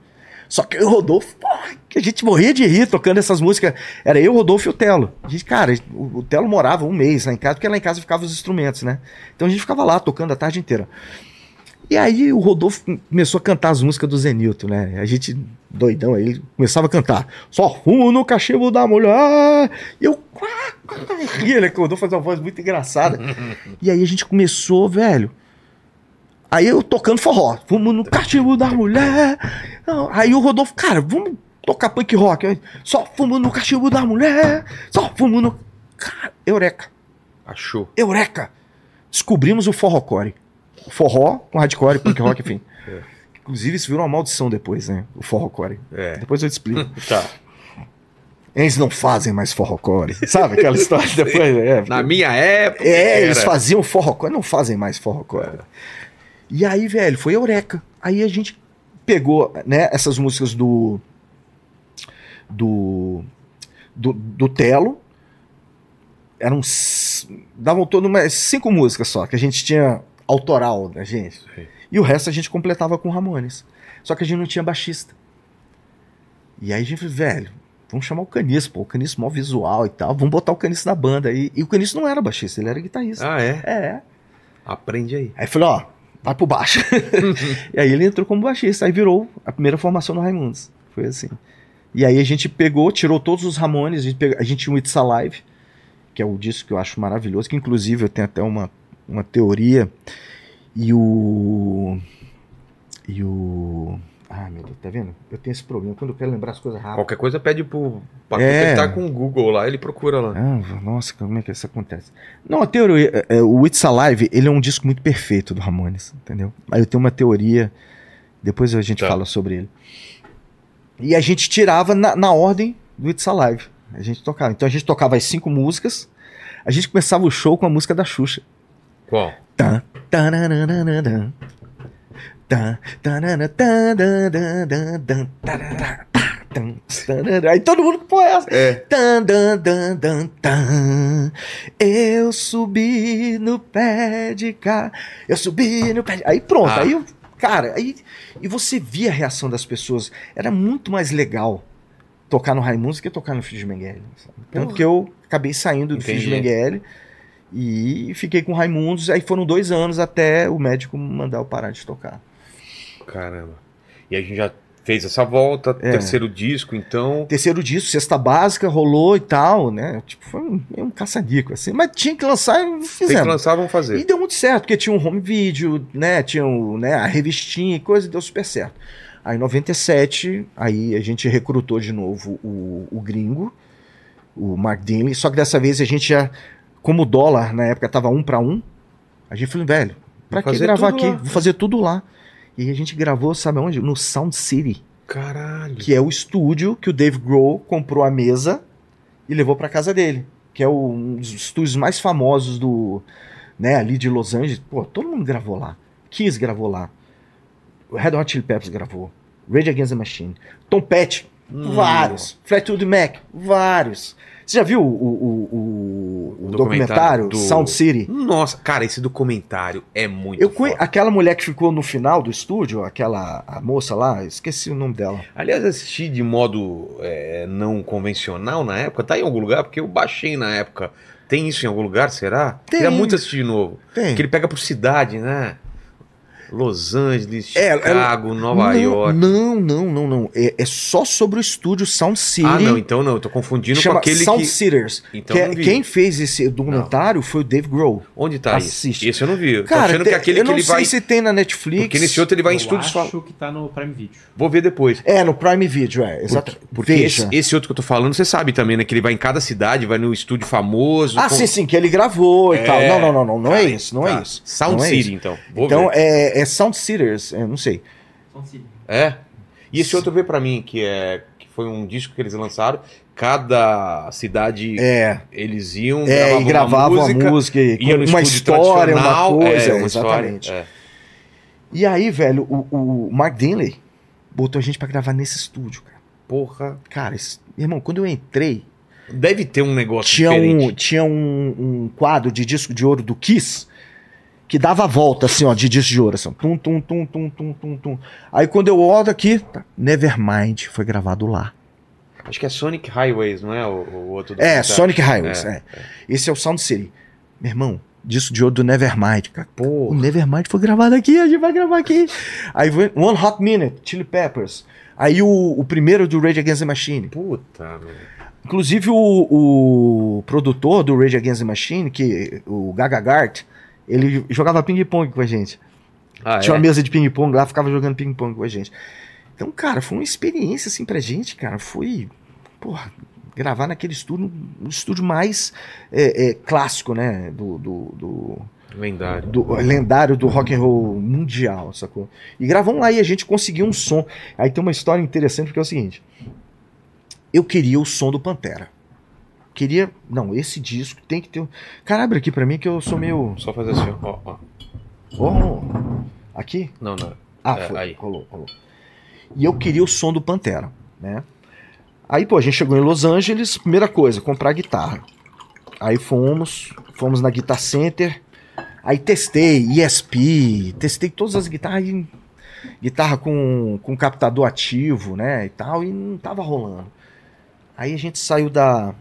Só que eu e o Rodolfo, que a gente morria de rir tocando essas músicas. Era eu, o Rodolfo e o Telo. A gente, cara, o, o Telo morava um mês lá em casa, porque lá em casa ficavam os instrumentos, né? Então a gente ficava lá tocando a tarde inteira. E aí o Rodolfo começou a cantar as músicas do Zenilton, né? A gente, doidão, aí ele começava a cantar. Só fumo no cachimbo da mulher. E eu ria, né? Que o Rodolfo fazia uma voz muito engraçada. e aí a gente começou, velho. Aí eu tocando forró. Fumo no cachimbo da mulher. Aí o Rodolfo, cara, vamos tocar punk rock. Aí, Só fumo no cachimbo da mulher. Só fumo no. Cara, eureka. Achou. Eureka! Descobrimos o forrocore. O forró com hardcore, punk rock, enfim. É. Inclusive, isso virou uma maldição depois, né? O forrocore. É. Depois eu te explico. Tá. Eles não fazem mais forrocore. Sabe aquela história depois? É, Na minha época. é eles era. faziam forrocore, não fazem mais forrocore. E aí, velho, foi eureka. Aí a gente pegou, né, essas músicas do do do, do Telo. Eram davam todo umas cinco músicas só que a gente tinha autoral da gente. Sim. E o resto a gente completava com Ramones. Só que a gente não tinha baixista. E aí a gente falou, velho, vamos chamar o Caniço, pô, o Caniço mó visual e tal, vamos botar o Caniço na banda. E, e o Caniço não era baixista, ele era guitarrista. Ah, é? É. Aprende aí. Aí falei, ó, vai pro baixo. e aí ele entrou como baixista, aí virou a primeira formação no Raimundos. Foi assim. E aí a gente pegou, tirou todos os Ramones, a gente, pegou, a gente tinha o It's Alive, que é o disco que eu acho maravilhoso, que inclusive eu tenho até uma, uma teoria. E o. E o. Ah, meu Deus, tá vendo? Eu tenho esse problema. Quando eu quero lembrar as coisas rápido. Qualquer coisa pede pro Paco, É. ele tá com o Google lá, ele procura lá. Ah, nossa, como é que isso acontece? Não, a teoria. é, é, o It's Alive, ele é um disco muito perfeito do Ramones, entendeu? Aí eu tenho uma teoria, depois a gente Tá. fala sobre ele. E a gente tirava na, na ordem do It's Alive. A gente tocava. Então a gente tocava as cinco músicas, a gente começava o show com a música da Xuxa. Qual? Tan, Tan, Aí todo mundo, pô, é essa? É. Tan, dan, dan, dan, tan. Eu subi no pé de cá. Eu subi no pé de... Aí pronto, Ah. aí eu, cara, aí e você via a reação das pessoas. Era muito mais legal tocar no Raimundos que tocar no Mengele. sabe? Tanto que eu acabei saindo do. Mengele e fiquei com o Raimundos. Aí foram dois anos até o médico mandar eu parar de tocar. Caramba. E a gente já fez essa volta, É. terceiro disco, então. Terceiro disco, cesta básica, rolou e tal, né? Tipo, foi um, meio um caçadico, assim. Mas tinha que lançar e Tem que fizemos. lançar, vamos E fazer. deu muito certo, porque tinha um home video, né? Tinha um, né, a revistinha e coisa, e deu super certo. Aí em 97, aí a gente recrutou de novo o, o gringo, o Mark Dinley, só que dessa vez a gente já, como o dólar na época tava um para um, a gente falou, velho, pra Vou que gravar aqui? lá. Vou fazer tudo lá. E a gente gravou, sabe onde? No Sound City, Caralho. que é o estúdio que o Dave Grohl comprou a mesa e levou pra casa dele, que é o- um dos estúdios mais famosos do, né, ali de Los Angeles. Pô, todo mundo gravou lá. Kiss gravou lá. O Red Hot Chili Peppers gravou. Rage Against the Machine. Tom Petty, Hum. vários. Fleetwood Mac, vários. Você já viu o, o, o- o documentário, documentário do- Sound City? Nossa, cara, esse documentário é muito Eu conhe... Aquela mulher que ficou no final do estúdio, aquela a moça lá, esqueci o nome dela. Aliás, assisti de modo é, não convencional na época. Tá em algum lugar? Porque eu baixei na época. Tem isso em algum lugar, será? Tem. Queria muito assistir de novo. Tem. Que ele pega por cidade, né? Los Angeles, É, Chicago, Nova não, York. Não, não, não, não. É, é só sobre o estúdio Sound City. Ah, não, então não. Eu tô confundindo chama com aquele Sound que... Sitters. Então que é- não vi. quem fez esse documentário foi o Dave Grohl. Onde tá Assiste. isso? Esse eu não vi. Eu tô Cara, achando te- que é aquele eu que não ele sei vai... se tem na Netflix. Porque nesse outro ele vai em Eu estúdios... acho que tá no Prime Video. Vou ver depois. É, no Prime Video, é. Exato. Porque Veja. esse, esse outro que eu tô falando, você sabe também, né? Que ele vai em cada cidade, vai no estúdio famoso. Ah, com- sim, sim, que ele gravou e É, tal. Não, não, não, não, não é cara, isso, não é tá. isso. Sound Não é City, então. Vou Então ver. é, é Sound Sitters, eu não sei. É. E esse outro vê pra mim, que é que foi um disco que eles lançaram. Cada cidade É, eles iam, é e gravavam uma música, a música, e uma história, uma coisa, é, uma história, exatamente. é. E aí, velho, o, o Mark Dinley botou a gente pra gravar nesse estúdio, cara. Porra. Cara, esse- irmão, quando eu entrei, Deve ter um negócio tinha, um, diferente. tinha um, um quadro de disco de ouro do Kiss que dava a volta, assim, ó, de disco de ouro, assim, tum, tum, tum, tum, tum, tum, tum. Aí quando eu olho aqui, tá, Nevermind foi gravado lá. Acho que é Sonic Highways, não é o, o outro? do É? Sonic Highways, É, é. Esse é o Sound City. Meu irmão, disco de ouro do Nevermind, cara. O Porra. Nevermind foi gravado aqui, a gente vai gravar aqui. Aí One Hot Minute, Chili Peppers. Aí o, o primeiro do Rage Against the Machine. Puta, velho. Inclusive o, o produtor do Rage Against the Machine, que o Gaga Gart, ele jogava ping-pong com a gente. Ah, Tinha é? uma mesa de ping-pong lá, ficava jogando ping-pong com a gente. Então, cara, foi uma experiência assim pra gente, cara. Foi, porra, gravar naquele estúdio, um estúdio mais é, é, clássico, né? Do, do, do, Lendário. do lendário do rock and roll mundial, sacou? E gravamos lá e a gente conseguiu um som. Aí tem uma história interessante porque é o seguinte: eu queria o som do Pantera. Queria, não, esse disco tem que ter. um- Cara, abre aqui pra mim que eu sou meio. Só fazer assim, ó. ó. Oh, aqui? Não, não. Ah, É, foi. aí. Rolou, rolou. E eu queria o som do Pantera, né? Aí, pô, a gente chegou em Los Angeles, primeira coisa, comprar guitarra. Aí fomos, fomos na Guitar Center. Aí testei ESP, testei todas as guitarras, guitarra com, com captador ativo, né, e tal, e não tava rolando. Aí a gente saiu da,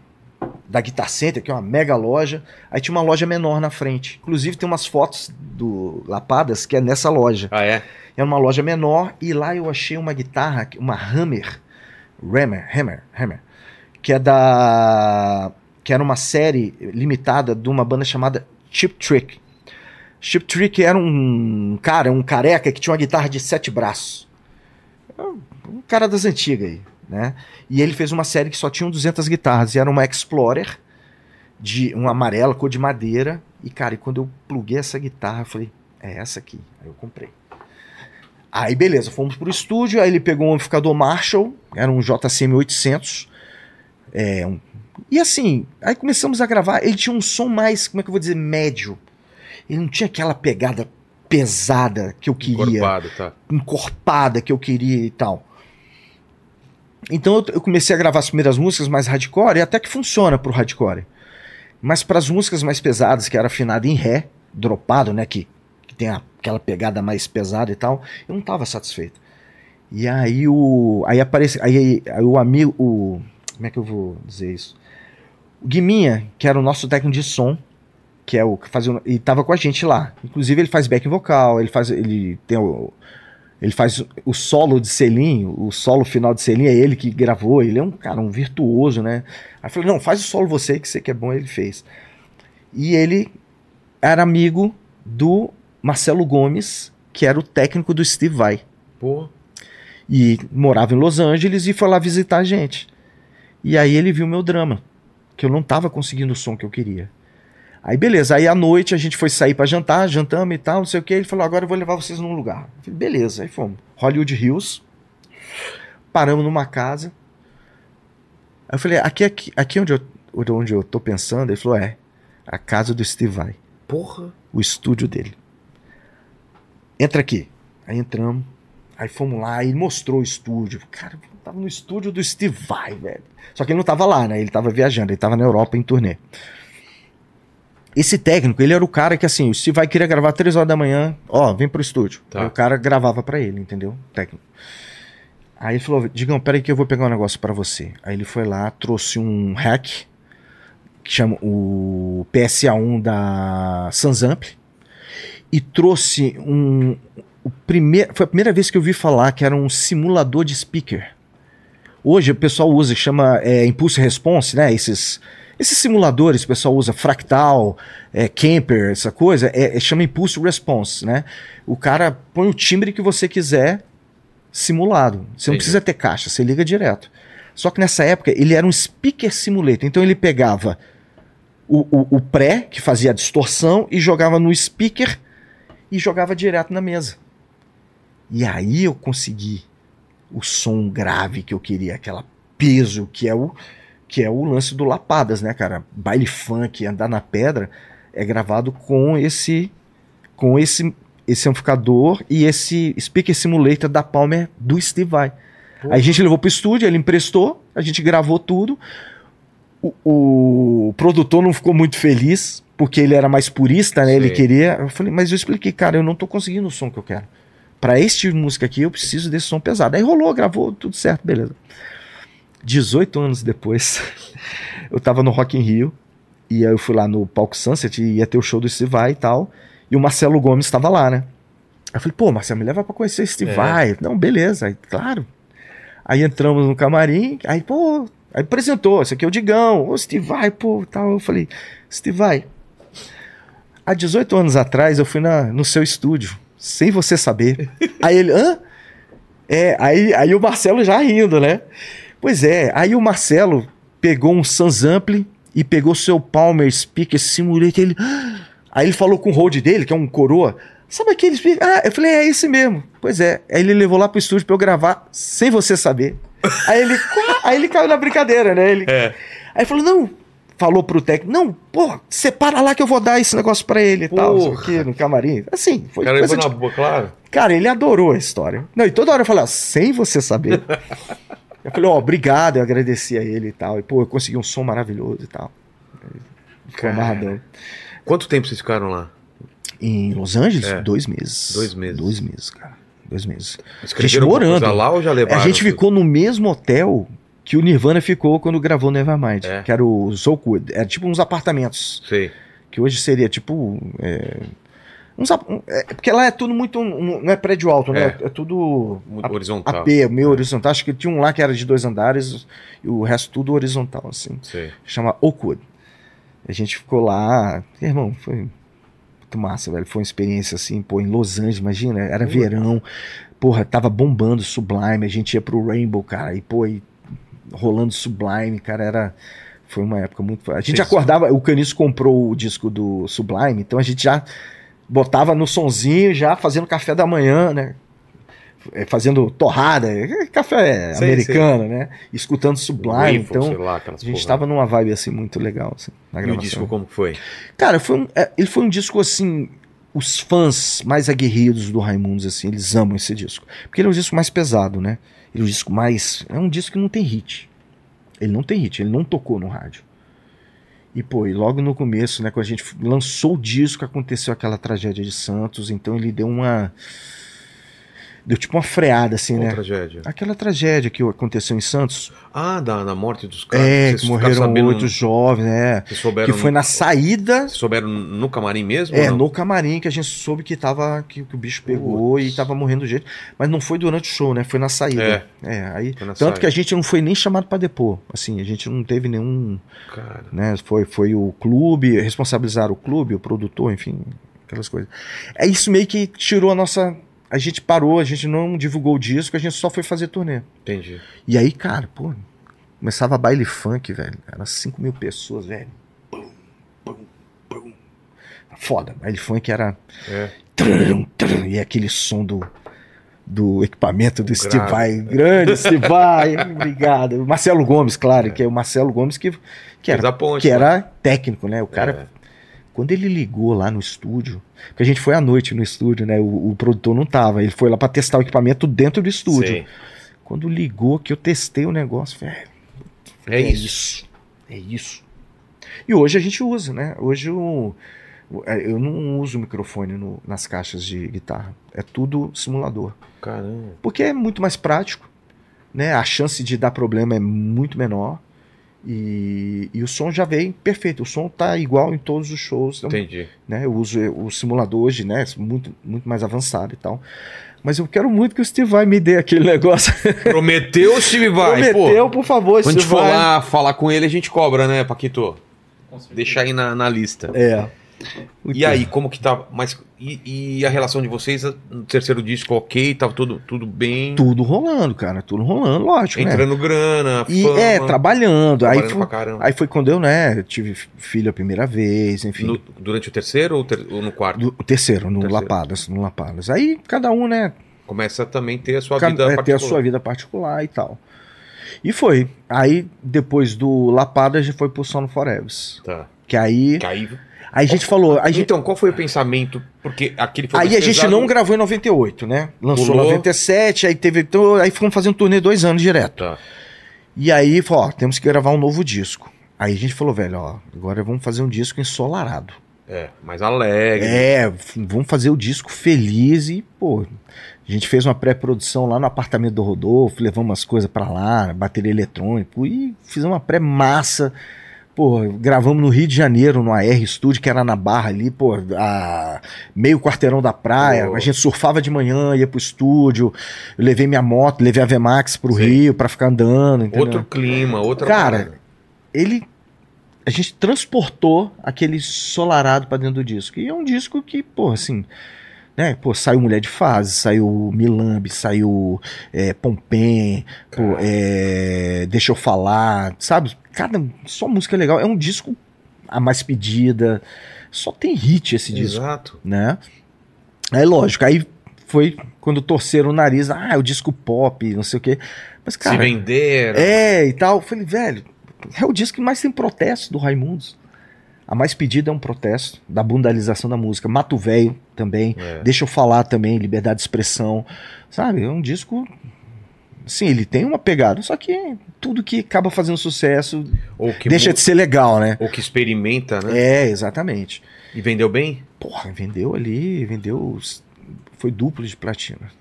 da Guitar Center, que é uma mega loja, aí tinha uma loja menor na frente. Inclusive tem umas fotos do Lapadas que é nessa loja. Ah, é? Era uma loja menor e lá eu achei uma guitarra, uma Hammer, Hammer, Hammer, Hammer, que é da que era uma série limitada de uma banda chamada Chip Trick. Chip Trick era um cara, um careca que tinha uma guitarra de sete braços. Um cara das antigas aí, né? E ele fez uma série que só tinha 200 guitarras e era uma Explorer de um amarelo, cor de madeira. E cara, e quando eu pluguei essa guitarra, eu falei, é essa aqui. Aí eu comprei. Aí beleza, fomos pro estúdio, aí ele pegou um amplificador Marshall, era um JCM 800. É, um- e assim, aí começamos a gravar, ele tinha um som mais, como é que eu vou dizer, médio. Ele não tinha aquela pegada pesada que eu queria, Encorpado, tá. encorpada que eu queria e tal. Então eu, comecei a gravar as primeiras músicas mais hardcore e até que funciona pro hardcore. Mas para as músicas mais pesadas, que era afinada em ré, dropado, né, que, que tem a- aquela pegada mais pesada e tal, eu não tava satisfeito. E aí o aí aparece aí, aí o amigo, o como é que eu vou dizer isso? O Guiminha, que era o nosso técnico de som, que é o que fazia, e tava com a gente lá. Inclusive ele faz back vocal, ele faz ele tem o ele faz o solo de selinho, o solo final de selinho é ele que gravou, ele é um cara, um virtuoso, né? Aí eu falei, não, faz o solo você, que você que é bom, ele fez. E ele era amigo do Marcelo Gomes, que era o técnico do Steve Vai. Pô, E morava em Los Angeles e foi lá visitar a gente. E aí ele viu meu drama, que eu não tava conseguindo o som que eu queria. Aí beleza, aí à noite a gente foi sair pra jantar, jantamos e tal, não sei o que. Ele falou: agora eu vou levar vocês num lugar. Eu falei, beleza, aí fomos. Hollywood Hills. Paramos numa casa. Aí eu falei: aqui, aqui, aqui onde, eu, onde eu tô pensando? Ele falou: é, a casa do Steve Vai porra. o estúdio dele. Entra aqui. Aí entramos. Aí fomos lá e mostrou o estúdio. Cara, eu tava no estúdio do Steve Vai, velho. Só que ele não tava lá, né? Ele tava viajando, ele tava na Europa em turnê. Esse técnico, ele era o cara que assim, Steve Vai queria gravar três horas da manhã, ó, vem pro estúdio. Tá. Aí o cara gravava pra ele, entendeu? Técnico. Aí ele falou: Digão, peraí que eu vou pegar um negócio pra você. Aí ele foi lá, trouxe um hack, que chama o PSA1 da Sansamp, e trouxe um. O primeir, foi a primeira vez que eu vi falar que era um simulador de speaker. Hoje o pessoal usa, chama é, Impulse Response, né? Esses, esses simuladores o pessoal usa Fractal, é, Camper, essa coisa, é, é- chama Impulse Response, né? O cara põe o timbre que você quiser simulado. Você não Entendi. precisa ter caixa, você liga direto. Só que nessa época ele era um speaker simulator, então ele pegava o, o, o pré, que fazia a distorção, e jogava no speaker e jogava direto na mesa. E aí eu consegui o som grave que eu queria, aquela peso que é o que é o lance do Lapadas, né, cara? Baile funk, andar na pedra é gravado com esse com esse esse amplificador e esse speaker simulator da Palmer do Steve Vai. Aí a gente levou pro estúdio, ele emprestou, a gente gravou tudo. O, o produtor não ficou muito feliz, porque ele era mais purista, né? Ele queria. Eu falei, mas eu expliquei, cara, eu não tô conseguindo o som que eu quero. Tipo de música aqui, eu preciso desse som pesado. Aí rolou, gravou, tudo certo, beleza. 18 anos depois, eu tava no Rock in Rio, e aí eu fui lá no Palco Sunset, e ia ter o show do Steve Vai e tal, e o Marcelo Gomes estava lá, né? Aí eu falei, pô, Marcelo, me leva pra conhecer o Steve É. Vai. Não, beleza, aí, claro. Aí entramos no camarim, aí, pô, aí apresentou, esse aqui é o Digão, ô Steve Vai, pô, tal. Eu falei, Steve Vai, há 18 anos atrás eu fui na, no seu estúdio, sem você saber. aí ele, hã? É, aí, aí o Marcelo já rindo, né? Pois é, aí o Marcelo pegou um Sans Ampli e pegou seu Palmer Speaker Simulator. Ele, "Ah!" aí ele falou com o hold dele, que é um coroa. Sabe aquele speaker? Ah, eu falei, é esse mesmo. Pois é. Aí ele levou lá pro estúdio pra eu gravar sem você saber. Aí ele, aí ele caiu na brincadeira, né? Ele, É. Aí falou, não. Falou pro técnico, não, pô, separa lá que eu vou dar esse negócio pra ele e tal, não sei o Porra. quê, no camarim. Assim, foi cara coisa de na boa, claro. Cara, ele adorou a história. Não, e toda hora eu falava, sem você saber. eu falei, ó, obrigado, eu agradeci a ele e tal. E, pô, eu consegui um som maravilhoso e tal. Ficou amarradão. Quanto tempo vocês ficaram lá? Em Los Angeles, É. dois meses. Dois meses. Dois meses, cara. Dois meses. Escreveram Gente, alguma coisa morando. lá ou já levaram? a gente ficou no mesmo hotel que o Nirvana ficou quando gravou Nevermind, É. que era o Zoukwood. Era tipo uns apartamentos. Sei. que hoje seria tipo. É, ap- um- é, porque lá é tudo muito. não é prédio alto, né? É, tudo. Muito a- horizontal. AP, meio horizontal. Acho que tinha um lá que era de dois andares e o resto tudo horizontal, assim. Sei. Chama Oakwood. A gente ficou lá. Irmão, foi muito massa, velho. Foi uma experiência assim, pô, em Los Angeles, imagina. Era verão. Porra, tava bombando Sublime. A gente ia pro Rainbow, cara. E, pô, e rolando Sublime, cara, era. Foi uma época muito. A gente Sim. acordava. O Caniço comprou o disco do Sublime, então a gente já botava no sonzinho, já fazendo café da manhã, né? É, Fazendo torrada, é, café Sei, americano, né? Escutando Sublime. Waffle, então, lá, a gente porra. tava numa vibe assim muito legal assim, na E o gravação. disco como que foi? Cara, foi um, é, ele foi um disco assim. os fãs mais aguerridos do Raimundos, assim, eles amam esse disco. Porque ele é um disco mais pesado, né? Ele é um disco mais. É um disco que não tem hit. Ele não tem hit, ele não tocou no rádio. E, pô, e logo no começo, né, quando a gente lançou o disco, aconteceu aquela tragédia de Santos, então ele deu uma. Deu tipo uma freada, assim, Qual né? tragédia? Aquela tragédia que aconteceu em Santos. Ah, da, da morte dos caras. É, Vocês que morreram oito jovens, né? Que foi na saída. Vocês souberam no camarim mesmo? É, no camarim que a gente soube que tava que, que o bicho pegou e tava morrendo do jeito, mas não foi durante o show, né? Foi na saída. É, aí Foi na tanto saída. que a gente não foi nem chamado pra depor, assim, a gente não teve nenhum, Cara, né? Foi foi o clube, responsabilizar o clube, o produtor, enfim, aquelas coisas. É isso meio que tirou a nossa a gente parou, a gente não divulgou o disco, a gente só foi fazer turnê. entendi. E aí, cara, pô, começava baile funk, velho. Era 5 mil pessoas, velho. Pum, pum, pum. Foda, baile funk era. É. Trum, trum, e aquele som do, do equipamento do Steve. Vai. Grande Steve Vai, obrigado. Marcelo Gomes, claro, que é o Marcelo Gomes que, que, Fez era, ponte, que né? era técnico, né? O cara, É. quando ele ligou lá no estúdio, porque a gente foi à noite no estúdio, né? O, o produtor não tava, ele foi lá pra testar o equipamento dentro do estúdio. Sei. Quando ligou, que eu testei o negócio, velho. É isso. É isso. E hoje a gente usa, né? Hoje eu, eu não uso microfone no- nas caixas de guitarra. É tudo simulador. Caramba. Porque é muito mais prático, né? A chance de dar problema é muito menor. E, e o som já vem perfeito. O som tá igual em todos os shows. Então, Entendi. né? Eu uso o simulador hoje, né? Muito, muito mais avançado e tal. Mas eu quero muito que o Steve Vai me dê aquele negócio. Prometeu, Steve vai, Prometeu, pô. por favor, Quando a gente Steve for Vai. lá falar com ele, a gente cobra, né, Paquito? Deixa aí na, na lista. É. E aí, como que tá? Mas e, e a relação de vocês no terceiro disco, ok? Tava tudo, tudo bem? Tudo rolando, cara. Tudo rolando, lógico, né? Entrando grana, E fama, é, trabalhando. trabalhando aí, foi, aí foi quando eu, né, tive filho a primeira vez, enfim. No- durante o terceiro ou, ter- ou no quarto? Do- o terceiro, no Terceiro. Lapadas, no Lapadas. Aí cada um, né, Começa também a ter a sua ca- vida é, ter a particular. sua vida particular e tal. E foi. Aí, depois do Lapadas, já foi pro Sono Forever. Tá. Que aí, Que aí... aí a gente falou, a gente, Então, qual foi o pensamento? Porque aquele foi aí a gente não gravou em 98, né? Lançou em Pulou. 97, aí teve, então, aí ficamos fazendo turnê dois anos direto. Tá. E aí, falou, ó, temos que gravar um novo disco. Aí a gente falou, velho, ó, agora vamos fazer um disco ensolarado. É, mais alegre. É, vamos fazer o disco feliz e, pô, a gente fez uma pré-produção lá no apartamento do Rodolfo, levamos umas coisas pra lá, bateria eletrônico e fizemos uma pré-massa. Pô, gravamos no Rio de Janeiro, no AR Studio, que era na Barra ali, pô, a meio quarteirão da praia. Pô. A gente surfava de manhã, ia pro estúdio. Eu levei minha moto, levei a VMAX pro Sim. Rio pra ficar andando, entendeu? Outro clima, outra Cara, parada. ele a gente transportou aquele solarado pra dentro do disco. E é um disco que, pô, assim, né, pô, saiu Mulher de Fase, saiu Milambi, saiu é, Pompem, pô, é, Deixa eu falar, sabe? Cada só música legal. É um disco a mais pedida. Só tem hit esse disco Exato. né? É lógico, aí foi quando torceram o nariz, ah, é o disco pop, não sei o quê. Mas, cara, Se venderam. é e tal. Eu Falei, velho, é o disco que mais tem protesto do Raimundos. A mais pedida é um protesto da bundalização da música. Mato Velho também. É. Deixa eu falar também, liberdade de expressão. Sabe? É um disco. Sim, ele tem uma pegada, só que tudo que acaba fazendo sucesso Ou que deixa de ser legal, né? Ou que experimenta, né? É, exatamente. E vendeu bem? Porra, vendeu ali, vendeu. Foi duplo de platina.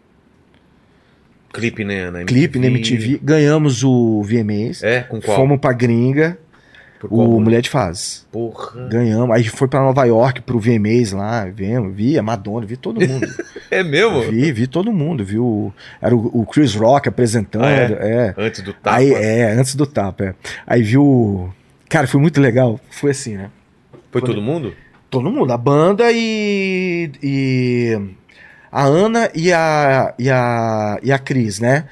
Clipe, né? Na MTV. Clipe na MTV, ganhamos o VMAs, É, com qual? fomos pra gringa, Por o? Mulher de Fase. Porra. Ganhamos, aí foi pra Nova York pro VMAs lá, vemos, vi a Madonna, vi todo mundo. É mesmo? vi, vi todo mundo, viu? Era o, o Chris Rock apresentando, Ah, é. Antes do tapa. Aí, é, antes do tapa, é. Aí viu. Cara, foi muito legal. Foi assim, né? Foi todo mundo? Todo mundo, a banda e. e a Ana e a, e a, e a Cris, né?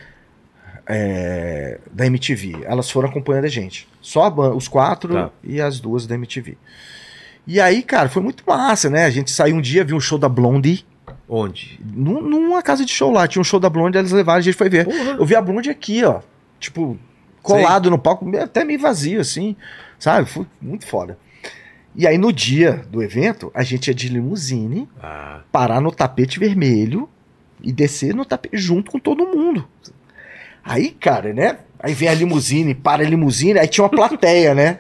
É, da MTV. Elas foram acompanhando a gente. Só os quatro Tá. e as duas da MTV. E aí, cara, foi muito massa, né? A gente saiu um dia, viu um show da Blondie. Onde? Num- Numa casa de show lá, tinha um show da Blondie, eles levaram, a gente foi ver. Porra. Eu vi a Blondie aqui, ó. Tipo, colado no palco, até meio vazio, assim. Sabe? Foi muito foda. E aí, no dia do evento, a gente ia de limusine Ah, parar no tapete vermelho e descer no tapete junto com todo mundo. Aí, cara, né? Aí vem a limusine, para a limusine, aí tinha uma plateia, né?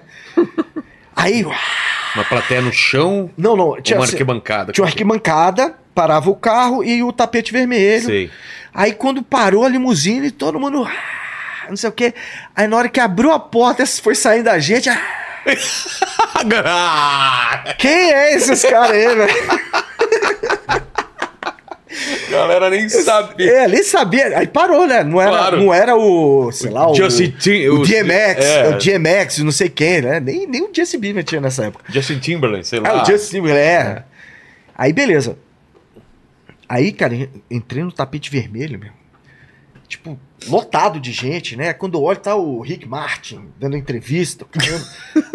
Aí, uma plateia no chão não, não, tinha, uma arquibancada? tinha uma arquibancada, parava o carro e o tapete vermelho. Sei. Aí quando parou a limusine, todo mundo. "Ah", Não sei o quê. Aí na hora que abriu a porta, foi saindo a gente. "Ah, Ah, Quem é esses caras aí, velho? A galera nem sabe. É, nem sabia. Aí parou, né? Não era, Claro. não era o, sei lá, o, Justin o o- DMX, é. o DMX, não sei quem, né? Nem, nem o Justin Bieber tinha nessa época. Justin Timberlake, sei lá. Ah, o Justin Bieber, é. Aí, beleza. Aí, cara, entrei no tapete vermelho, meu. Tipo, lotado de gente, né? Quando eu olho, tá o Rick Martin dando entrevista. falando.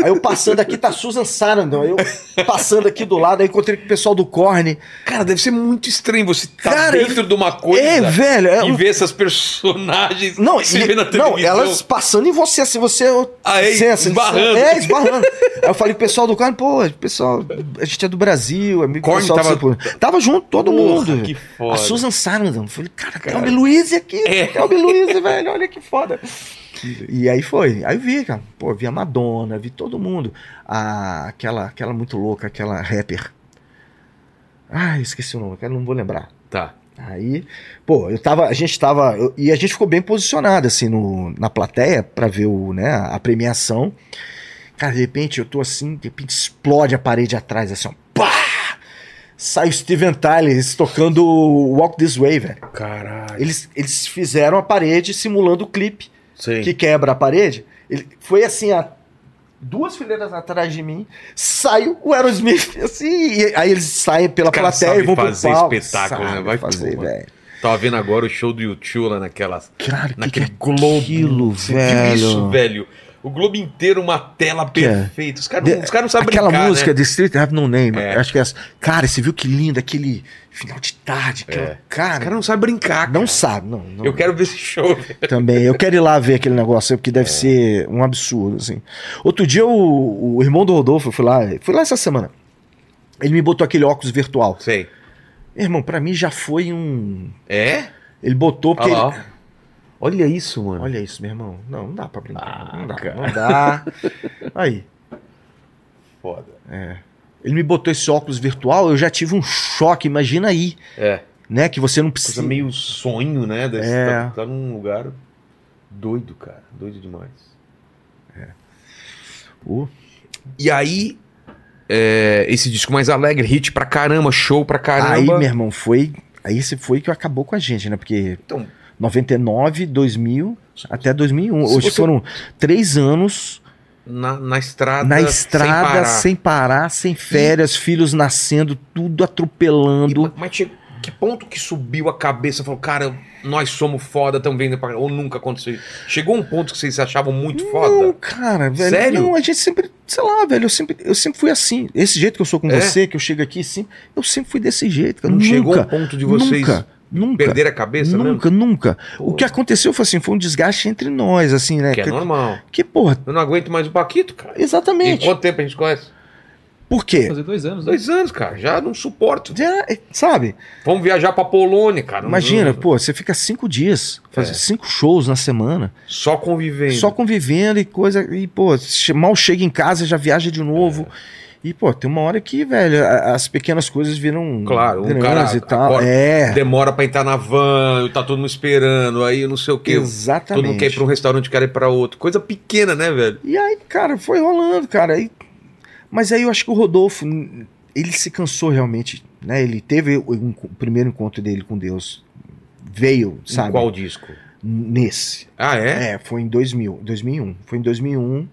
aí eu passando aqui, tá Susan Sarandon. Aí eu passando aqui do lado, aí encontrei com o pessoal do Korn. Cara, deve ser muito estranho você estar Cara, dentro de uma coisa É, velho. É, e ver essas personagens Não, se e- na não, televisão. elas passando em você, assim, você. Ah, é, licença, esbarrando. licença. É, esbarrando. Aí eu falei pro pessoal do Korn, pô, pessoal, a gente é do Brasil, amigo do tava-. Tava junto, todo Porra, mundo. que foda. A Susan Sarandon. Falei, cara, Kelby Luiz aqui. É. Kelby Luiz, velho, olha que foda. E aí foi. Aí eu vi, cara. Pô, vi a Madonna, vi todo mundo. A, aquela, aquela muito louca, aquela rapper. Ah, esqueci o nome, cara, não vou lembrar. Tá. Aí, pô, eu tava, a gente tava, eu- e a gente ficou bem posicionado assim no, na plateia pra ver o, né, a premiação. Cara, de repente eu tô assim, de repente explode a parede atrás assim, ó, pá! Sai o Steven Tyler tocando Walk This Way, velho. Caralho. Eles, eles fizeram a parede simulando o clipe Sei. que quebra a parede. Ele foi assim, a duas fileiras atrás de mim, sai o Aerosmith assim, aí eles saem pela Os caras plateia e vão pro fazer espetáculo, né? Sabe Vai fazer, velho. Tava vendo agora o show do YouTube lá naquelas. Cara, que naquele que é globo. aquilo, velho? isso, velho? O globo inteiro, uma tela é? perfeita. Os caras não, os caras não sabem Aquela brincar, música né? de Street Have No Name, É. acho que é essa. Cara, você viu que lindo aquele final de tarde, aquela- É. Os cara, caras não sabem brincar, não cara. sabe, não, não. Eu quero ver esse show, também. Eu quero ir lá ver aquele negócio, porque É. deve ser um absurdo, assim. Outro dia o, o irmão do Rodolfo, eu fui lá, fui lá essa semana. Ele me botou aquele óculos virtual. Sei. Irmão, pra mim já foi um. É? Ele botou porque. Lá, ele-. Olha isso, mano. Olha isso, meu irmão. Não, não dá pra brincar. Ah, não dá. cara. Não dá. Aí. Foda. Ele me botou esse óculos virtual, eu já tive um choque, imagina aí, É. né? Que você não Coisa precisa. meio sonho, né? Desse, É. tá, tá num lugar doido, cara. Doido demais. Uh, E aí, é, esse disco mais alegre, hit pra caramba, show pra caramba. Aí, meu irmão, foi. Aí esse foi que acabou com a gente, né? Porque Então, 99, 2000, até 2001. Se Hoje você- foram três anos na, na estrada. na sem estrada, parar. sem parar, sem férias, filhos nascendo, tudo atropelando. E- mas che- que ponto que subiu a cabeça? Falou, cara, nós somos foda, estamos vendo pra Ou nunca aconteceu isso? Chegou um ponto que vocês achavam muito Não, foda? cara, velho. Sério? Não, a gente sempre, sei lá, velho, eu sempre, eu sempre fui assim. Esse jeito que eu sou com É? você, que eu chego aqui, sim, eu sempre fui desse jeito. cara. Não nunca, chegou um ponto de vocês nunca, nunca, perder a cabeça mesmo? nunca, nunca. Pô. O que aconteceu foi assim, foi um desgaste entre nós, assim, né? Que é normal. que, porra, Eu não aguento mais o Paquito, cara. E exatamente. quanto tempo a gente conhece? Por quê? Fazer dois anos, né? Dois anos, cara. Já não suporto. Já, é, sabe? Vamos viajar pra Polônia, cara. Imagina, Não- pô, você fica cinco dias, fazer É. cinco shows na semana, Só convivendo. só convivendo e coisa. E, pô, mal chega em casa, já viaja de novo. É. E, pô, tem uma hora que, velho, as pequenas coisas viram Claro, um cara e tal. É, Demora pra entrar na van, tá todo mundo esperando, aí não sei o quê. Todo exatamente. mundo quer ir pra um restaurante, quer ir pra outro. Coisa pequena, né, velho? E aí, cara, foi rolando, cara. Aí- Mas aí eu acho que o Rodolfo, ele se cansou realmente, né? Ele teve o, um- o primeiro encontro dele com Deus. Veio, Em sabe? qual disco? Nesse. Ah, é? É, foi em 2000, 2001. Foi em 2001,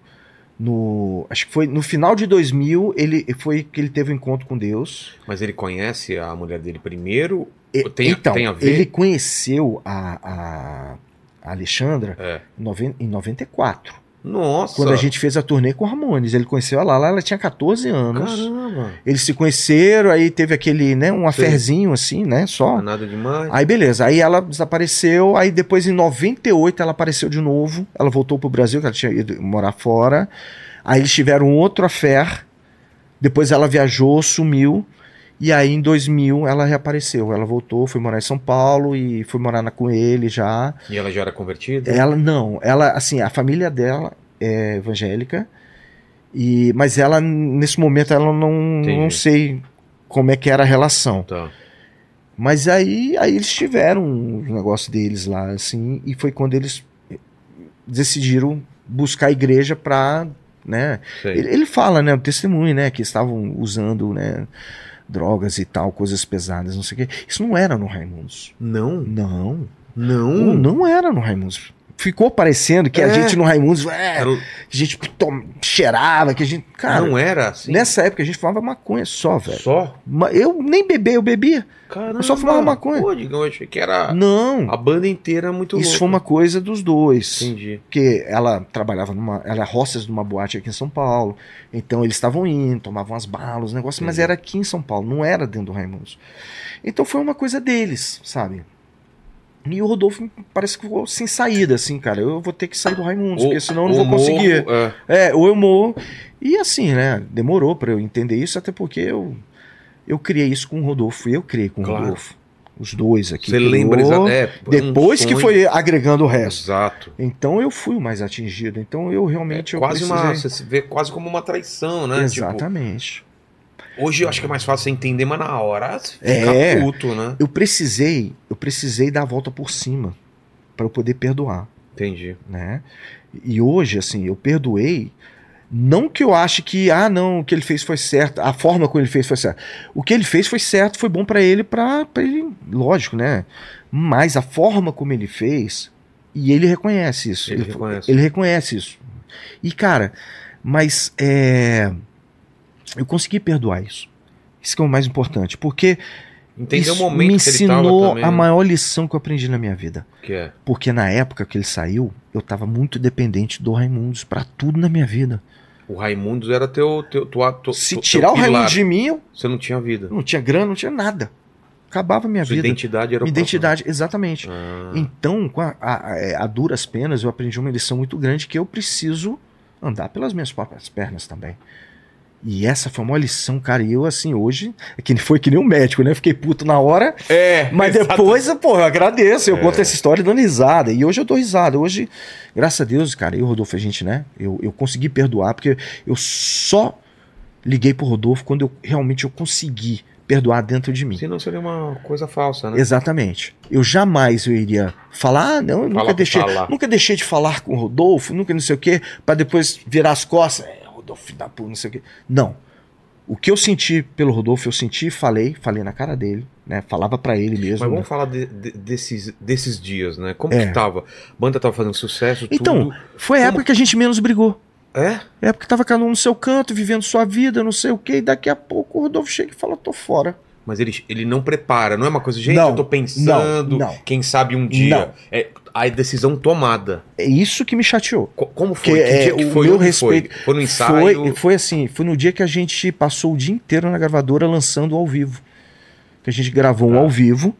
no, acho que foi no final de 2000, ele foi que ele teve um encontro com Deus. Mas ele conhece a mulher dele primeiro? E- Tem- então, tem a ver? ele conheceu a, a, Alexandra É. em 94, Nossa. quando a gente fez a turnê com Ramones. Ele conheceu ela lá, ela tinha 14 anos. Caramba. Eles se conheceram, aí teve aquele, né, um aferzinho assim, né, só. É nada demais. Aí beleza, aí ela desapareceu, aí depois em 98 ela apareceu de novo, ela voltou pro Brasil, que ela tinha ido morar fora. Aí eles tiveram outro affair, Depois ela viajou, sumiu. E aí em 2000 ela reapareceu. Ela voltou, foi morar em São Paulo e foi morar na- com ele já. E ela já era convertida? Ela não, ela assim, a família dela é evangélica. E mas ela nesse momento ela não Entendi. não sei como é que era a relação. Tá. Mas aí, aí eles tiveram um negócio deles lá, assim, e foi quando eles decidiram buscar a igreja pra, né? Ele, ele fala, né, o testemunho, né, que estavam usando, né, drogas e tal, coisas pesadas, não sei o quê. Isso não era no Raimundos. Não, Não, não. não, não era no Raimundos. Ficou parecendo que a É. gente no Raimundos, é, Era o- que a gente tom- cheirava, que a gente, cara, não era assim? nessa época a gente fumava maconha só, velho. Só? Eu nem bebia, eu bebia. Caramba. Eu só fumava maconha. Pô, Digão, eu achei que era Não. a banda inteira muito Isso louca. foi uma coisa dos dois. Entendi. Porque ela trabalhava numa. Ela é hostess numa boate aqui em São Paulo. Então eles estavam indo, tomavam as balas, negócio, mas Entendi. era aqui em São Paulo, não era dentro do Raimundos. Então foi uma coisa deles, sabe? E o Rodolfo parece que ficou sem saída, assim, cara. Eu vou ter que sair do Raimundos, Ou- porque senão eu não ou vou conseguir. morro, é. É, ou eu morro. E assim, né? Demorou pra eu entender isso, até porque eu, eu criei isso com o Rodolfo. Eu criei com Claro. o Rodolfo. Os dois aqui. Você criou, lembra exato? É, um Depois que sonho. foi agregando o resto. Exato. Então eu fui o mais atingido. Então eu realmente eu quase uma. precisei- Você se vê quase como uma traição, né? Tipo, Exatamente. Hoje eu acho que é mais fácil você entender, mas na hora fica É. puto, né? Eu precisei, eu precisei dar a volta por cima para eu poder perdoar, Entendi. né? E hoje assim, eu perdoei não que eu ache que ah, não, o que ele fez foi certo, a forma como ele fez foi certo. O que ele fez foi certo, foi bom para ele, para ele, lógico, né? Mas a forma como ele fez e ele reconhece isso. Ele reconhece. ele reconhece isso. E cara, mas é, eu consegui perdoar isso. Isso que é o mais importante, porque Entender o isso momento me que ele tava ensinou também. a maior lição que eu aprendi na minha vida. Que é. Porque na época que ele saiu, eu tava muito dependente do Raimundos pra tudo na minha vida. O Raimundos era teu. teu, tua- tu- Se tirar o Raimundo pilar. de mim, eu Você não tinha vida. não tinha grana, não tinha nada. Acabava a minha Sua vida. identidade era o Minha identidade, exatamente. Ah, Então, com a, a- a- a duras penas, eu aprendi uma lição muito grande que eu preciso andar pelas minhas próprias pernas também. E essa foi uma lição, cara. E eu, assim, hoje, é que foi que nem um médico, né? Fiquei puto na hora, É, mas exato. depois, pô, eu agradeço. Eu É. conto essa história dando risada. E hoje eu dou risada. Hoje, graças a Deus, cara, eu e o Rodolfo, a gente, né? Eu, eu consegui perdoar, porque eu só liguei pro Rodolfo quando eu realmente eu consegui perdoar dentro de mim. Senão seria uma coisa falsa, né? Exatamente. Eu jamais eu iria falar, ah, não, eu nunca deixei, falar. nunca deixei de falar com o Rodolfo, nunca não sei o quê, pra depois virar as costas, Rodolfo, da puta, não sei o quê. Não. O que eu senti pelo Rodolfo, eu senti e falei, falei na cara dele, né? Falava pra ele mesmo. Mas né? vamos falar de- de- desses, desses dias, né? Como É. que tava? A banda tava fazendo sucesso, Então, tudo. foi a Como- época que a gente menos brigou. É? É porque tava cada um no seu canto, vivendo sua vida, não sei o quê, e daqui a pouco o Rodolfo chega e fala, tô fora. Mas ele, ele não prepara, não é uma coisa, gente, Não, eu tô pensando, não, não. quem sabe um dia. É a decisão tomada. É isso que me chateou. Co- como foi? Que Que, é, que o foi? meu Onde respeito- Foi? foi no ensaio? Foi, foi assim, foi no dia que a gente passou o dia inteiro na gravadora lançando ao vivo. Que a gente gravou um Tá. ao vivo,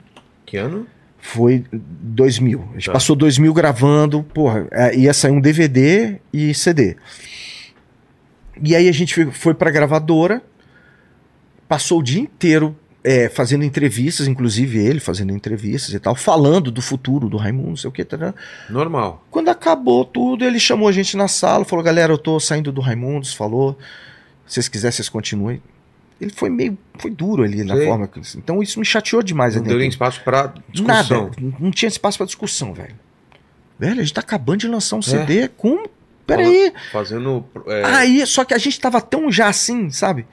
Que ano? foi 2000. A gente Tá. passou 2000 gravando, porra, é, ia sair um DVD e CD. E aí a gente foi- foi pra gravadora, passou o dia inteiro é, fazendo entrevistas, inclusive ele fazendo entrevistas e tal, falando do futuro do Raimundo, não sei o que, tá, Normal. quando acabou tudo, ele chamou a gente na sala, falou: galera, eu tô saindo do Raimundos, falou. Se vocês quiserem, vocês continuem. Ele foi meio. Foi duro ali na Sei. forma. que- Então isso me chateou demais. Não deu nem espaço pra discussão. Nada. Não- tinha espaço pra discussão, velho. Velho, a gente tá acabando de É. lançar um CD. Como? Peraí. Fazendo. é, Aí, só que a gente tava tão já assim, sabe?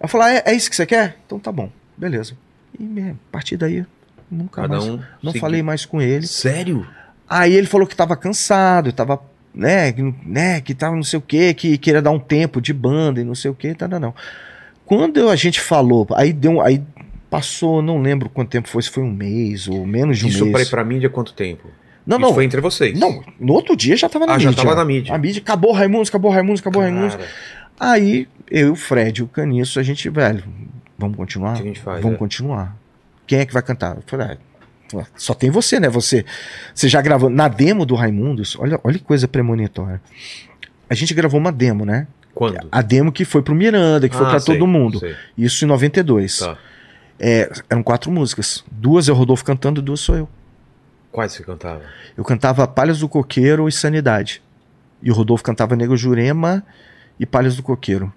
Eu falei: ah, é, é isso que você quer? Então tá bom. Beleza. E a partir daí, nunca cada mais. um. Não segui- falei mais com ele. Sério? Aí ele falou que tava cansado, tava, né, que, né, que tava não sei o quê, que queria dar um tempo de banda e não sei o quê, tá, não, não. Quando a gente falou, aí deu, aí passou, não lembro quanto tempo foi, se foi um mês ou menos de um Isso pra ir mês. pra mídia quanto tempo? Não, Isso não, foi entre vocês. não, no outro dia já tava na Ah, já mídia. tava na mídia. A mídia, acabou Raimundos, acabou Raimundos, acabou Raimundos. Cara, Aí eu, o Fred e o Caniço, a gente, velho, vamos continuar? O que a gente faz, Vamos é? continuar. Quem é que vai cantar? Eu falei, ah, só tem você, né? Você, você já gravou na demo do Raimundos. Olha, olha que coisa premonitória. A gente gravou uma demo, né? Quando? A demo que foi pro Miranda, que foi Ah, pra sei, todo mundo. sei. Isso em 92. Tá. É, eram quatro músicas. Duas é o Rodolfo cantando, duas sou eu. Quais você cantava? Eu cantava Palhas do Coqueiro e Sanidade. E o Rodolfo cantava Nego Jurema e Palhas do Coqueiro.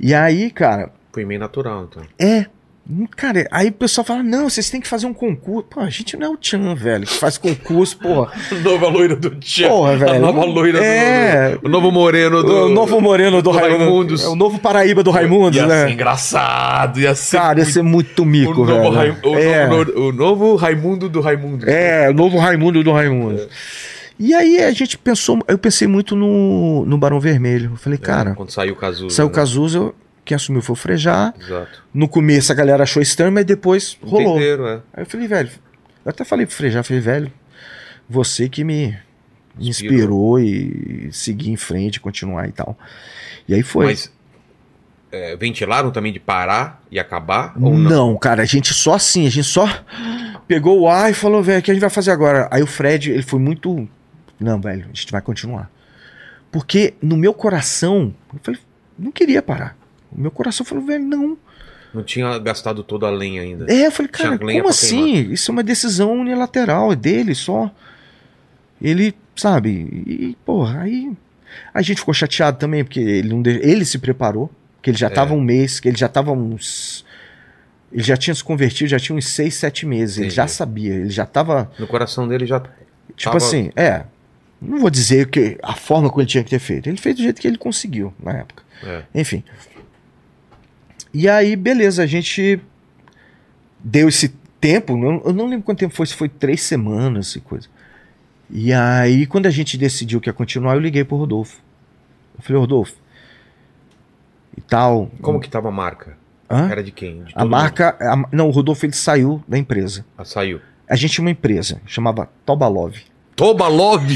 E aí, cara, Foi meio natural, então. é. hum, Cara, aí o pessoal fala: não, vocês têm que fazer um concurso. Pô, a gente não é o Tchan, velho, que faz concurso, porra. Nova loira do Tchan. Porra, A velho. nova loira É. do, O novo moreno do. o novo Moreno do, do. Raimundos. É o novo Paraíba do Raimundos, ia né? ser engraçado, ia ser. Cara, ia ser muito o, mico, novo velho. Rai- o, é. novo, o novo Raimundo do Raimundo. É, o novo Raimundo do Raimundo. E aí a gente pensou, eu pensei muito no, no Barão Vermelho. Eu falei, É, cara, Quando saiu o Cazuza. saiu o né? Cazuza, quem assumiu foi o Frejá. Exato. No começo a galera achou estranho, mas depois rolou. Entenderam, é. Aí eu falei, velho, eu até falei pro Frejá, falei, velho, você que me me Inspirou. inspirou e seguir em frente, continuar e tal. E aí foi. Mas é, ventilaram também de parar e acabar? Ou não, não? cara, a gente só assim, a gente só pegou o ar e falou, velho, o que a gente vai fazer agora? Aí o Fred, ele foi muito. Não, velho, a gente vai continuar. Porque no meu coração, eu falei, não queria parar. O meu coração falou, velho, não. Não tinha gastado toda a lenha ainda. É, eu falei, cara, como assim? Isso é uma decisão unilateral, é dele só. Ele, sabe, e, porra, aí a gente ficou chateado também, porque ele, não de- ele se preparou, que ele já É. tava um mês, que ele já tava uns. Ele já tinha se convertido, já tinha uns seis, sete meses. Ele Entendi. já sabia, ele já tava. No coração dele já. Tipo Tava- assim, é. Não vou dizer que a forma como ele tinha que ter feito. Ele fez do jeito que ele conseguiu na época. É. Enfim. E aí, beleza, a gente deu esse tempo, eu não lembro quanto tempo foi, se foi três semanas e coisa. E aí, quando a gente decidiu que ia continuar, eu liguei pro Rodolfo. Eu falei, Rodolfo, e tal. Como que tava a marca? Hã? Era de quem? De A marca. a- não, o Rodolfo ele saiu da empresa. Ah, saiu. A gente tinha uma empresa, chamava Tobalov. Tobalov!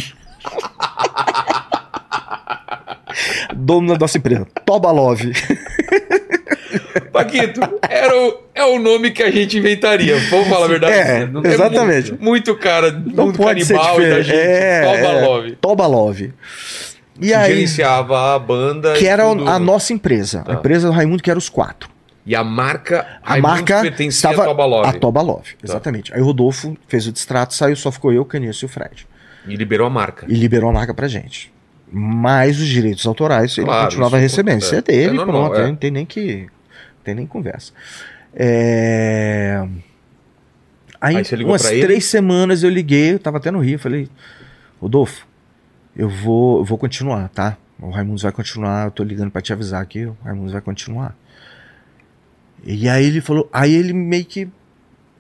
Dono da nossa empresa, Tobalov. Paquito, era o, é o nome que a gente inventaria. Vamos falar a verdade? É, não- exatamente. muito, muito cara Não muito pode ser canibal e da gente. É, Tobalov. é, Tobalov. E Que aí, gerenciava a banda. que era tudo. a nossa empresa, Tá. a empresa do Raimundo, que era os quatro. E a marca. A marca pertencia estava a Tobalov. a Tobalov, exatamente. Aí o Rodolfo fez o distrato, saiu, só ficou eu, Caniço e o Fred. E liberou a marca. E liberou a marca pra gente. Mas os direitos autorais ele Claro, continuava isso recebendo. é- Isso é dele, é normal, pronto. é. Não tem nem que. Não tem nem conversa. É... Aí, Aí umas pra ele? três semanas eu liguei, eu tava até no Rio, falei, Rodolfo, eu vou, eu vou continuar, tá? O Raimundos vai continuar, eu tô ligando pra te avisar aqui, o Raimundos vai continuar. E aí ele falou, aí ele meio que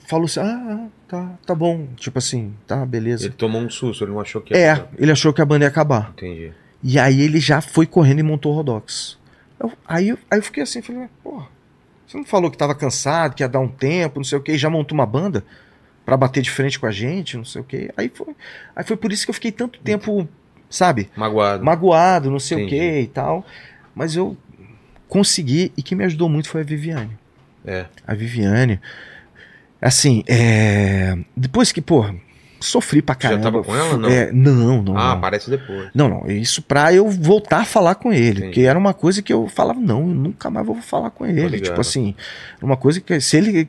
falou assim, ah, ah, tá, tá bom, tipo assim, tá, beleza. Ele tomou um susto, ele não achou que ia. É, ele achou que a banda ia acabar. Entendi. E aí ele já foi correndo e montou o Rodox. Eu- aí, eu- aí eu fiquei assim, falei, porra, você não falou que tava cansado, que ia dar um tempo, não sei o que, e já montou uma banda pra bater de frente com a gente, não sei o que. Aí foi, aí foi por isso que eu fiquei tanto tempo, sabe, Magoado. magoado, não sei Entendi. o que e tal. Mas eu consegui, e quem me ajudou muito foi a Viviane. É. A Viviane, assim, é, depois que, pô, sofri pra já caramba. tava com ela, não? É, não, não. ah, não. aparece depois. Não, não, isso pra eu voltar a falar com ele, que era uma coisa que eu falava, não, eu nunca mais vou falar com ele, tipo assim, uma coisa que se ele,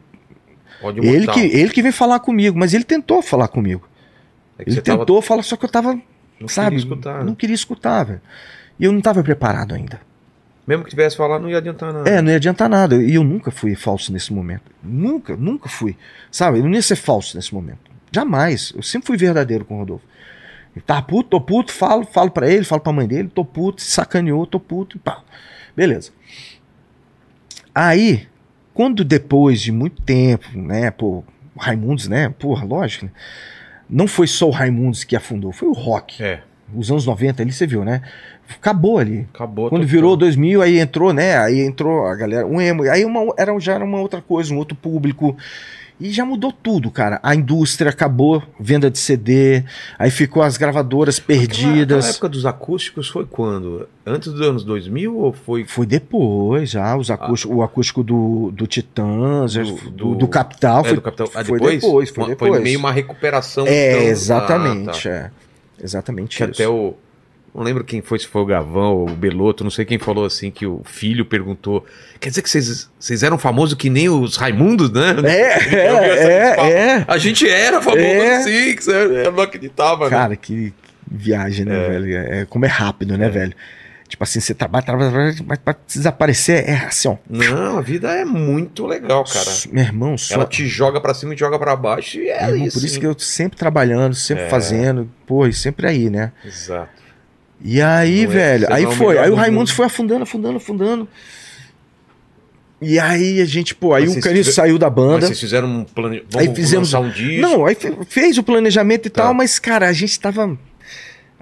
Pode ele que, ele que vem falar comigo, mas ele tentou falar comigo, É ele você tava- tentou falar, só que eu tava, não sabe, queria escutar. né? não queria escutar, velho, e eu não tava preparado ainda, Mesmo que tivesse falado, não ia adiantar nada. é, não ia adiantar nada, e eu nunca fui falso nesse momento, nunca, nunca fui, sabe, eu não ia ser falso nesse momento, jamais, eu sempre fui verdadeiro com o Rodolfo, ele tá puto, tô puto, falo, falo pra ele, falo pra mãe dele, tô puto, sacaneou, tô puto, e pá. Beleza. Aí, quando depois de muito tempo, né, pô, Raimundos, né, porra, lógico, né, não foi só o Raimundos que afundou, foi o rock. É, Os anos 90 ali, você viu, né? Acabou ali. acabou. Quando virou 2000, aí entrou, né? Aí entrou a galera, um emo, aí uma, era, já era uma outra coisa, um outro público. E já mudou tudo, cara. A indústria acabou, venda de CD, aí ficou as gravadoras perdidas. Aquela época dos acústicos foi quando? Antes dos anos 2000 ou foi Foi depois já, os acústicos, o acústico do, do Titãs, Do- do, do- do, Capital, É, foi, do Capital. Ah, foi depois? depois, foi depois. meio uma recuperação. É, então- exatamente, Ah, tá. é. Exatamente Que isso. até o, Não lembro quem foi, se foi o Gavão ou o Beloto, não sei quem falou assim, que o filho perguntou. Quer dizer que vocês, eram famosos que nem os Raimundos, né? É, é, fala. é. A gente era famoso É. assim, que você- eu não acreditava, né? Cara, que viagem, né, velho? É, como é rápido, né, velho? Tipo assim, você trabalha, trabalha, trabalha, mas pra desaparecer é assim, ó. Não, a vida é muito legal, cara. Meu irmão, só. Ela te joga pra cima e te joga pra baixo e é irmão, isso. por isso hein? que eu sempre trabalhando, sempre É. fazendo, pô, e sempre aí, né? Exato. E aí, Não é- velho, aí é o foi. Aí o do Raimundo mundo. foi afundando, afundando, afundando. E aí a gente, pô, aí Mas o tiver- saiu da Mas banda. vocês fizeram um plano. Vamos Aí fizemos- um disco. Não, aí fe- fez o planejamento e Tá. tal, mas, cara, a gente tava.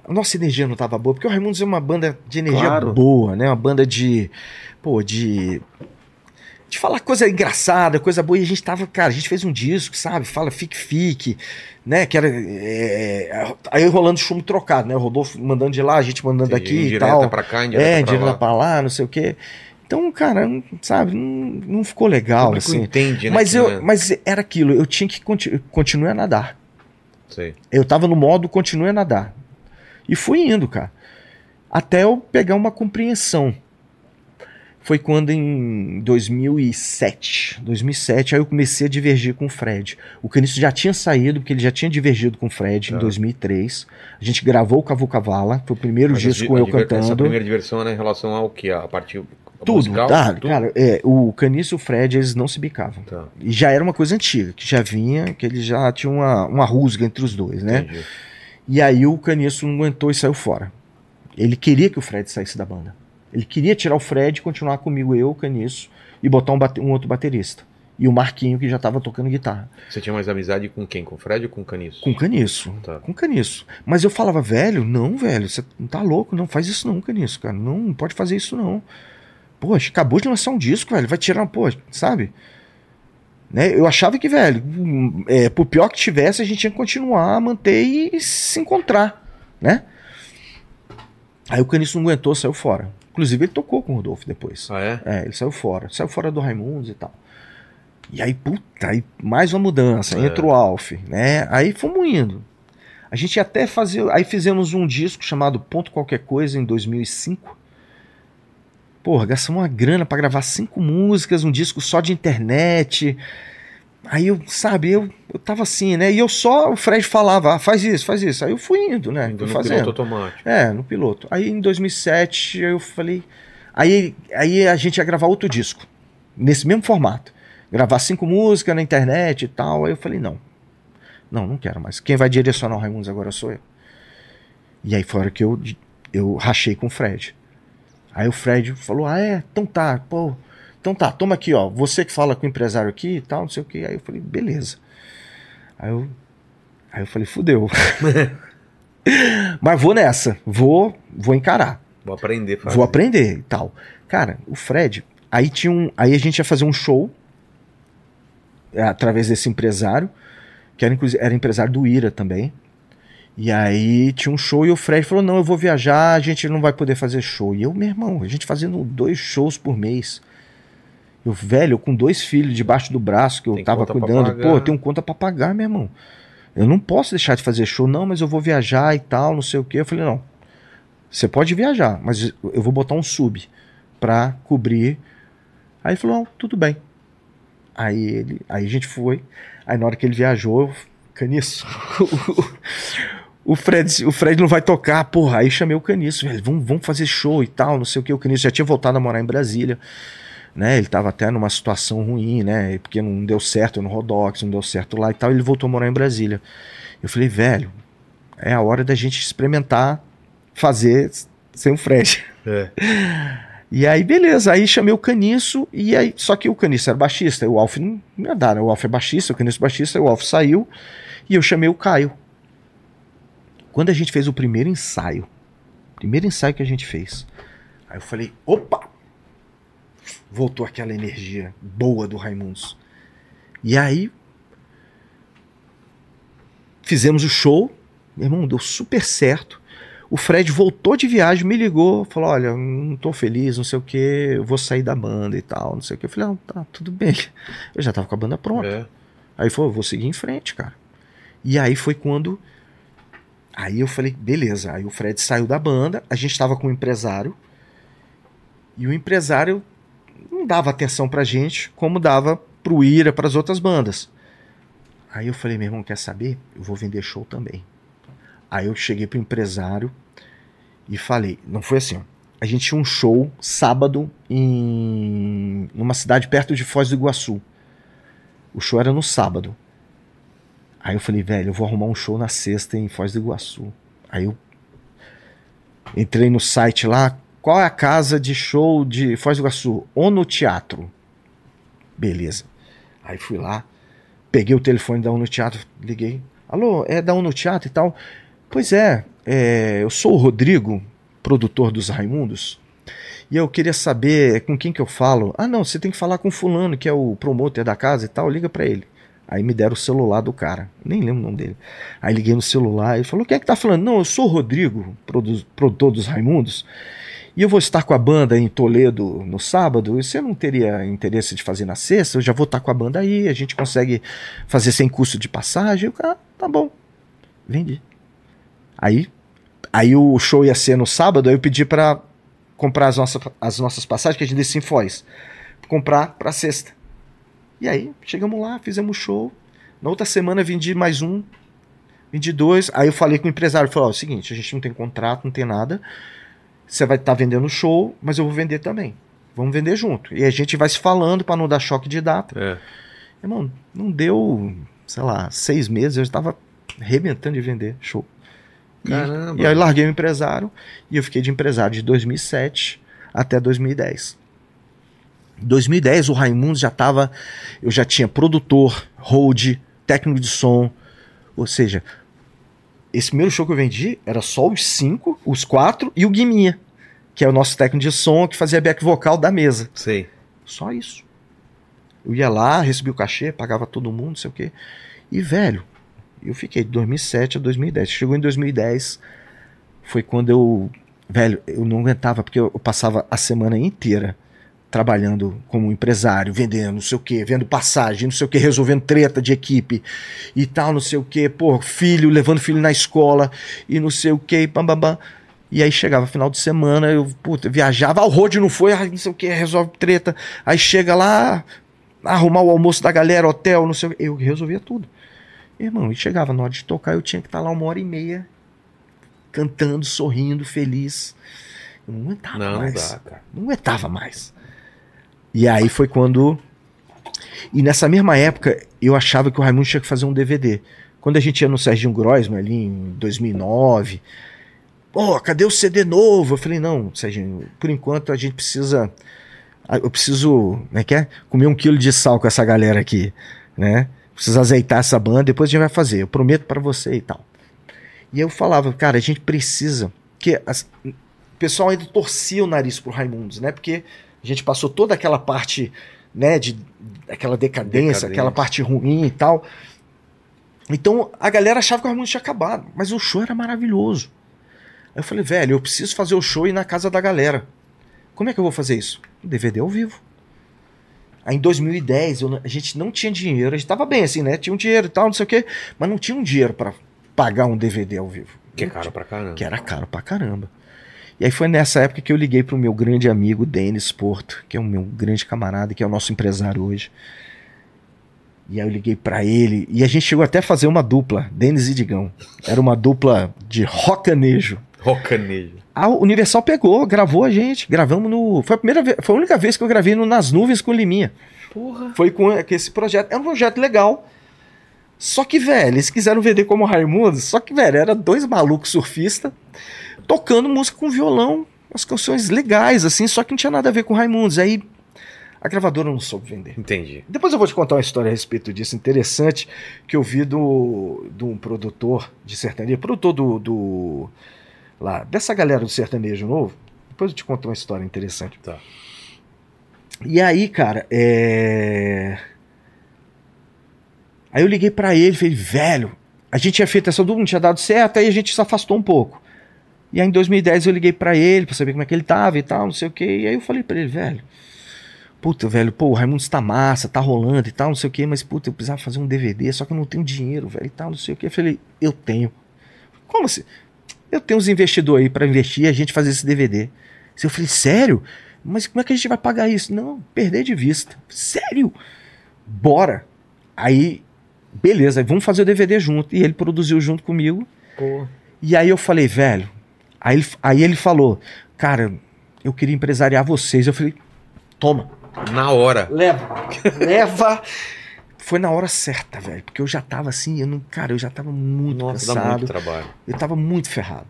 A nossa energia não tava boa, porque o Raimundos é uma banda de energia Claro. boa, né? Uma banda de. Pô, de. De falar coisa engraçada, coisa boa. E a gente tava, cara, a gente fez um disco, sabe? Fala fique, fique, né? Que era. é, aí rolando chumbo trocado, né? O Rodolfo mandando de lá, a gente mandando Entendi, daqui e tal. pra cá, É, pra dinheiro lá. pra lá, não sei o quê. Então, cara, não- sabe, não, não ficou legal, assim. entende, né? Mas, eu, não é- mas era aquilo, eu tinha que conti continuar a nadar. Sei. Eu tava no modo continue a nadar. E fui indo, cara. Até eu pegar uma compreensão. Foi quando em 2007, 2007, aí eu comecei a divergir com o Fred. O Caniço já tinha saído, porque ele já tinha divergido com o Fred Tá. em 2003. A gente gravou o Cavu Cavala, foi o primeiro Mas disco a eu diver- Essa cantando. primeira diversão é em relação ao que? A parte Tudo, musical? tá? Tudo? Cara, é, o Caniço e o Fred, eles não se bicavam. Tá, E já era uma coisa antiga, que já vinha, que ele já tinha uma, uma rusga entre os dois, né? entendi. E aí o Caniço não aguentou e saiu fora. Ele queria que o Fred saísse da banda. Ele queria tirar o Fred e continuar comigo, eu, o Caniço, e botar um, um outro baterista. E o Marquinho, que já estava tocando guitarra. Você tinha mais amizade com quem? Com o Fred ou com o Caniço? Com o Caniço. Tá. Com o Caniço. Mas eu falava, velho, não, velho, você não tá louco, não faz isso não, Caniço, cara. Não, não pode fazer isso não. Poxa, acabou de lançar um disco, velho. Vai tirar, pô, sabe? Né? Eu achava que, velho, é, por pior que tivesse, a gente tinha que continuar, manter e se encontrar, né? Aí o Caniço não aguentou, saiu fora. Inclusive, ele tocou com o Rodolfo depois. Ah, é? É, ele saiu fora. Saiu fora do Raimundos e tal. E aí, puta, aí mais uma mudança. É. Entra o Alf, né? Aí fomos indo. A gente até fazer. Aí fizemos um disco chamado Ponto Qualquer Coisa em 2005. Porra, gastamos uma grana pra gravar cinco músicas, um disco só de internet. Aí eu, sabe, eu, eu tava assim, né? E eu só, o Fred falava, ah, faz isso, faz isso. Aí eu fui indo, né? Indo fui no fazendo. piloto automático. É, no piloto. Aí em 2007 eu falei. Aí, aí a gente ia gravar outro disco, nesse mesmo formato. Gravar cinco músicas na internet e tal. Aí eu falei: não, não, não quero mais. Quem vai direcionar o Raimundos agora sou eu. E aí foi a hora que eu, eu rachei com o Fred. Aí o Fred falou: ah, é? Então tá, pô. Então tá, toma aqui, ó. Você que fala com o empresário aqui e tal, não sei o que. Aí eu falei: beleza. Aí eu, aí eu falei: fudeu. Mas vou nessa, vou, vou encarar. Vou aprender. fazer. Vou aprender e tal. Cara, o Fred, aí tinha um. Aí a gente ia fazer um show é, através desse empresário, que era, inclusive, era empresário do Ira também. E aí tinha um show e o Fred falou: não, eu vou viajar, a gente não vai poder fazer show. E eu, meu irmão, a gente fazendo dois shows por mês. Eu, velho, com dois filhos debaixo do braço que eu Tem tava cuidando. Pô, eu tenho conta pra pagar, meu irmão. Eu não posso deixar de fazer show, não, mas eu vou viajar e tal, não sei o quê. Eu falei, não. Você pode viajar, mas eu vou botar um sub pra cobrir. Aí ele falou, não, tudo bem. Aí ele, aí a gente foi. Aí na hora que ele viajou, eu, Caniço, o Fred, o Fred não vai tocar, porra. Aí chamei o Caniço, velho, vamos, vamos fazer show e tal, não sei o que. O Caniço já tinha voltado a morar em Brasília, né? Ele tava até numa situação ruim, né? Porque não deu certo no Rodox, não deu certo lá e tal. Ele voltou a morar em Brasília. Eu falei, velho, é a hora da gente experimentar fazer sem o Fred. É. E aí, beleza, aí chamei o Caniço, e aí, só que o Caniço era baixista, o Alf não não ia dar, né? O Alf é baixista, o Caniço é baixista, o Alf saiu, e eu chamei o Caio. Quando a gente fez o primeiro ensaio, primeiro ensaio que a gente fez, aí eu falei, opa! Voltou aquela energia boa do Raimundos. E aí, fizemos o show, meu irmão, deu super certo. O Fred voltou de viagem, me ligou, falou: Olha, não tô feliz, não sei o que, eu vou sair da banda e tal, não sei o que. Eu falei: Não, tá, tudo bem. Eu já tava com a banda pronta. É. Aí falou: Vou seguir em frente, cara. E aí foi quando Aí eu falei, beleza. Aí o Fred saiu da banda, a gente tava com um empresário. E o empresário não dava atenção pra gente como dava pro Ira, pras outras bandas. Aí eu falei, meu irmão, quer saber? Eu vou vender show também. Aí eu cheguei pro empresário e falei, não foi assim, ó. A gente tinha um show sábado em numa cidade perto de Foz do Iguaçu. O show era no sábado. Aí eu falei, velho, eu vou arrumar um show na sexta em Foz do Iguaçu. Aí eu entrei no site lá, qual é a casa de show de Foz do Iguaçu? Ou no teatro? Beleza. Aí fui lá, peguei o telefone da Uno Teatro, liguei. Alô, é da Uno Teatro e tal? Pois é, é, eu sou o Rodrigo, produtor dos Raimundos. E eu queria saber com quem que eu falo. Ah, não, você tem que falar com fulano, que é o promotor da casa e tal, liga para ele. Aí me deram o celular do cara, nem lembro o nome dele. Aí liguei no celular e falou: "Quem é que tá falando?" "Não, eu sou o Rodrigo, produ produtor dos Raimundos." E eu vou estar com a banda em Toledo no sábado. E você não teria interesse de fazer na sexta? Eu já vou estar com a banda aí. A gente consegue fazer sem custo de passagem. O cara, tá bom. Vendi. Aí, aí o show ia ser no sábado. Aí eu pedi para comprar as nossas, as nossas passagens, que a gente disse em Foz. Comprar para sexta. E aí, chegamos lá, fizemos show. Na outra semana vendi mais um. Vendi dois. Aí eu falei com o empresário. Falei: Ó, é o seguinte, a gente não tem contrato, não tem nada você vai estar tá vendendo show, mas eu vou vender também. Vamos vender junto. E a gente vai se falando para não dar choque de data. É. Irmão, não deu, sei lá, seis meses, eu estava arrebentando de vender show. Caramba. E, e aí larguei o empresário e eu fiquei de empresário de 2007 até 2010. Em 2010 o Raimundo já estava, eu já tinha produtor, hold, técnico de som, ou seja, esse primeiro show que eu vendi era só os cinco, os quatro e o Guiminha, que é o nosso técnico de som que fazia back vocal da mesa. Sei. Só isso. Eu ia lá, recebia o cachê, pagava todo mundo, não sei o quê. E, velho, eu fiquei de 2007 a 2010. Chegou em 2010, foi quando eu. Velho, eu não aguentava, porque eu passava a semana inteira trabalhando como empresário, vendendo, não sei o que, vendo passagem, não sei o que, resolvendo treta de equipe e tal, não sei o que, pô, filho, levando filho na escola e não sei o que, bam, bam, bam. E aí chegava final de semana, eu, puta, viajava, ah, o road não foi, ah, não sei o que, resolve treta. Aí chega lá, arrumar o almoço da galera, hotel, não sei o que, eu resolvia tudo. Irmão, e chegava na hora de tocar, eu tinha que estar lá uma hora e meia, cantando, sorrindo, feliz. Eu não aguentava Não, não mais. dá, cara. Não aguentava mais. E aí foi quando. E nessa mesma época, eu achava que o Raimundo tinha que fazer um DVD. Quando a gente ia no Serginho Grossman ali em 2009, pô, cadê o CD novo? Eu falei, não, Serginho, por enquanto a gente precisa. Eu preciso, né, quer? Comer um quilo de sal com essa galera aqui, né? Precisa azeitar essa banda, depois a gente vai fazer, eu prometo para você e tal. E eu falava, cara, a gente precisa. que as, O pessoal ainda torcia o nariz pro Raimundos, né? Porque a gente passou toda aquela parte, né, de aquela decadência, Decadência. aquela parte ruim e tal. Então a galera achava que o Raimundo tinha acabado, mas o show era maravilhoso. Aí eu falei, velho, eu preciso fazer o show e ir na casa da galera. Como é que eu vou fazer isso? DVD ao vivo. Aí em 2010 eu a gente não tinha dinheiro, a gente tava bem assim, né? Tinha um dinheiro e tal, não sei o quê, mas não tinha um dinheiro pra pagar um DVD ao vivo. Que é caro pra caramba. que era caro pra caramba. E aí foi nessa época que eu liguei pro meu grande amigo Denis Porto, que é o meu grande camarada, que é o nosso empresário hoje. E aí eu liguei pra ele, e a gente chegou até a fazer uma dupla, Denis e Digão. Era uma dupla de rocanejo. Rocanejo. A Universal pegou, gravou a gente, gravamos no... Foi a primeira vez, foi a única vez que eu gravei no Nas Nuvens com o Liminha. Porra. Foi com esse projeto. É um projeto legal. Só que, velho, eles quiseram vender como Raimundo. Só que, velho, era dois malucos surfistas tocando música com violão. As canções legais, assim, só que não tinha nada a ver com Raimundos. Aí a gravadora não soube vender. Entendi. Depois eu vou te contar uma história a respeito disso, interessante, que eu vi do, de um produtor de sertanejo, produtor do, do. lá, dessa galera do sertanejo novo. Depois eu te conto uma história interessante. Tá. E aí, cara, é. Aí eu liguei pra ele e falei, velho, a gente tinha feito essa dupla, não tinha dado certo, aí a gente se afastou um pouco. E aí em 2010 eu liguei pra ele pra saber como é que ele tava e tal, não sei o que. E aí eu falei pra ele, velho, puta, velho, pô, o Raimundo está massa, tá rolando e tal, não sei o que, mas puta, eu precisava fazer um DVD, só que eu não tenho dinheiro, velho, e tal, não sei o que. Eu falei, eu tenho. como assim? Eu tenho uns investidores aí pra investir e a gente fazer esse DVD. Eu falei, sério? Mas como é que a gente vai pagar isso? Não, perder de vista. Sério? Bora. Aí, beleza, vamos fazer o DVD junto. E ele produziu junto comigo. Pô. E aí eu falei, velho. Aí ele, aí ele falou, cara, eu queria empresariar vocês. Eu falei, toma. Na hora. Leva. Leva. Foi na hora certa, velho. Porque eu já tava assim, eu não, cara, eu já tava muito Nossa, dá cansado. muito trabalho. Eu tava muito ferrado.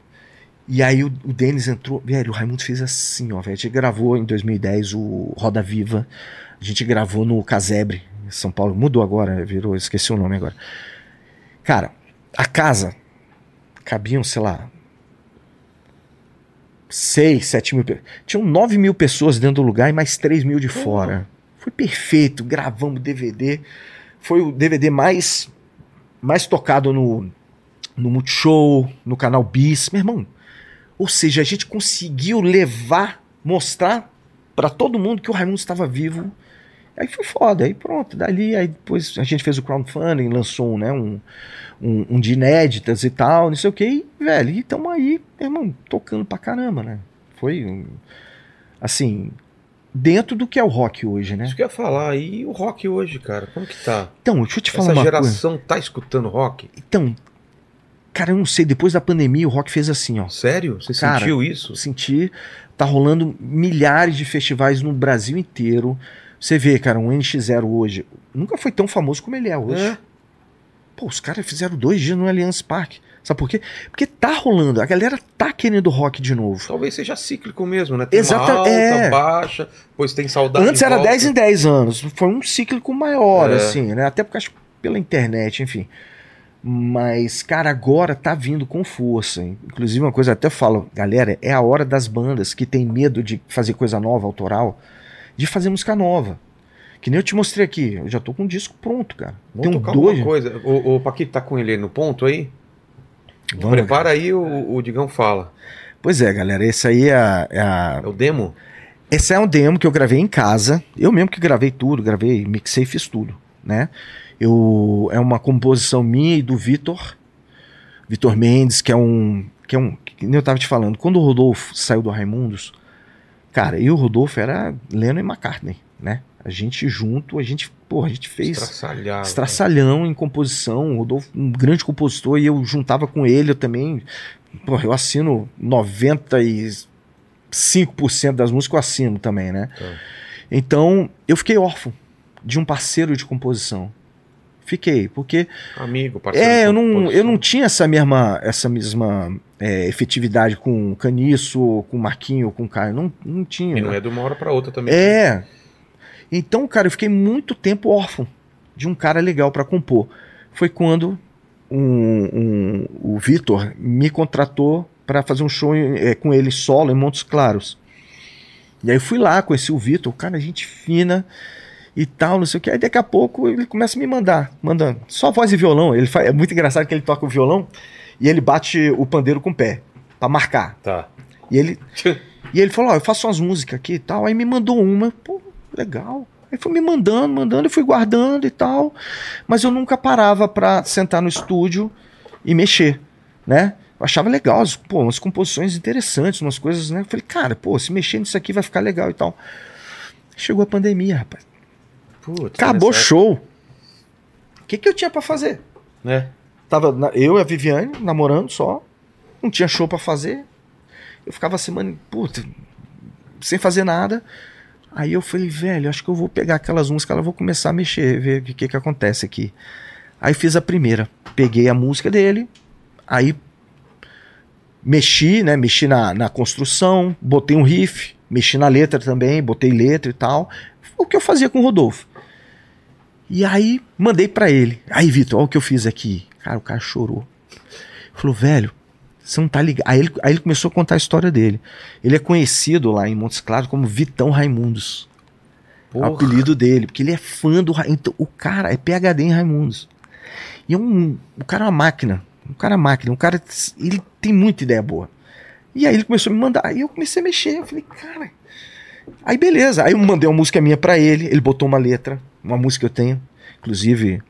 E aí o, o Denis entrou. Velho, o Raimundo fez assim, ó, velho. A gente gravou em 2010 o Roda Viva. A gente gravou no Casebre, em São Paulo. Mudou agora, virou, esqueci o nome agora. Cara, a casa cabiam, sei lá. 6, 7 mil. pe- Tinham 9 mil pessoas dentro do lugar e mais 3 mil de fora. Foi perfeito. Gravamos DVD. Foi o DVD mais, mais tocado no, no Multishow, no canal Bis, meu irmão. Ou seja, a gente conseguiu levar, mostrar pra todo mundo que o Raimundo estava vivo. Aí foi foda, aí pronto, dali, aí depois a gente fez o crowdfunding, lançou né, um, um, um de inéditas e tal, não sei o que, e, velho, e tamo aí, meu irmão, tocando pra caramba, né? Foi, um, assim, dentro do que é o rock hoje, né? Isso que eu ia falar. E o rock hoje, cara? Como que tá? Então, deixa eu te falar Essa uma coisa. geração tá escutando rock? Então, cara, eu não sei, depois da pandemia o rock fez assim, ó. Sério? Você Cara, sentiu isso? sentir. Tá rolando milhares de festivais no Brasil inteiro. Você vê, cara, um NX0 hoje nunca foi tão famoso como ele é hoje. É. Pô, os caras fizeram dois dias no Allianz Parque. Sabe por quê? Porque tá rolando, a galera tá querendo rock de novo. Talvez seja cíclico mesmo, né? Tem Exata- alta, é. baixa, depois tem saudade. Antes era volta. 10 em 10 anos, foi um cíclico maior, É. assim, né? Até porque acho pela internet, enfim. Mas, cara, agora tá vindo com força. hein? Inclusive, uma coisa eu até falo, galera, é a hora das bandas que tem medo de fazer coisa nova, autoral, de fazer música nova. Que nem eu te mostrei aqui, eu já tô com um disco pronto, cara. Vamos tem um tocar dois. alguma coisa. O, o Paquito tá com ele no ponto aí? Vamos, Prepara aí, o, o Digão fala. Pois é, galera, esse aí é a, é a- É o demo? Esse é um demo que eu gravei em casa. Eu mesmo que gravei tudo, gravei, mixei, fiz tudo, né? Eu, é uma composição minha e do Vitor, Vitor Mendes, que é um, que é um, que nem eu tava te falando, quando o Rodolfo saiu do Raimundos, cara, e o Rodolfo era Lennon e McCartney, né? A gente junto, a gente, pô, a gente fez Estraçalhado. estraçalhão em composição, Rodolfo, um grande compositor, e eu juntava com ele, eu também, pô, eu assino 95% das músicas, eu assino também, né? Tá. Então, eu fiquei órfão de um parceiro de composição. Fiquei, porque Amigo, parceiro. é, de eu não, eu não tinha essa mesma, essa mesma é, efetividade com o Caniço, com o Marquinho, com o Caio. Não, não tinha. E não é de uma hora pra outra também. É. Então, cara, eu fiquei muito tempo órfão de um cara legal pra compor. Foi quando um- um- o Vitor me contratou pra fazer um show é, com ele solo em Montes Claros. E aí eu fui lá, conheci o Vitor, cara, gente fina e tal, não sei o que. Aí daqui a pouco ele começa a me mandar, mandando só voz e violão. Ele fa- é muito engraçado que ele toca o violão e ele bate o pandeiro com o pé pra marcar. Tá. E ele e ele falou: Ó, eu faço umas músicas aqui e tal. Aí me mandou uma, pô, legal. Aí foi me mandando, mandando, eu fui guardando e tal. Mas eu nunca parava pra sentar no estúdio e mexer, né? Eu achava legal, as- pô, umas composições interessantes, umas coisas, né? Eu falei, cara, pô, se mexer nisso aqui vai ficar legal e tal. Chegou a pandemia, rapaz. Putz, Acabou o show. O que, que eu tinha pra fazer? Né? Tava na- eu e a Viviane namorando só. Não tinha show pra fazer. Eu ficava a semana, puta, sem fazer nada. Aí eu falei, velho, acho que eu vou pegar aquelas músicas, eu vou começar a mexer, ver o que, que, acontece aqui. Aí fiz a primeira. Peguei a música dele, aí mexi, né? Mexi na, na construção, botei um riff, mexi na letra também, botei letra e tal. O que eu fazia com o Rodolfo. E aí mandei pra ele. Aí, Vitor, olha o que eu fiz aqui. Cara, o cara chorou. Falou, velho, você não tá ligado. Aí ele, aí ele começou a contar a história dele. Ele é conhecido lá em Montes Claros como Vitão Raimundos. É o apelido dele, porque ele é fã do então, O cara é PHD em Raimundos. E é um. O cara é uma máquina. Um cara é máquina. Um cara. Ele tem muita ideia boa. E aí ele começou a me mandar. Aí eu comecei a mexer. Eu falei, cara. Aí beleza. Aí eu mandei uma música minha pra ele. Ele botou uma letra. Uma música que eu tenho. Inclusive,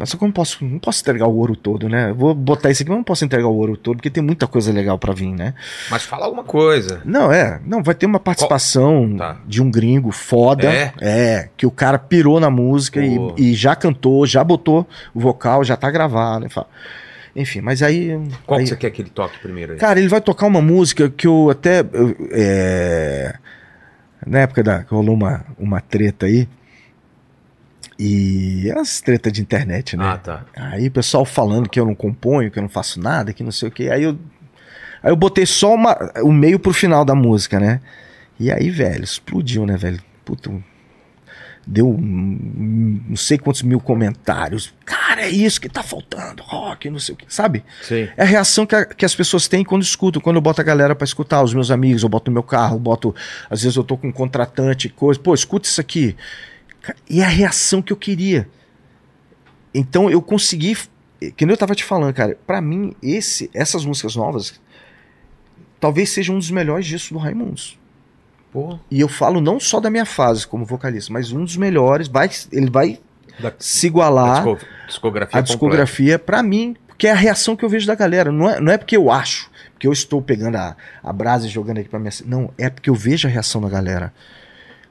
Mas só que eu não posso, não posso entregar o ouro todo, né? Eu Vou botar isso aqui, mas não posso entregar o ouro todo, porque tem muita coisa legal pra vir, né? Mas fala alguma coisa. Não, é. Não, vai ter uma participação Tá. de um gringo foda. É? que o cara pirou na música e, e já cantou, já botou o vocal, já tá gravado. fala- Enfim, mas aí. Qual aí- que você quer que ele toque primeiro aí? Cara, ele vai tocar uma música que eu até. eu, é, na época da, que rolou uma, uma treta aí. E as tretas de internet, né? Ah, tá. Aí o pessoal falando que eu não componho, que eu não faço nada, que não sei o que. Aí eu, aí eu botei só uma, o meio pro final da música, né? E aí, velho, explodiu, né, velho? Puta, deu não sei quantos mil comentários. Cara, é isso que tá faltando, rock, não sei o que, sabe? Sim. É a reação que, a- que as pessoas têm quando escutam, quando eu boto a galera pra escutar, os meus amigos, eu boto no meu carro, boto, às vezes eu tô com um contratante, coisa, pô, escuta isso aqui. E a reação que eu queria. Então eu consegui, que nem eu tava te falando, cara, pra mim esse, essas músicas novas talvez sejam um dos melhores discos do Raimundos. Pô. E eu falo não só da minha fase como vocalista, mas um dos melhores, vai, ele vai Da, se igualar disco- discografia a discografia pra mim, porque é a reação que eu vejo da galera. Não é, não é porque eu acho, porque eu estou pegando a, a brasa e jogando aqui pra minha. Não, é porque eu vejo a reação da galera.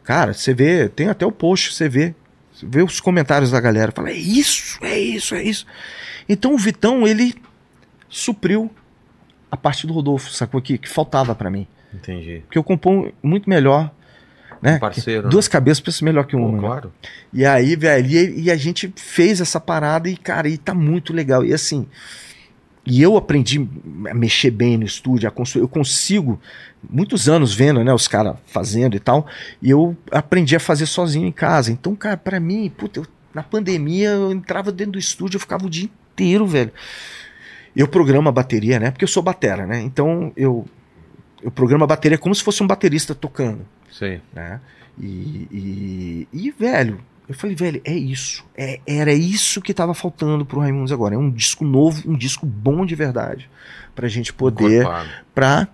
Cara, você vê, tem até o post, você vê. Você vê os comentários da galera. Fala, é isso, é isso, é isso. Então o Vitão, ele supriu a parte do Rodolfo, sacou? Que, que faltava pra mim. Entendi. Porque eu componho muito melhor. Né? Um parceiro, né? Duas cabeças pensa melhor que Pô, uma. né? claro. E aí, velho, e, e a gente fez essa parada e, cara, e tá muito legal. E assim, e eu aprendi a mexer bem no estúdio, a construir. Eu consigo, muitos anos vendo, né, os caras fazendo e tal, e eu aprendi a fazer sozinho em casa. Então, cara, pra mim, puta, eu- na pandemia eu entrava dentro do estúdio, eu ficava o dia inteiro, velho. Eu programo a bateria, né? Porque eu sou batera, né? Então eu, eu programo a bateria como se fosse um baterista tocando Sei. né? E, e, e, velho, eu falei, velho, é isso. É, era isso que tava faltando pro Raimundos agora. É um disco novo, um disco bom de verdade. Pra gente poder, pra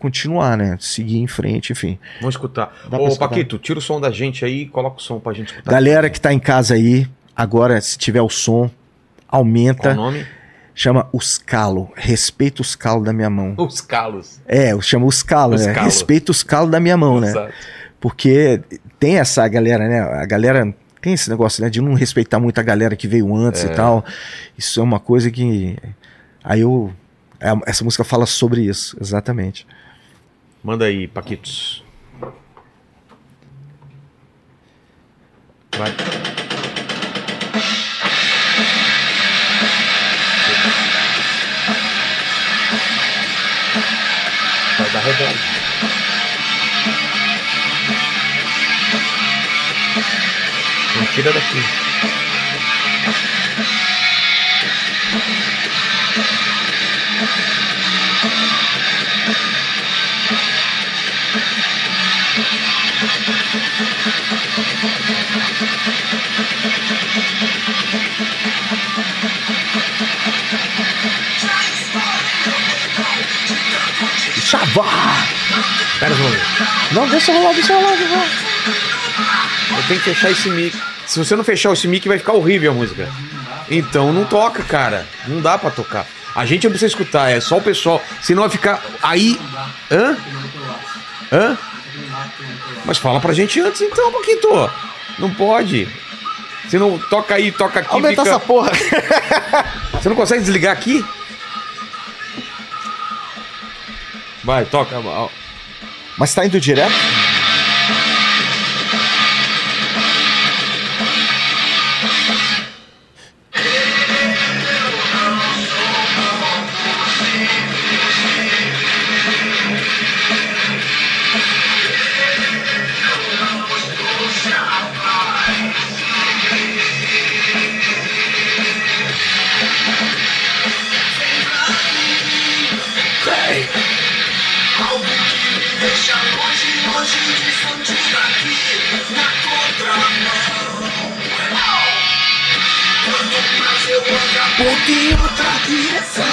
continuar, né? Seguir em frente, enfim. Vamos escutar. Dá Ô, escutar. Paquito, tira o som da gente aí e coloca o som pra gente escutar. Galera que tá em casa aí, agora, se tiver o som, Qual aumenta. o nome? Chama os calo. Respeita os calos da minha mão. Os Calos. É, eu chamo os calos, Os né? Respeita os calos da minha mão, né? Exato. Porque tem essa galera, né? A galera tem esse negócio, né? De não respeitar muito a galera que veio antes É. e tal. Isso é uma coisa que. Aí eu. é- Essa música fala sobre isso, exatamente. Manda aí, Paquitos. Vai. Vai dar reverb. Não tira daqui. Chavá! Pera um. Não, deixa rolar, deixa rolar, deixa rolar. Eu tenho que fechar esse mic. Se você não fechar esse mic, vai ficar horrível a música. Então não toca, cara. Não dá pra tocar. A gente não precisa escutar, é só o pessoal. Senão vai ficar. Aí. Hã? Hã? Mas fala pra gente antes então, Paquito. Não pode. Você não toca aí, toca aqui. Aumenta fica- essa porra. Você não consegue desligar aqui? Vai, toca. Mas tá indo direto? Em outra direção.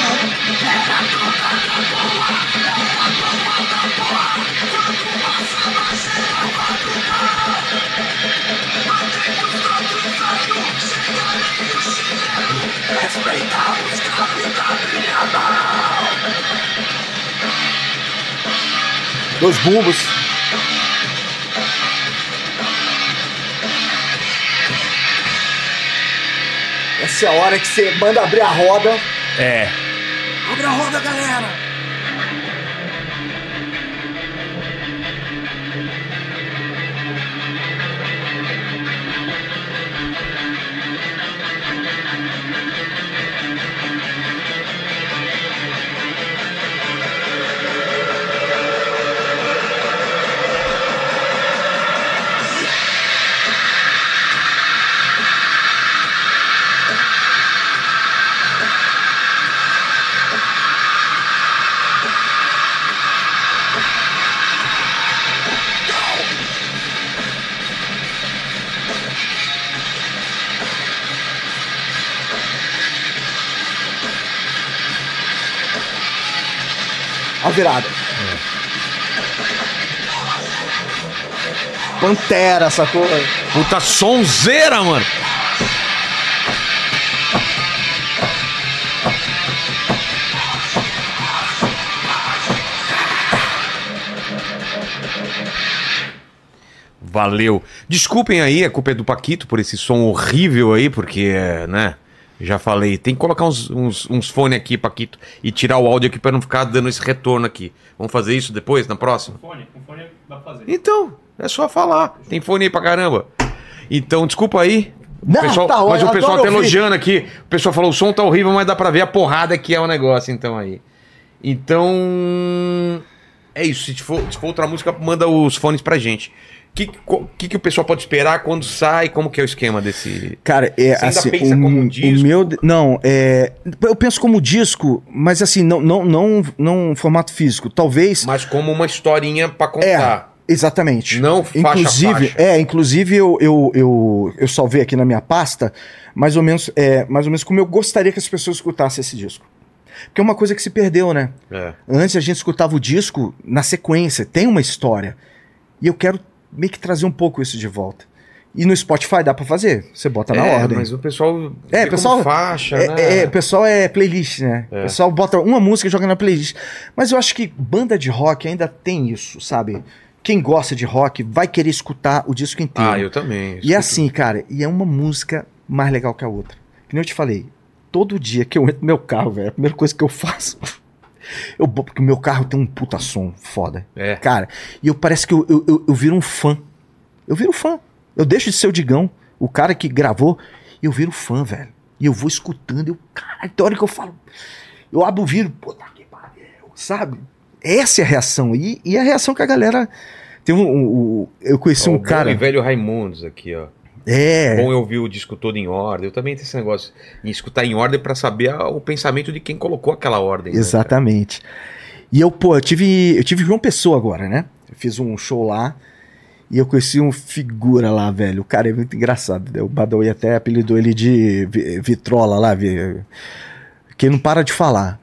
Caminho minha mão. Dois bumbos. Essa é a hora que você manda abrir a roda. É. Abre a roda, galera! Virada. Pantera, sacou? Puta sonzeira, mano. Valeu. Desculpem aí, a culpa é do Paquito por esse som horrível aí, porque, né? Já falei, tem que colocar uns, uns, uns fones aqui, Paquito, e tirar o áudio aqui pra não ficar dando esse retorno aqui. Vamos fazer isso depois, na próxima? Fone, com fone dá pra fazer. Então, é só falar. Tem fone aí pra caramba. Então, desculpa aí. Não, pessoal- tá, mas o pessoal tá elogiando aqui. O pessoal falou: o som tá horrível, mas dá pra ver a porrada que é o negócio, então aí. Então. É isso. Se for, se for outra música, manda os fones pra gente. O que, que, que o pessoal pode esperar quando sai? Como que é o esquema desse. Cara, é Você ainda assim, pensa o, como um o disco? meu, não, é, eu penso como disco, mas assim, não, não, não, não formato físico. Talvez Mas como uma historinha pra É, contar. exatamente. Não faixa inclusive, faixa. é, inclusive eu, eu, eu, eu salvei aqui na minha pasta, mais ou menos, é, mais ou menos como eu gostaria que as pessoas escutassem esse disco. Porque é uma coisa que se perdeu, né? É. Antes a gente escutava o disco na sequência, tem uma história. E eu quero meio que trazer um pouco isso de volta. E no Spotify dá pra fazer, você bota na É, ordem. mas o pessoal. É, pessoal- faixa, É, né? é, o pessoal é playlist, né? É. O pessoal bota uma música e joga na playlist. Mas eu acho que banda de rock ainda tem isso, sabe? Quem gosta de rock vai querer escutar o disco inteiro. Ah, eu também. E escuto. é assim, cara, e é uma música mais legal que a outra. Que nem eu te falei, todo dia que eu entro no meu carro, velho, a primeira coisa que eu faço. Eu, porque o meu carro tem um puta som foda. É. Cara, e eu parece que eu, eu, eu, eu viro um fã. Eu viro fã. Eu deixo de ser o Digão, o cara que gravou, e eu viro fã, velho. E eu vou escutando, eu, caralho, tem hora que eu falo. Eu abro o vidro, puta que pariu, sabe? Essa é a reação. E, e a reação que a galera. Tem um. um- um- eu conheci Ó, um o cara. e velho Raimundos aqui, ó. É. Bom eu ouvir o disco todo em ordem. Eu também tenho esse negócio em escutar em ordem pra saber a- o pensamento de quem colocou aquela ordem. né, Exatamente. E eu, pô, eu tive, eu tive João Pessoa agora, né? Eu fiz um show lá e eu conheci um figura lá, velho. O cara é muito engraçado. né? O Badawi até apelidou ele de Vi- Vitrola lá, que não para de falar.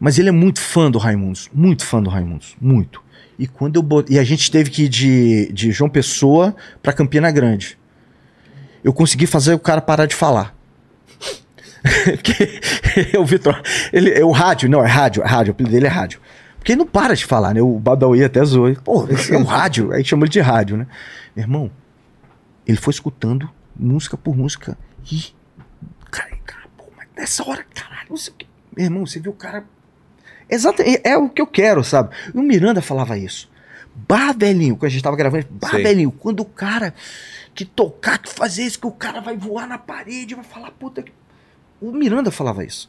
Mas ele é muito fã do Raimundos, muito fã do Raimundos, muito. E quando eu bot... e a gente teve que ir de, de João Pessoa pra Campina Grande. Eu consegui fazer o cara parar de falar. Porque o Vitor, ele é o rádio, não, é rádio, é rádio, o apelido dele é rádio. Porque ele não para de falar, né? O Badawi até zoou. Pô, é o rádio, aí chama ele de rádio, né? Meu irmão, ele foi escutando música por música e. Cara, cara pô, mas nessa hora, caralho, não sei o que. Meu irmão, você viu o cara. Exato, é, é o que eu quero, sabe? E o Miranda falava isso. Bah, velhinho, quando a gente tava gravando, bah, Sei. velhinho, quando o cara que tocar, que fazer isso, que o cara vai voar na parede, vai falar, puta que. O Miranda falava isso.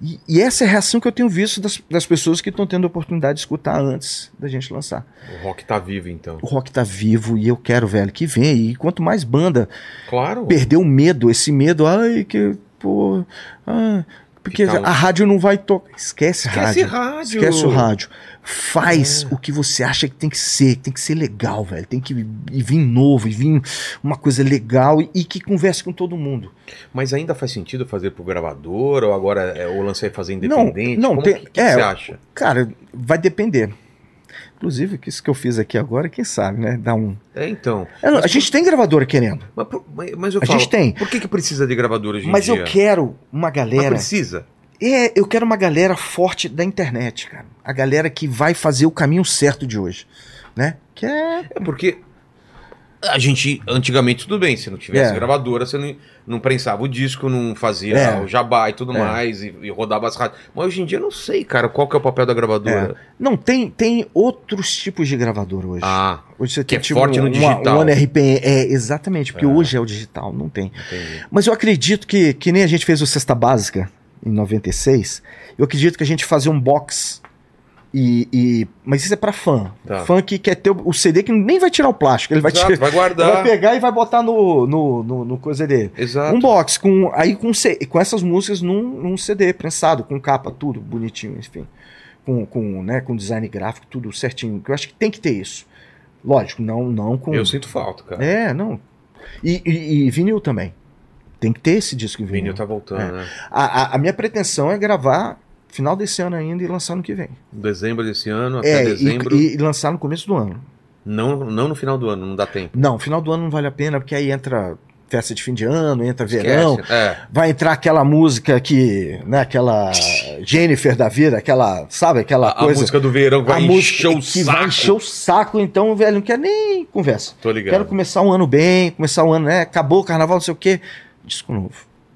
E, e essa é a reação que eu tenho visto das, das pessoas que estão tendo a oportunidade de escutar antes da gente lançar. O rock tá vivo, então. O rock tá vivo e eu quero, velho, que venha. E quanto mais banda Claro. perder o medo, esse medo, ai, que, pô, ah, porque a rádio não vai tocar. Esquece, Esquece rádio. rádio. Esquece o rádio. Faz É. o que você acha que tem que ser, que tem que ser legal, velho. Tem que vir novo, e vir uma coisa legal e, e que converse com todo mundo. Mas ainda faz sentido fazer pro gravador ou agora é, o lance é fazer Não, independente? não, Como tem- que, que é, você acha? Cara, vai depender. Inclusive, que isso que eu fiz aqui agora, quem sabe, né? Dá um. É, então. É, a gente tem gravadora querendo. Mas, mas- mas eu A falo, gente tem. por que, que precisa de gravador hoje em Mas dia? eu quero uma Mas galera. precisa? É, eu quero uma galera forte da internet, cara. A galera que vai fazer o caminho certo de hoje. Né? Que é. É porque a gente, antigamente, tudo bem, se não tivesse É. gravadora, você não, não prensava o disco, não fazia É. o jabá e tudo É. mais, e, e rodava as rádios. Mas hoje em dia eu não sei, cara, qual que é o papel da gravadora. Não, tem, tem outros tipos de gravador hoje. Ah, hoje você que tem é tipo, forte no uma- digital. Um NRPM. É, exatamente, porque É. hoje é o digital, não tem. entendi. Mas eu acredito que, que nem a gente fez o Cesta Básica em 96, eu acredito que a gente fazia um box. E, e- mas isso é pra fã. Tá. Fã que quer ter o, o CD que nem vai tirar o plástico, ele vai, Exato, tirar, vai guardar. vai pegar e vai botar no, no, no, no coisa dele. Exato. Um box com aí com, com essas músicas num, num CD prensado, com capa, tudo bonitinho, enfim. Com, com, né, com design gráfico, tudo certinho. Que eu acho que tem que ter isso. Lógico, não, não com. Eu sinto falta, cara. É, não. E, e- e vinil também. Tem que ter esse disco em vinil. vinil tá voltando, É. né? A, a- a minha pretensão é gravar final desse ano ainda e lançar no que vem. Dezembro desse ano até É, dezembro. e, e lançar no começo do ano. Não, não no final do ano, não dá tempo. Não, final do ano não vale a pena, porque aí entra festa de fim de ano, entra verão. Esquece. É. Vai entrar aquela música que, né, aquela Jennifer da vida, aquela, sabe, aquela A, a coisa. música do verão vai a encher o que saco. vai encher o saco, então, velho, não quer nem conversa. Tô ligado. Quero começar um ano bem, começar um ano, né? Acabou o carnaval, não sei o quê. Disco novo.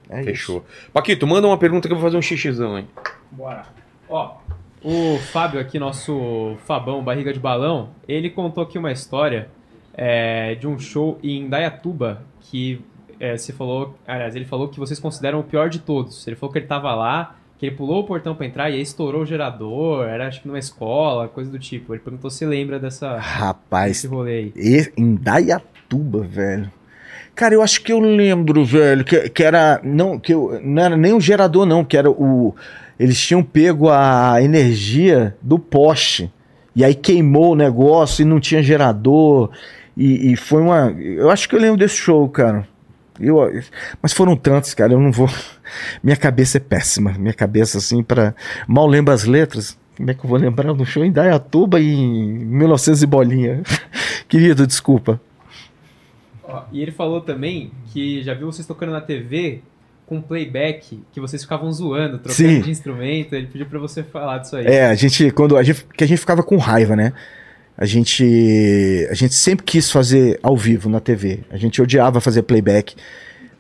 É Fechou. Paquito, manda uma pergunta que eu vou fazer um xixizão, hein? Bora. Ó, o Fábio aqui, nosso Fabão, barriga de balão, ele contou aqui uma história é, de um show em Dayatuba que é, você falou, aliás, ele falou que vocês consideram o pior de todos. Ele falou que ele tava lá, que ele pulou o portão pra entrar e aí estourou o gerador, era acho que numa escola, coisa do tipo. Ele perguntou se lembra dessa, Rapaz, desse rolê aí. E- em Dayatuba, velho. Cara, eu acho que eu lembro, velho, que, que era. Não, que eu, não era nem o gerador, não, que era o. Eles tinham pego a energia do poste. E aí queimou o negócio e não tinha gerador. E, e foi uma. Eu acho que eu lembro desse show, cara. Eu, mas foram tantos, cara, eu não vou. Minha cabeça é péssima. Minha cabeça, assim, para Mal lembro as letras. Como é que eu vou lembrar do show em Dayatuba em 1900 e bolinha? Querido, desculpa. Ó, e ele falou também que já viu vocês tocando na TV com playback, que vocês ficavam zoando, trocando Sim. de instrumento. Ele pediu pra você falar disso aí. É, a gente, quando a gente, que a gente ficava com raiva, né? A gente, a gente sempre quis fazer ao vivo na TV. A gente odiava fazer playback.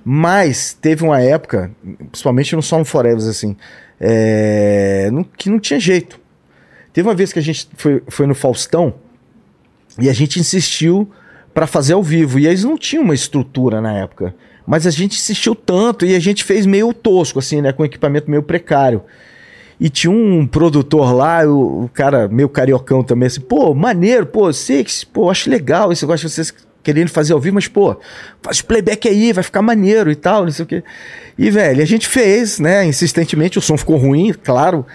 Mas teve uma época, principalmente no Song Forever, assim, é, não- que não tinha jeito. Teve uma vez que a gente foi, foi no Faustão e a gente insistiu para fazer ao vivo. E eles não tinham uma estrutura na época. Mas a gente insistiu tanto e a gente fez meio tosco, assim, né? Com equipamento meio precário. E tinha um produtor lá, o, o cara meio cariocão também, assim, pô, maneiro, pô, que, pô, acho legal esse negócio de vocês querendo fazer ao vivo, mas, pô, faz playback aí, vai ficar maneiro e tal, não sei o quê. E, velho, a gente fez, né, insistentemente, o som ficou ruim, claro,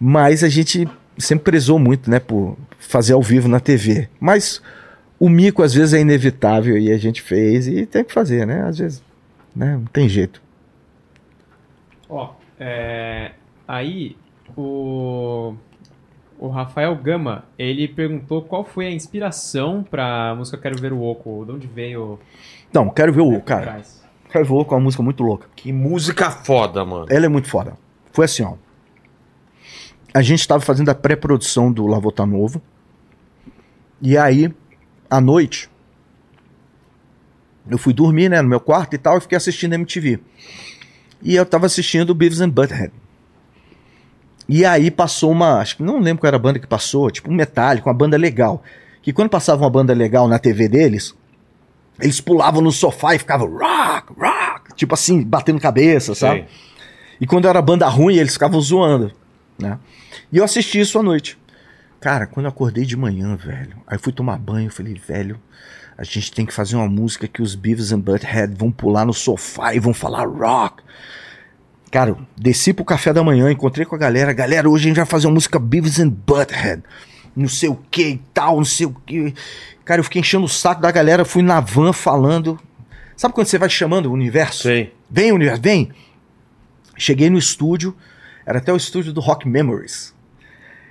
mas a gente sempre prezou muito, né, por fazer ao vivo na TV. Mas o mico, às vezes, é inevitável e a gente fez e tem que fazer, né, às vezes, né, não tem jeito. Ó, é, aí o, o Rafael Gama, ele perguntou qual foi a inspiração pra música Quero Ver o Oco, de onde veio Não, quero ver o, por cara, trás. quero ver o com uma música muito louca. Que música foda, mano. Ela é muito foda. Foi assim, ó. A gente estava fazendo a pré-produção do Lavota Novo. E aí, à noite, eu fui dormir, né, no meu quarto e tal, e fiquei assistindo MTV. E eu tava assistindo Beavis and Butthead. E aí passou uma, acho que não lembro qual era a banda que passou, tipo um Metallica, uma banda legal. Que quando passava uma banda legal na TV deles, eles pulavam no sofá e ficavam rock, rock, tipo assim, batendo cabeça, sabe? Sei. E quando era banda ruim, eles ficavam zoando, né? E eu assisti isso à noite. Cara, quando eu acordei de manhã, velho, aí fui tomar banho, falei, velho, a gente tem que fazer uma música que os Beavis and Butthead vão pular no sofá e vão falar rock. Cara, desci pro café da manhã, encontrei com a galera, galera, hoje a gente vai fazer uma música Beavis and Butthead. Não sei o que e tal, não sei o que. Cara, eu fiquei enchendo o saco da galera, fui na van falando. Sabe quando você vai chamando o universo? Sei. Vem, universo, vem. Cheguei no estúdio, era até o estúdio do Rock Memories.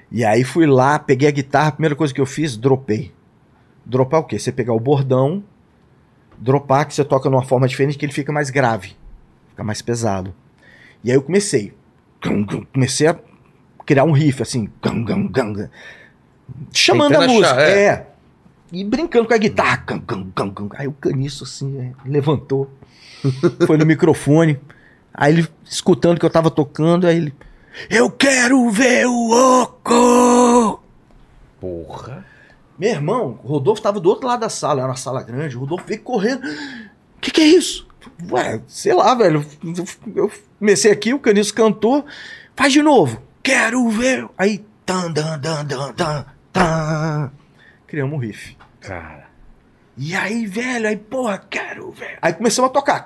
E aí fui lá, peguei a guitarra, a primeira coisa que eu fiz, dropei. Dropar o quê? Você pegar o bordão, dropar, que você toca numa forma diferente, que ele fica mais grave, fica mais pesado. E aí eu comecei. Comecei a criar um riff, assim. Chamando Tentando a música. achar, é. é. E brincando com a guitarra. Aí o caniço, assim, é, levantou. Foi no microfone. Aí ele, escutando que eu tava tocando, aí ele. Eu quero ver o Oco! Porra. Meu irmão, o Rodolfo tava do outro lado da sala, era uma sala grande, o Rodolfo veio correndo. O que, que é isso? Ué, sei lá, velho. Eu comecei aqui, o Caniço cantou. Faz de novo. Quero ver. Aí. Tan, dan, dan, dan, dan, tan. Criamos um riff. Cara. E aí, velho, aí, porra, quero ver. Aí começamos a tocar.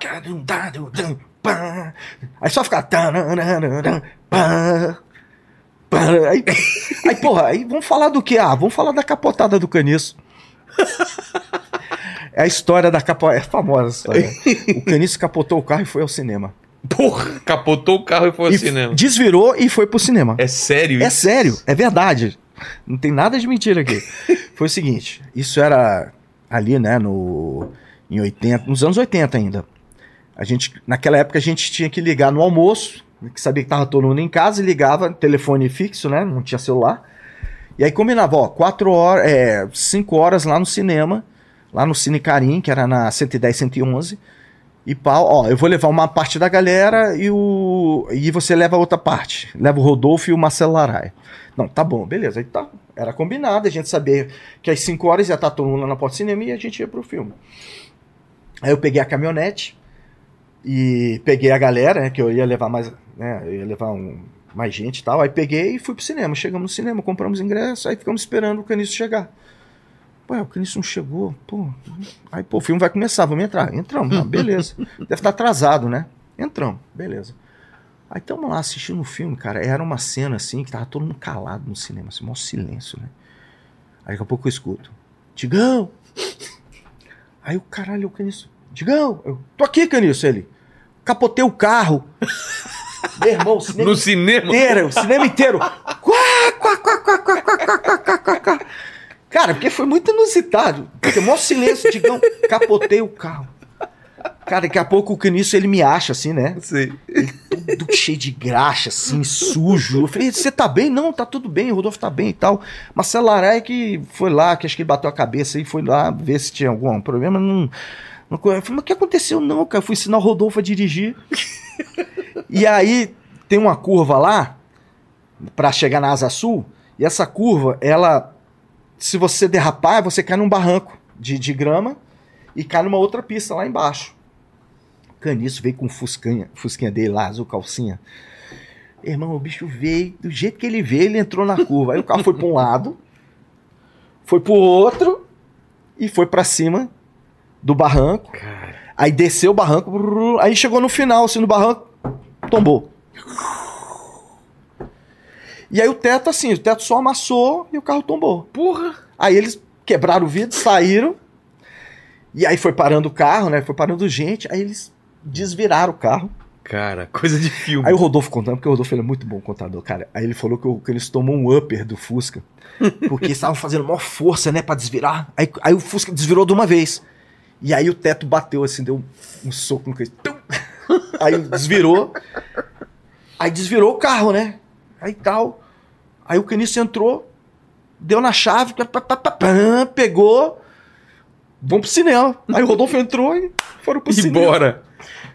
Aí só ficar. Aí, aí, porra, aí vamos falar do que? Ah, vamos falar da capotada do caniço. É a história da capotada. É famosa essa história. O caniço capotou o carro e foi ao cinema. Porra, capotou o carro e foi ao E cinema. Desvirou e foi pro cinema. É sério É isso? sério, é verdade. Não tem nada de mentira aqui. Foi o seguinte, isso era ali, né, no em 80, nos anos 80 ainda. A gente, naquela época a gente tinha que ligar no almoço, que sabia que tava todo mundo em casa ligava telefone fixo, né, não tinha celular. E aí combinava, ó, quatro horas, é, cinco horas lá no cinema, lá no Cine Carim, que era na 110, 111. E pau, ó, eu vou levar uma parte da galera e o e você leva a outra parte. Leva o Rodolfo e o Marcelo Laraia. Não, tá bom, beleza. Aí tá, era combinado, a gente sabia que às 5 horas ia estar todo mundo na porta do cinema e a gente ia pro filme. Aí eu peguei a caminhonete e peguei a galera, né, que eu ia levar mais, né, eu ia levar um, mais gente e tal. Aí peguei e fui pro cinema. Chegamos no cinema, compramos ingresso, aí ficamos esperando o Caniço chegar. Pô, o Caniço não chegou, pô. Aí, pô, o filme vai começar, vamos entrar. Entramos, beleza. Deve estar atrasado, né? Entramos, beleza. Aí estamos lá assistindo o filme, cara. Era uma cena assim que tava todo mundo calado no cinema, assim, maior silêncio, né? Aí daqui a pouco eu escuto. Digão! Aí o caralho, o Caniço. Digão! Eu, tô aqui, Caniço, ele. Capotei o carro. Meu irmão, o cinema No cinema? inteiro, o cinema inteiro. Quá, quá, quá, quá, quá, quá, quá, quá, quá. Cara, porque foi muito inusitado. Porque maior silêncio, Digão, capotei o carro. Cara, daqui a pouco o Caniço ele me acha assim, né? Sei. Tudo cheio de graxa, assim, sujo. Eu falei, você tá bem? Não, tá tudo bem, o Rodolfo tá bem e tal. Marcelo Laraia que foi lá, que acho que ele bateu a cabeça e foi lá ver se tinha algum problema. Não, não, eu falei, mas o que aconteceu? Não, cara, eu fui ensinar o Rodolfo a dirigir. E aí tem uma curva lá pra chegar na Asa Sul, e essa curva, ela, se você derrapar, você cai num barranco de, de grama e cai numa outra pista lá embaixo. Caniço veio com Fusquinha, Fusquinha dele lá, azul calcinha. Irmão, o bicho veio, do jeito que ele veio, ele entrou na curva. Aí o carro foi para um lado, foi pro outro e foi para cima do barranco. Cara. Aí desceu o barranco, aí chegou no final, assim, no barranco, tombou. E aí o teto, assim, o teto só amassou e o carro tombou. Porra. Aí eles quebraram o vidro, saíram. E aí foi parando o carro, né? Foi parando gente. Aí eles desviraram o carro. Cara, coisa de filme. Aí o Rodolfo contando, porque o Rodolfo ele é muito bom contador, cara. Aí ele falou que, que eles tomou um upper do Fusca. Porque estavam fazendo maior força, né, pra desvirar. Aí, aí o Fusca desvirou de uma vez. E aí o teto bateu assim, deu um, um soco no queixo. Aí desvirou. Aí desvirou o carro, né? Aí tal. Aí o Caniço entrou, deu na chave, pegou. Vamos pro cinema. Aí o Rodolfo entrou e foram pro E cinema. bora.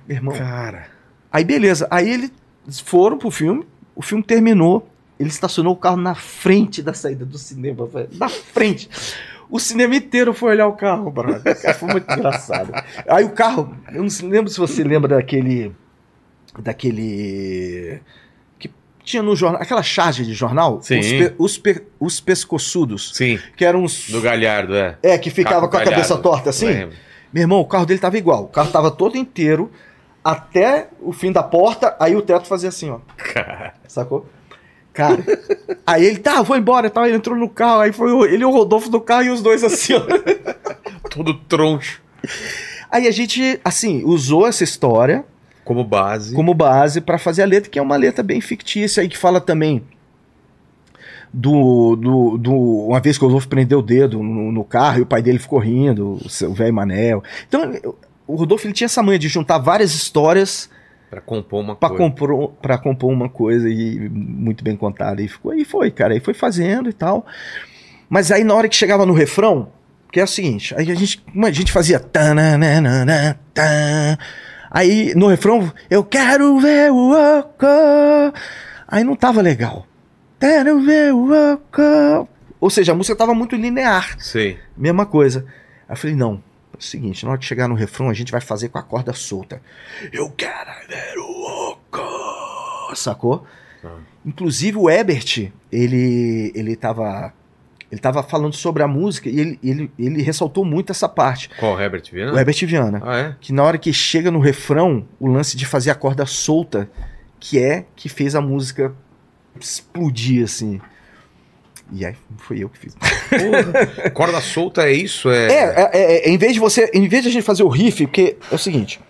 Meu irmão, Cara. Aí beleza, aí eles foram pro filme, o filme terminou, ele estacionou o carro na frente da saída do cinema, velho, na frente. O cinema inteiro foi olhar o carro, brother. Cara, foi muito engraçado. Aí o carro, eu não lembro se você lembra daquele daquele que tinha no jornal, aquela charge de jornal, Sim. os, pe- os, pe- os pescoçudos, Sim. que eram os Do Galhardo, é. é que ficava Caco com a cabeça Galhardo. torta assim. Lembro. Meu irmão, o carro dele tava igual. O carro tava todo inteiro até o fim da porta, aí o teto fazia assim, ó. Cara. Sacou? Cara, aí ele, tá, vou embora e tal. Ele entrou no carro, aí foi ele e o Rodolfo do carro e os dois assim, ó. Todo troncho. Aí a gente, assim, usou essa história Como base. como base pra fazer a letra, que é uma letra bem fictícia e que fala também do, do, do. Uma vez que o Rodolfo prendeu o dedo no, no carro e o pai dele ficou rindo, o seu velho Manel. Então, o Rodolfo ele tinha essa manha de juntar várias histórias Pra compor uma pra coisa. compor, pra compor uma coisa e muito bem contada. E ficou aí, foi, cara. Aí foi fazendo e tal. Mas aí na hora que chegava no refrão, que é o seguinte, aí a gente, a gente fazia. tananana, tan. Aí no refrão, eu quero ver o oco. Aí não tava legal. Quero ver o oco. Ou seja, a música tava muito linear. Sei. Mesma coisa. Aí eu falei, não, seguinte, na hora que chegar no refrão, a gente vai fazer com a corda solta. Eu quero ver o oco. Sacou? Ah. Inclusive o Ebert, ele, ele tava. Ele tava falando sobre a música e ele, ele, ele ressaltou muito essa parte. Qual, Herbert Viana? O Herbert Viana. Ah, é? Que na hora que chega no refrão, o lance de fazer a corda solta, que é que fez a música explodir, assim. E aí foi eu que fiz. Porra. Corda solta é isso? É. É, é, é, é, em vez de você, em vez de a gente fazer o riff, porque é o seguinte,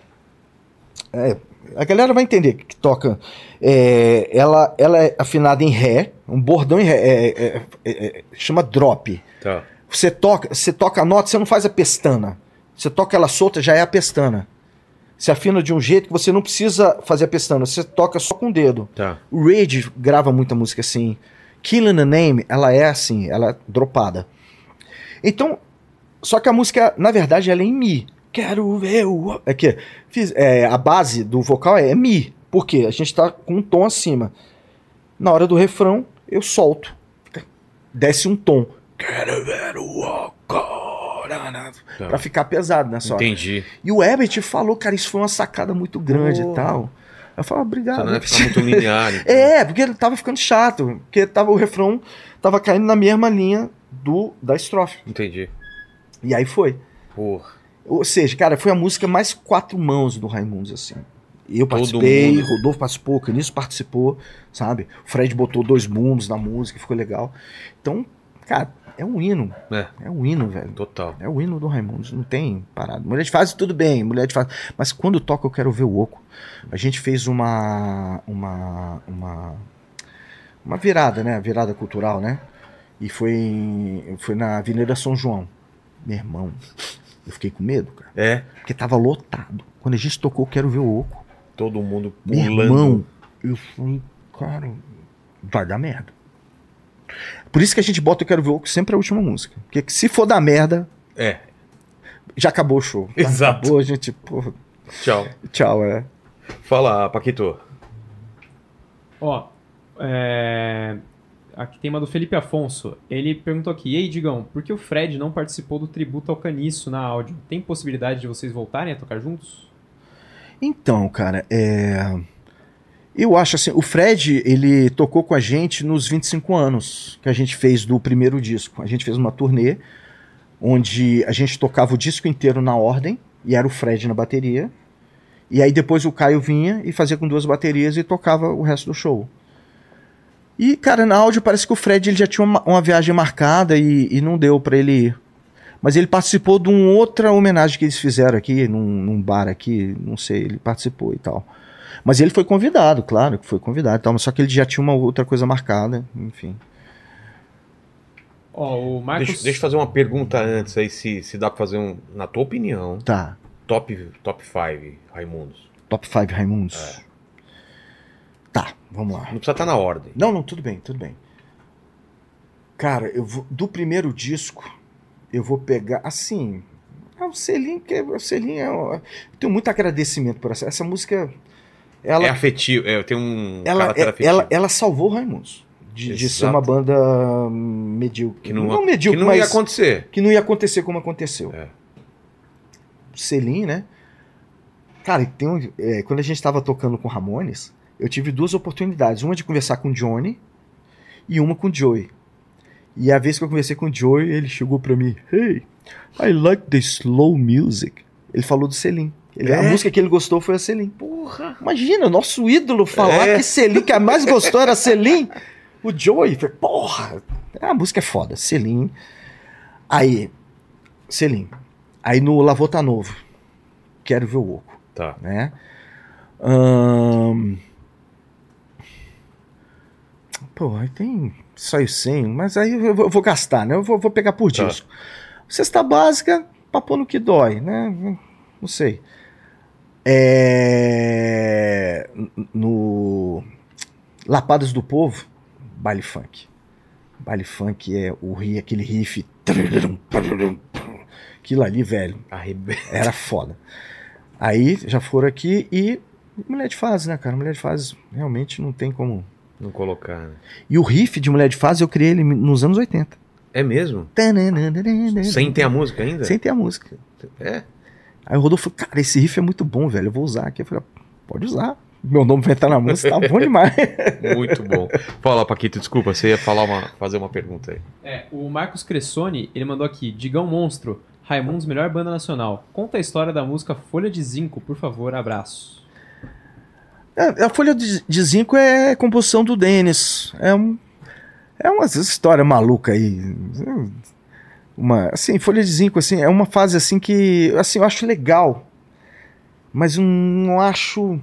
é, a galera vai entender que toca, é, ela, ela é afinada em ré, um bordão em ré, chama drop. Tá. Você toca, você toca a nota, você não faz a pestana. Você toca ela solta, já é a pestana. Você afina de um jeito que você não precisa fazer a pestana, você toca só com o dedo. Tá. O Rage grava muita música assim. Killing the Name, ela é assim, ela é dropada. Então, só que a música, na verdade, ela é em Mi. Quero ver o. É que fiz- é, a base do vocal é, Mi. Por quê? A gente tá com um tom acima. Na hora do refrão, eu solto. Desce um tom. Quero ver o. Tá. Pra ficar pesado nessa hora. Entendi. E o Herbert falou, cara, isso foi uma sacada muito grande Porra. e tal. Eu falei, ah, obrigado. Só não ficar muito linear. então. É, porque ele tava ficando chato. Porque tava, o refrão tava caindo na mesma linha do da estrofe. Entendi. E aí foi. Porra. Ou seja, cara, foi a música mais quatro mãos do Raimundos, assim. Eu participei. Rodolfo participou, Caniço participou, sabe? O Fred botou dois mundos na música, ficou legal. Então, cara, é um hino. É, É um hino, velho. total. É o hino do Raimundos, não tem parada. Mulher de fase, tudo bem, mulher de fase. Mas quando toca, eu quero ver o oco. A gente fez uma. Uma. Uma, uma virada, né? Virada cultural, né? E foi, foi na Avenida São João. Meu irmão, eu fiquei com medo, cara. É, Porque tava lotado. Quando a gente tocou, quero ver o oco. todo mundo Meu pulando. irmão, eu falei, cara, vai dar merda. Por isso que a gente bota Eu Quero Ver o Oco sempre a última música. Porque se for dar merda, É, já acabou o show. Exato. Acabou, a gente, porra, tchau. tchau, é. Fala, Paquito. Ó, é... aqui tem uma do Felipe Afonso. Ele perguntou aqui: E aí, Digão, por que o Fred não participou do tributo ao Caniço na áudio? Tem possibilidade de vocês voltarem a tocar juntos? Então, cara, é. Eu acho assim, o Fred, ele tocou com a gente nos 25 anos que a gente fez do primeiro disco. A gente fez uma turnê onde a gente tocava o disco inteiro na ordem e era o Fred na bateria. E aí depois o Caio vinha e fazia com duas baterias e tocava o resto do show. E, cara, na áudio parece que o Fred ele já tinha uma, uma viagem marcada e, e não deu pra ele ir. Mas ele participou de uma outra homenagem que eles fizeram aqui, num, num bar aqui, não sei, ele participou e tal. Mas ele foi convidado, claro que foi convidado e tal, mas só que ele já tinha uma outra coisa marcada, enfim. Ó, o Marcos. Deixa, deixa eu fazer uma pergunta antes aí, se, se dá pra fazer um. Na tua opinião, Tá, top 5 top five Raimundos. top 5 Raimundos. Tá, vamos lá. Não precisa estar na ordem. Não, não, tudo bem, tudo bem. Cara, eu vou, do primeiro disco, eu vou pegar, assim, é o selinho, que é, o selinho é, eu tenho muito agradecimento por essa, essa música, ela, É afetivo, é, tem um ela, caráter é- afetivo. ela, ela salvou o Raimundos, de, de ser uma banda medíocre, que não, não que medíocre, não mas ia acontecer. que não ia acontecer como aconteceu. É. Selim, né? Cara, tem um, é, quando a gente estava tocando com Ramones, eu tive duas oportunidades. Uma de conversar com o Johnny e uma com o Joey. E a vez que eu conversei com o Joey, ele chegou pra mim: Hey, I like the slow music. Ele falou do Selim. Ele- A É? música que ele gostou foi a Selim. Porra! Imagina, nosso ídolo falar É. que Selim, que a mais gostou era Selim. O Joey, porra, a música é foda, Selim. Aí, Selim. Aí no Lavô Tá Novo, quero ver o Oco, Tá. né? Ahn, Pô, aí tem só e 100, mas aí eu vou, eu vou gastar, né? Eu vou, vou pegar por Tá. disco. Cesta básica, papo no que dói, né? Não sei. É... No Lapadas do Povo, baile funk. Baile funk é o aquele riff. Aquilo ali, velho, Arrebenta. era foda. Aí já foram aqui e Mulher de Fase, né, cara? Mulher de Fase realmente não tem como. Não colocar. né? E o riff de Mulher de Fase eu criei ele nos anos 80. É mesmo? Sem ter a música ainda? Sem ter a música. É. Aí o Rodolfo falou, cara, esse riff é muito bom, velho. Eu vou usar aqui. Eu falei, pode usar. Meu nome vai estar na música, tá bom demais. Muito bom. Fala, Paquito, desculpa, você ia falar uma, fazer uma pergunta aí. É, o Marcos Cressoni, ele mandou aqui, Digão Monstro, Raimundos, melhor banda nacional. Conta a história da música Folha de Zinco, por favor, abraço. É, A Folha de Zinco é composição do Denis. É, um, é uma história maluca aí. Uma, assim, Folha de Zinco, assim, é uma fase assim que, assim, eu acho legal, mas não acho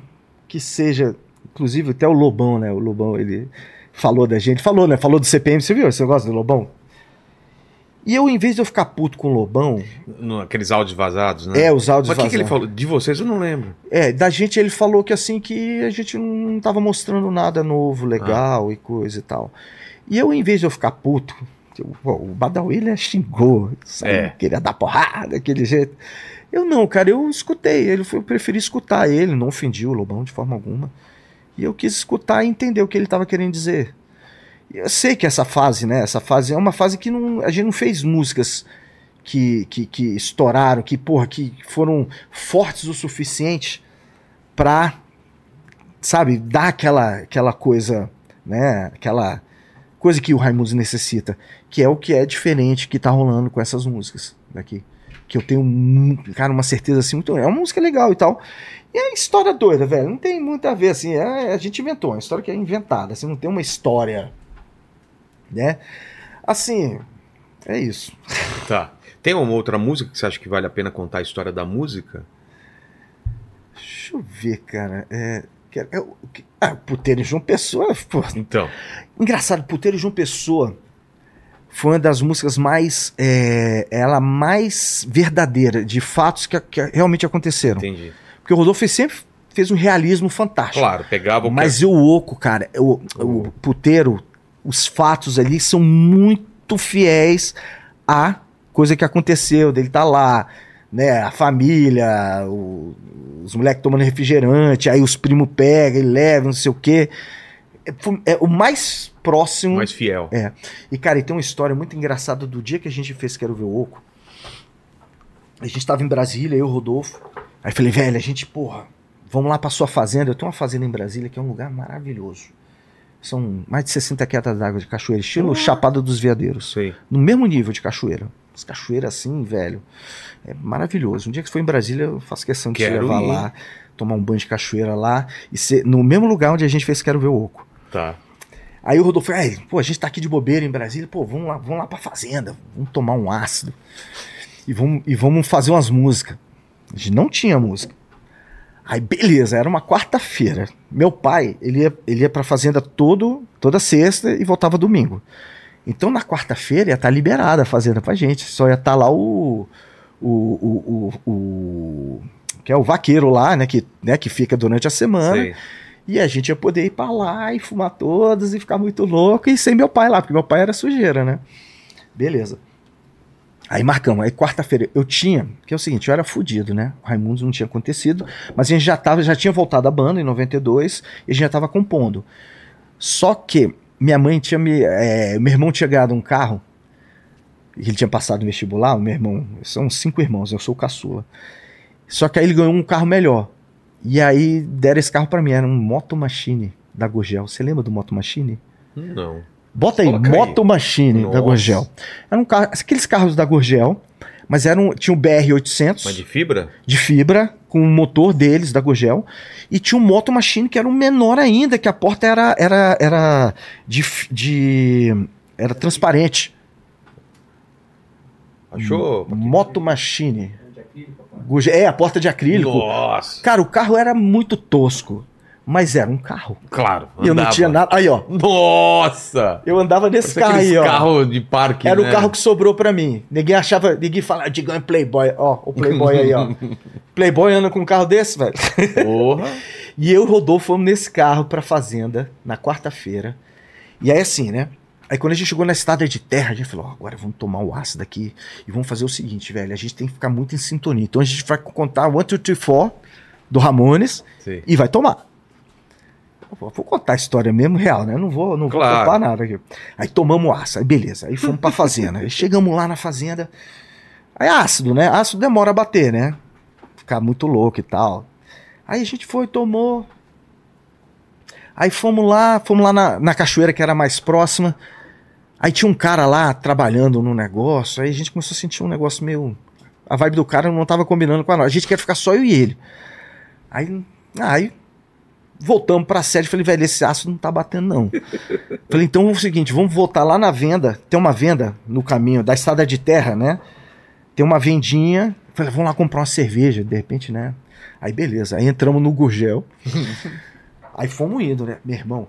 que seja, inclusive até o Lobão, né? O Lobão, ele falou da gente, falou, né? Falou do CPM, você viu esse negócio do Lobão? E eu, em vez de eu ficar puto com o Lobão, No, aqueles áudios vazados, né? é, os áudios Mas o que, que ele vazados. falou? De vocês eu não lembro. É, da gente ele falou que assim que a gente não tava mostrando nada novo, legal e coisa e tal. E eu, em vez de eu ficar puto, pô, o Badawi ele xingou, sabe? É. queria dar porrada daquele jeito. Eu não, cara, eu escutei ele, eu preferi escutar ele, não ofendi o Lobão de forma alguma. E eu quis escutar e entender o que ele tava querendo dizer. Eu sei que essa fase, né? Essa fase é uma fase que não, a gente não fez músicas que, que, que estouraram, que, porra, que foram fortes o suficiente pra, sabe, dar aquela, aquela coisa, né? Aquela coisa que o Raimundos necessita, que é o que é diferente que tá rolando com essas músicas daqui. Que eu tenho, cara, uma certeza assim, muito. É uma música legal e tal. E é história doida, velho. Não tem muito a ver, assim. é- a gente inventou, é uma história que é inventada. Assim, não tem uma história, né? Assim, é isso. Tá. Tem uma outra música que você acha que vale a pena contar a história da música? Deixa eu ver, cara. É, é ah, Puteiro e João Pessoa, pô, Então. Engraçado, Puteiro e João Pessoa foi uma das músicas mais. é, ela mais verdadeira, de fatos que, que realmente aconteceram. Entendi. Porque o Rodolfo sempre fez um realismo fantástico. Claro, pegava o que- Mas o Oco, cara, o, o Puteiro, os fatos ali são muito fiéis à coisa que aconteceu, dele tá lá, né? A família, o- os moleques tomando refrigerante, aí os primos pegam e levam, não sei o quê. É, é o mais próximo. mais fiel. É. E, cara, e tem uma história muito engraçada do dia que a gente fez Quero Ver o Oco. A gente tava em Brasília, eu e o Rodolfo. Aí falei, velho, a gente, porra, vamos lá pra sua fazenda. Eu tenho uma fazenda em Brasília que é um lugar maravilhoso. São mais de 60 quedas d'água de cachoeira, estilo Chapada dos Veadeiros. Sei. No mesmo nível de cachoeira. As cachoeiras assim, velho. É maravilhoso. Um dia que você for em Brasília, eu faço questão de te Quero levar ir. lá, tomar um banho de cachoeira lá. E ser no mesmo lugar onde a gente fez Quero Ver o Oco. Tá. Aí o Rodolfo, "Ai, pô, a gente tá aqui de bobeira em Brasília, pô, vamos lá, vamos lá pra fazenda, vamos tomar um ácido e vamos, e vamos fazer umas músicas. A gente não tinha música. Aí, beleza, era uma quarta-feira. Meu pai, ele ia, ele ia pra fazenda todo, toda sexta e voltava domingo. Então, na quarta-feira ia estar liberada a fazenda pra gente. Só ia estar lá o, o, o, o, o- que é o vaqueiro lá, né, que, né, que fica durante a semana. E a gente ia poder ir pra lá e fumar todas e ficar muito louco e sem meu pai lá, porque meu pai era sujeira, né? Beleza. Aí marcamos. Aí quarta-feira eu tinha, que é o seguinte, eu era fudido, né? O Raimundos não tinha acontecido, mas a gente já tava, já tinha voltado à banda em 92 e a gente já tava compondo. Só que minha mãe tinha me, é, meu irmão tinha ganhado um carro, ele tinha passado no vestibular, o meu irmão, são cinco irmãos, eu sou o caçula. Só que aí ele ganhou um carro melhor. E aí deram esse carro pra mim, era um Moto Machine da Gurgel. Você lembra do Moto Machine? Não. Bota aí, Coloca aí. Moto Machine da Nossa. Gurgel. Era um carro, aqueles carros da Gurgel, mas eram, tinha o BR-800 Mas de fibra? de fibra, com o motor deles, da Gurgel, e tinha um Moto Machine que era um menor ainda, que a porta era, era, era de, de era transparente. Achou? Moto Machine. É, a porta de acrílico. Nossa. Cara, o carro era muito tosco. Mas era um carro. Claro. E eu não andava. tinha nada. Aí, ó. Nossa! Eu andava nesse Parece carro aí, ó. carro de parque, Era né? o carro que sobrou pra mim. Ninguém achava, ninguém falava, Digão é playboy. Ó, o playboy aí, ó. Playboy anda com um carro desse, velho. Porra. E eu e o Rodolfo fomos nesse carro pra fazenda na quarta-feira. E aí assim, né? Aí quando a gente chegou na estrada de terra, a gente falou, ó, agora vamos tomar o ácido aqui e vamos fazer o seguinte, velho, a gente tem que ficar muito em sintonia. Então a gente vai contar one, two, three, four do Ramones Sim. e vai tomar. Vou vou contar a história mesmo real, né? Não vou, não vou Claro. contar nada aqui. Aí tomamos ácido, aí beleza. Aí fomos pra fazenda. Aí chegamos lá na fazenda. Aí ácido, né? Ácido demora a bater, né? Ficar muito louco e tal. Aí a gente foi, tomou. Aí fomos lá, fomos lá na, na cachoeira que era mais próxima. Aí tinha um cara lá trabalhando no negócio. Aí a gente começou a sentir um negócio meio. A vibe do cara não tava combinando com a nossa. A gente quer ficar só eu e ele. Aí, aí voltamos pra sede. Falei, velho, esse ácido não tá batendo, não. Falei, então é o seguinte, vamos voltar lá na venda. Tem uma venda no caminho da estrada de terra, né? Tem uma vendinha. Falei, vamos lá comprar uma cerveja, de repente, né? Aí beleza, aí entramos no Gurgel. aí fomos indo, né? Meu irmão.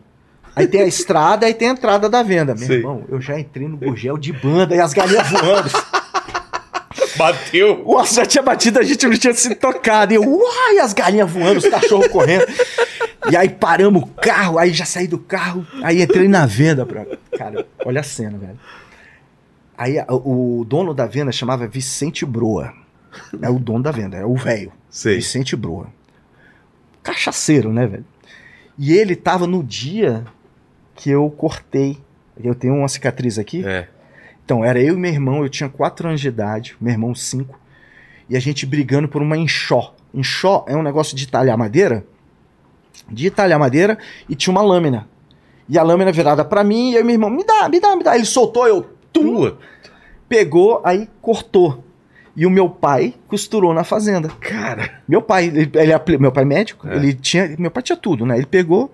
Aí tem a estrada, aí tem a entrada da venda. Meu Sei. irmão, eu já entrei no Gurgel de banda e as galinhas voando. Bateu. O aço já tinha batido, a gente não tinha se tocado. E eu, uai, as galinhas voando, os cachorros correndo. E aí paramos o carro, aí já saí do carro, aí entrei na venda. Pra... Cara, olha a cena, velho. Aí o dono da venda chamava Vicente Broa. É o dono da venda, é o velho. Vicente Broa. Cachaceiro, né, velho? E ele tava no dia que eu cortei. Eu tenho uma cicatriz aqui. É. Então, era eu e meu irmão, eu tinha 4 anos de idade, meu irmão 5, e a gente brigando por uma enxó. Enxó é um negócio de talhar madeira, de talhar madeira, e tinha uma lâmina. E a lâmina virada pra mim, e aí meu irmão, me dá, me dá, me dá. Ele soltou, eu, tum, pegou, aí cortou. E o meu pai costurou na fazenda. Cara. Meu pai, ele, ele meu pai é médico, É. ele tinha, meu pai tinha tudo, né? Ele pegou,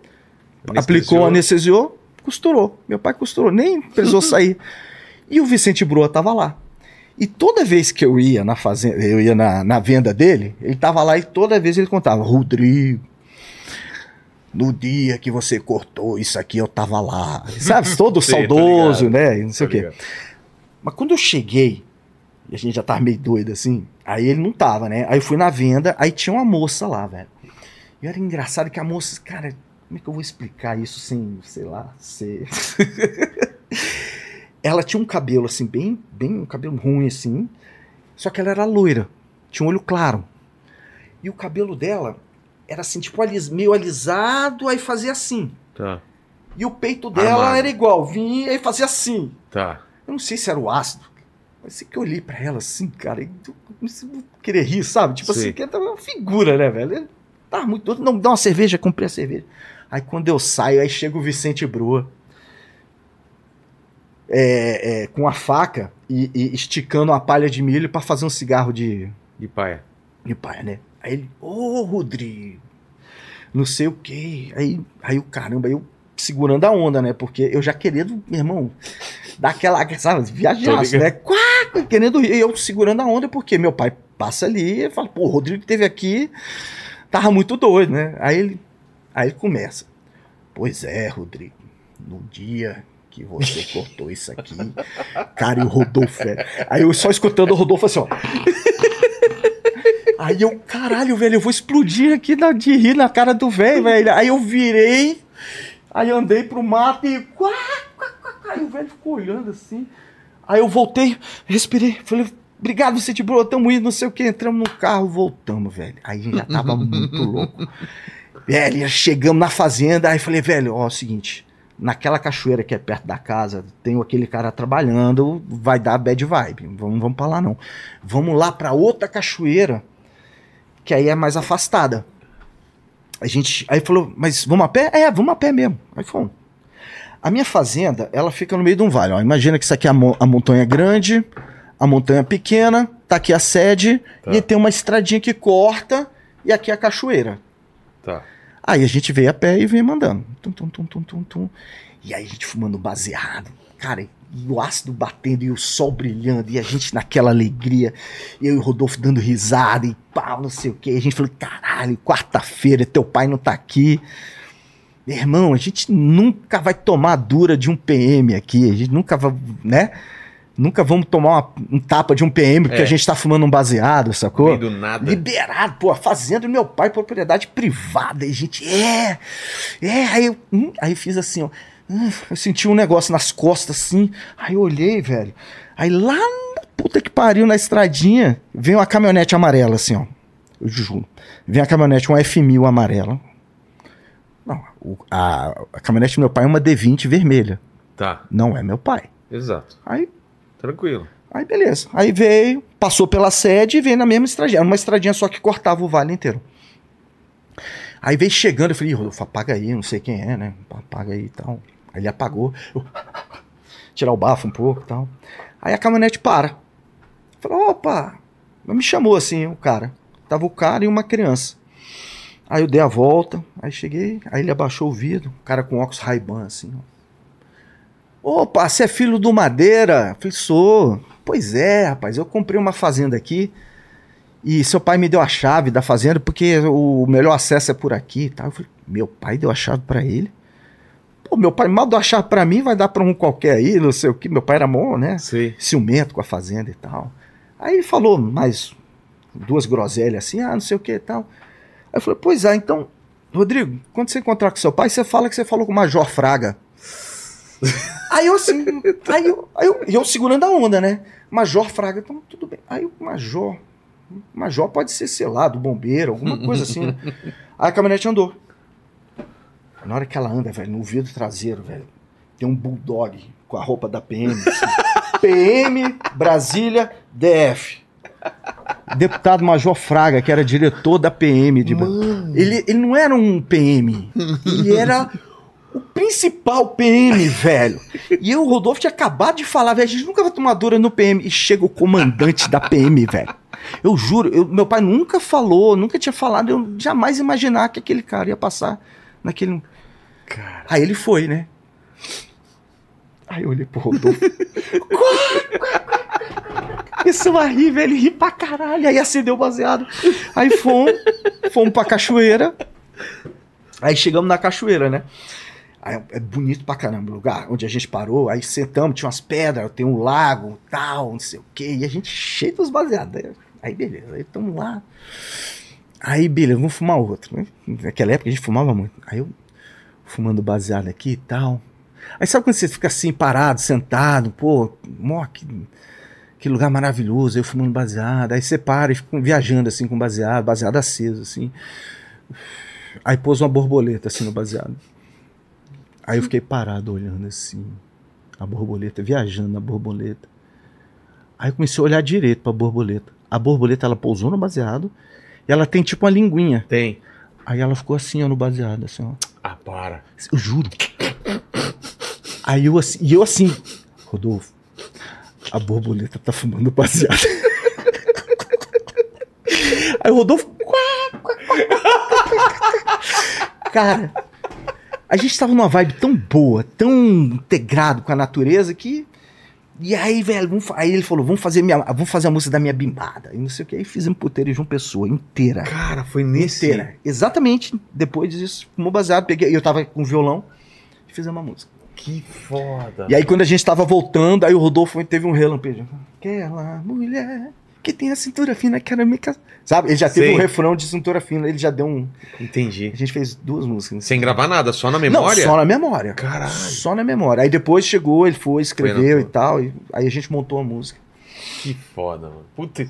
Anestesiou. aplicou, anestesiou, costurou. Meu pai costurou, nem precisou sair. E o Vicente Broa tava lá. E toda vez que eu ia na fazenda, eu ia na, na venda dele, ele tava lá e toda vez ele contava, Rodrigo, no dia que você cortou isso aqui, eu tava lá. Sabe, todo Sei, tô saudoso, né? e Não sei o Tá quê. ligado. Mas quando eu cheguei, e a gente já tava meio doido assim, aí ele não tava, né? Aí eu fui na venda, aí tinha uma moça lá, velho. E era engraçado que a moça, cara, como é que eu vou explicar isso sem, sei lá, ser. ela tinha um cabelo assim, bem, bem, um cabelo ruim assim, só que ela era loira, tinha um olho claro. E o cabelo dela era assim, tipo, alis, meio alisado, aí fazia assim. Tá. E o peito dela Armado. era igual, vinha e fazia assim. Tá. Eu não sei se era o ácido. Mas sei que eu olhei pra ela assim, cara, e eu comecei a querer rir, sabe? Tipo Sei. assim, que era uma figura, né, velho? Ele Tava muito doido. Não, dá uma cerveja, comprei a cerveja. Aí quando eu saio, aí chega o Vicente Broa. É, é, com a faca e, e esticando uma palha de milho pra fazer um cigarro de, De paia. de pai, né? Aí ele, ô Rodrigo, não sei o que. Aí, aí o caramba, eu segurando a onda, né? Porque eu já querendo, meu irmão, dar aquela, sabe, viajaço, Tô né? Quá, querendo rir. E eu segurando a onda, porque meu pai passa ali e fala, pô, o Rodrigo teve aqui, tava muito doido, né? Aí ele, aí ele começa. Pois é, Rodrigo, no dia que você cortou isso aqui, cara, e o Rodolfo, é. Aí eu só escutando o Rodolfo assim, ó. Aí eu, caralho, velho, eu vou explodir aqui na- de rir na cara do velho, velho. Aí eu virei, aí andei pro mato e. Quá, quá, quá. Aí o velho ficou olhando assim. Aí eu voltei, respirei, falei, obrigado, Vicente Bro, tamo indo, não sei o que. Entramos no carro, voltamos, velho. Aí já tava muito louco. Velho, chegamos na fazenda, aí falei, velho, ó, é o seguinte. Naquela cachoeira que é perto da casa, tem aquele cara trabalhando, vai dar bad vibe. Vamos, vamos pra lá não. Vamos lá pra outra cachoeira, que aí é mais afastada. A gente, aí falou, mas vamos a pé? É, vamos a pé mesmo. Aí fomos. A minha fazenda, ela fica no meio de um vale. Ó. Imagina que isso aqui é a, mo- a montanha grande, a montanha pequena, tá aqui a sede, Tá. e tem uma estradinha que corta, e aqui é a cachoeira. Tá. Aí a gente veio a pé e veio mandando. Tum, tum, tum, tum, tum, tum. E aí a gente fumando baseado. Cara, e o ácido batendo e o sol brilhando. E a gente naquela alegria. Eu e o Rodolfo dando risada e pau, não sei o quê. E a gente falou, caralho, quarta-feira, teu pai não tá aqui. Meu irmão, a gente nunca vai tomar dura de um PM aqui. A gente nunca vai, né? Nunca vamos tomar uma- um tapa de um PM porque É. a gente tá fumando um baseado, sacou? Meio do nada. Liberado, pô, a fazenda do meu pai, propriedade privada. E a gente, é, é. Aí eu, hum, aí fiz assim, ó. Hum, eu senti um negócio nas costas assim. Aí eu olhei, velho. Aí lá na puta que pariu, na estradinha, vem uma caminhonete amarela, assim, ó. Eu juro. Vem a caminhonete, uma F1000 amarela. Não, a, a caminhonete do meu pai é uma D20 vermelha. Tá, Não é meu pai. exato. Aí Tranquilo. Aí beleza. Aí veio, passou pela sede e veio na mesma estradinha. Era uma estradinha só que cortava o vale inteiro. Aí veio chegando, eu falei, "Ih, Rodolfo, apaga aí, não sei quem é, né? Apaga aí e tal. Ele apagou. Eu, tirar o bafo um pouco e tal. Aí a caminhonete para. Falou, opa! Me chamou assim, o cara. Tava o cara e uma criança. Aí eu dei a volta, aí cheguei, aí ele abaixou o vidro, o cara com óculos Ray-Ban assim, ó. Opa, você é filho do Madeira? Eu falei, sou. Pois é, rapaz, eu comprei uma fazenda aqui e seu pai me deu a chave da fazenda porque o melhor acesso é por aqui e tal. Eu falei, meu pai deu a chave pra ele? Pô, meu pai mal deu a chave pra mim, vai dar pra um qualquer aí, não sei o que. Meu pai era bom, né? Sei. ciumento com a fazenda e tal. Aí ele falou mais duas groselhas assim, ah, não sei o que e tal. Aí eu falei, pois é, então, Rodrigo, quando você encontrar com seu pai, você fala que você falou com o Major Fraga. aí eu assim, aí eu, aí eu, eu segurando a onda, né? Major Fraga, então tudo bem. Aí o Major, Major pode ser, sei lá, do bombeiro, alguma coisa assim, né? Aí a caminhonete andou. Na hora que ela anda, velho, no vidro traseiro, velho, tem um bulldog com a roupa da PM. assim. PM Brasília DF. Deputado Major Fraga, que era diretor da PM. De... Ele, ele não era um PM, ele era o principal PM, velho. E eu, o Rodolfo, tinha acabado de falar, velho, a gente nunca vai tomar dura no PM. E chega o comandante da PM, velho. Eu juro, eu- meu pai nunca falou, nunca tinha falado, eu jamais imaginar que aquele cara ia passar naquele. Cara. Aí ele foi, né? Aí eu olhei pro Rodolfo. Começou a rir, velho, ri pra caralho. Aí acendeu o baseado. Aí fomos, fomos pra cachoeira. Aí chegamos na cachoeira, né? Aí é bonito pra caramba o lugar onde a gente parou. Aí sentamos, tinha umas pedras, tem um lago, tal, não sei o quê. E a gente cheio dos baseados. Aí- Aí beleza, aí estamos lá. Aí beleza, vamos fumar outro. né? Naquela época a gente fumava muito. Aí eu fumando baseado aqui e tal. Aí sabe quando você fica assim, parado, sentado, pô, mó, que, que lugar maravilhoso, eu fumando baseado. Aí você para e fica viajando assim com baseado, baseado aceso, assim. Aí pôs uma borboleta assim no baseado. Aí eu fiquei parado olhando assim, a borboleta, viajando na borboleta. Aí eu comecei a olhar direito pra borboleta. A borboleta ela pousou no baseado e ela tem tipo uma linguinha. Tem. Aí ela ficou assim, ó, no baseado, assim, ó. Ah, para. Eu juro. Aí eu assim, e eu assim, Rodolfo, a borboleta tá fumando baseado. Aí o Rodolfo. Cara, a gente tava numa vibe tão boa, tão integrado com a natureza que. E aí, velho, vamos aí ele falou: vamos fazer, minha, vamos fazer a música da minha bimbada. E não sei o que. Aí fizemos puteiro de uma pessoa inteira. Cara, foi nesse. Inteira. Exatamente. Depois disso, fumou baseado, peguei. Eu tava com violão e fizemos uma música. Que foda. E aí, quando a gente tava voltando, aí o Rodolfo teve um relampejo. Aquela mulher que tem a cintura fina, quero me casar. Sabe? Ele já teve Sei. um refrão de cintura fina, ele já deu um. Entendi. A gente fez duas músicas. Sem gravar nada, só na memória? Não, só na memória. Caralho. Só na memória. Aí depois chegou, ele foi, escreveu Foi e tal. E aí a gente montou a música. Que foda, mano. Puta. É,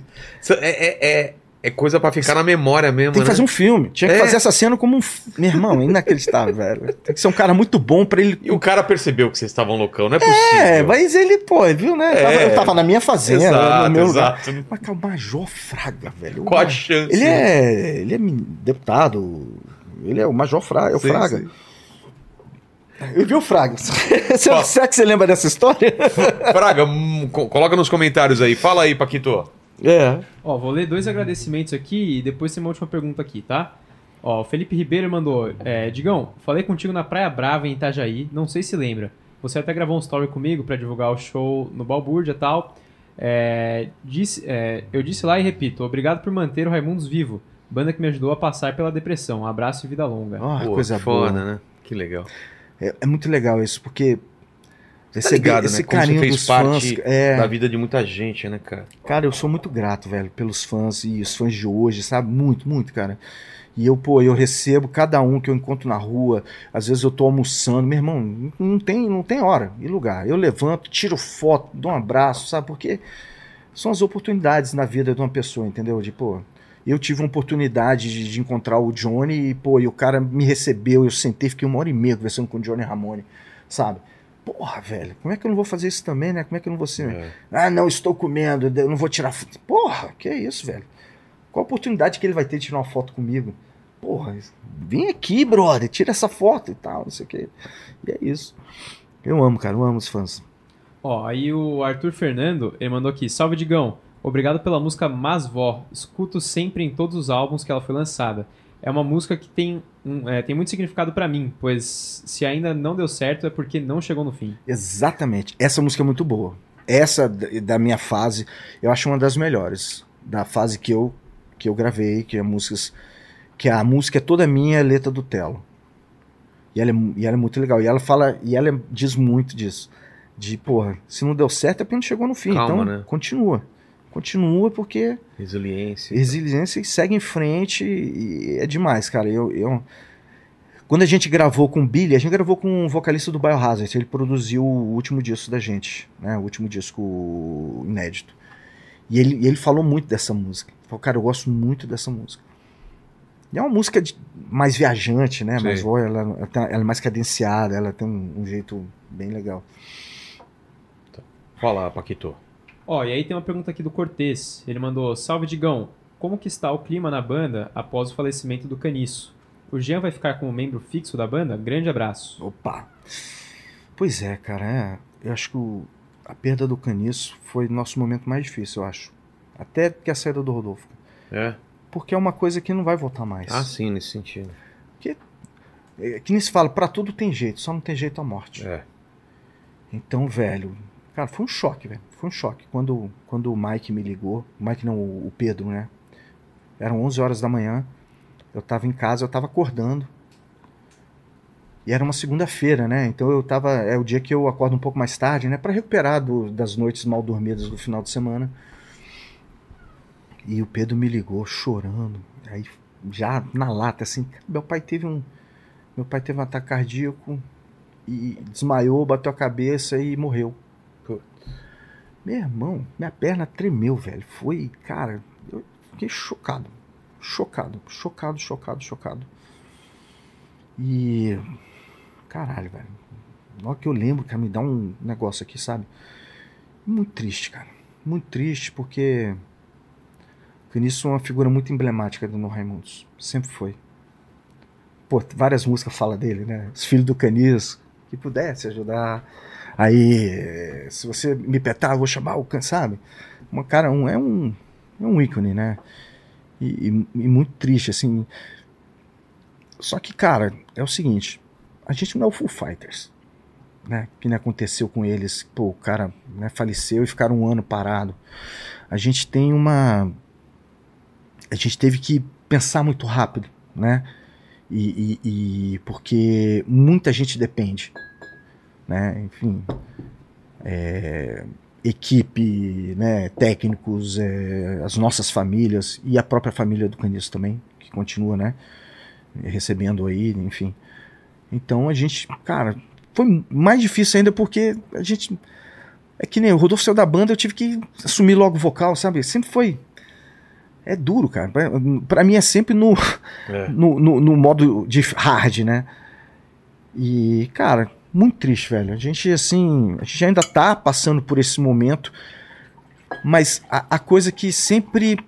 é, é, é coisa pra ficar na memória mesmo, Tem que né? fazer um filme. Tinha que É. fazer essa cena como um. Meu irmão, é inacreditável, velho. Tem que ser um cara muito bom pra ele E o cara percebeu que vocês estavam loucão, não é possível. É, mas ele, pô, viu, né? Eu tava, É. eu tava na minha fazenda, Exato, no meu lugar. exato. Mas, cara, o Major Fraga, velho. Qual a chance? Ele é, ele é deputado, ele é o Major Fraga, é o Sim, Fraga. sim. Eu vi o Fraga. Será que você lembra dessa história? Fraga, hum, co- coloca nos comentários aí. Fala aí, Paquito. É. Ó, vou ler dois agradecimentos aqui e depois tem uma última pergunta aqui, tá? Ó, o Felipe Ribeiro mandou. É, Digão, falei contigo na Praia Brava em Itajaí, não sei se lembra. Você até gravou um story comigo pra divulgar o show no Balbúrdia e tal. É, disse, é, eu disse lá e repito, obrigado por manter o Raimundos vivo. Banda que me ajudou a passar pela depressão. Abraço e vida longa. Pô, coisa foda, boa. né? Que legal. É, é muito legal isso, porque Ligado, esse né? Como você carinho fez dos parte fãs. É, da vida de muita gente, né, cara? Cara, eu sou muito grato, velho, pelos fãs e os fãs de hoje, sabe? Muito, muito, cara. E eu, pô, eu recebo cada um que eu encontro na rua. Às vezes eu tô almoçando, meu irmão, não tem, não tem hora e lugar. Eu levanto, tiro foto, dou um abraço, sabe? Porque são as oportunidades na vida de uma pessoa, entendeu? De, pô, eu tive uma oportunidade de, de encontrar o Johnny e, pô, e o cara me recebeu, eu sentei, fiquei uma hora e meia conversando com o Johnny Ramone, sabe? Porra, velho, como é que eu não vou fazer isso também, né? Como é que eu não vou ser. É. Ah, não, estou comendo, eu não vou tirar foto. Porra, que é isso, velho? Qual a oportunidade que ele vai ter de tirar uma foto comigo? Porra, vem aqui, brother, tira essa foto e tal, não sei o que. E é isso. Eu amo, cara, eu amo os fãs. Ó, aí o Arthur Fernando, ele mandou aqui, salve Digão, obrigado pela música Masvó, escuto sempre em todos os álbuns que ela foi lançada. É uma música que tem, um, é, tem muito significado pra mim, pois se ainda não deu certo é porque não chegou no fim. Exatamente. Essa música é muito boa. Essa da minha fase, eu acho uma das melhores. Da fase que eu que eu gravei, que é músicas que a música é toda minha, é letra do Telo. E ela, é, e ela é muito legal. E ela fala, e ela diz muito disso. De, porra, se não deu certo é porque não chegou no fim. Calma, então, né? continua. Continua porque Resiliência. resiliência e segue em frente e é demais, cara. Eu, eu- Quando a gente gravou com o Billy, a gente gravou com o vocalista do Biohazard, ele produziu o último disco da gente, né? O último disco inédito. E ele, e ele falou muito dessa música. Ele falou, cara, eu gosto muito dessa música. E é uma música de- mais viajante, né? Mais voz, ela, ela, tá- ela é mais cadenciada, ela tem um, um jeito bem legal. Fala, Paquito. Ó, e aí tem uma pergunta aqui do Cortez. Ele mandou: Salve Digão, como que está o clima na banda após o falecimento do Caniço? O Jean vai ficar como membro fixo da banda? Grande abraço. Opa! Pois é, cara, é. eu acho que o- a perda do Caniço foi o nosso momento mais difícil, eu acho. Até que a saída do Rodolfo. É? Porque é uma coisa que não vai voltar mais. Ah, sim, nesse sentido. É, que nem se fala, pra tudo tem jeito, só não tem jeito a morte. É. Então, velho, cara, foi um choque, velho. Foi um choque. Quando, quando o Mike me ligou, o Mike não, o Pedro, né? Eram 11 horas da manhã, eu tava em casa, eu tava acordando. E era uma segunda-feira, né? Então eu tava. É o dia que eu acordo um pouco mais tarde, né? Pra recuperar do- das noites mal dormidas do final de semana. E o Pedro me ligou chorando. Aí, já na lata, assim, meu pai teve um. Meu pai teve um ataque cardíaco e desmaiou, bateu a cabeça e morreu. Meu irmão, minha perna tremeu, velho. Foi, cara, eu fiquei chocado. Chocado, chocado, chocado, chocado. E. Caralho, velho. Na hora que eu lembro, cara, me dá um negócio aqui, sabe? Muito triste, cara. Muito triste, porque. Caniço é uma figura muito emblemática do No Raimundos. Sempre foi. Pô, várias músicas falam dele, né? Os filhos do Caniço, que pudesse ajudar. Aí, se você me petar, eu vou chamar o Can, sabe? Uma cara, um, é um é um ícone, né? E, e- e muito triste, assim. Só que, cara, é o seguinte: a gente não é o Full Fighters, né? Que aconteceu com eles. Pô, o cara né, faleceu e ficaram um ano parado. A gente tem uma. A gente teve que pensar muito rápido, né? E- e porque muita gente depende, né? Enfim, é, equipe, né? Técnicos, é, as nossas famílias e a própria família do Caniço também, que continua, né? Recebendo aí, enfim. Então a gente, cara, foi mais difícil ainda porque a gente é que nem o Rodolfo saiu da banda, eu tive que assumir logo o vocal, sabe? Sempre foi é duro, cara. Pra- Pra mim é sempre no É. no, no, no modo de hard, né? E, cara, muito triste, velho. A gente, assim, a gente ainda tá passando por esse momento, mas a, a coisa que sempre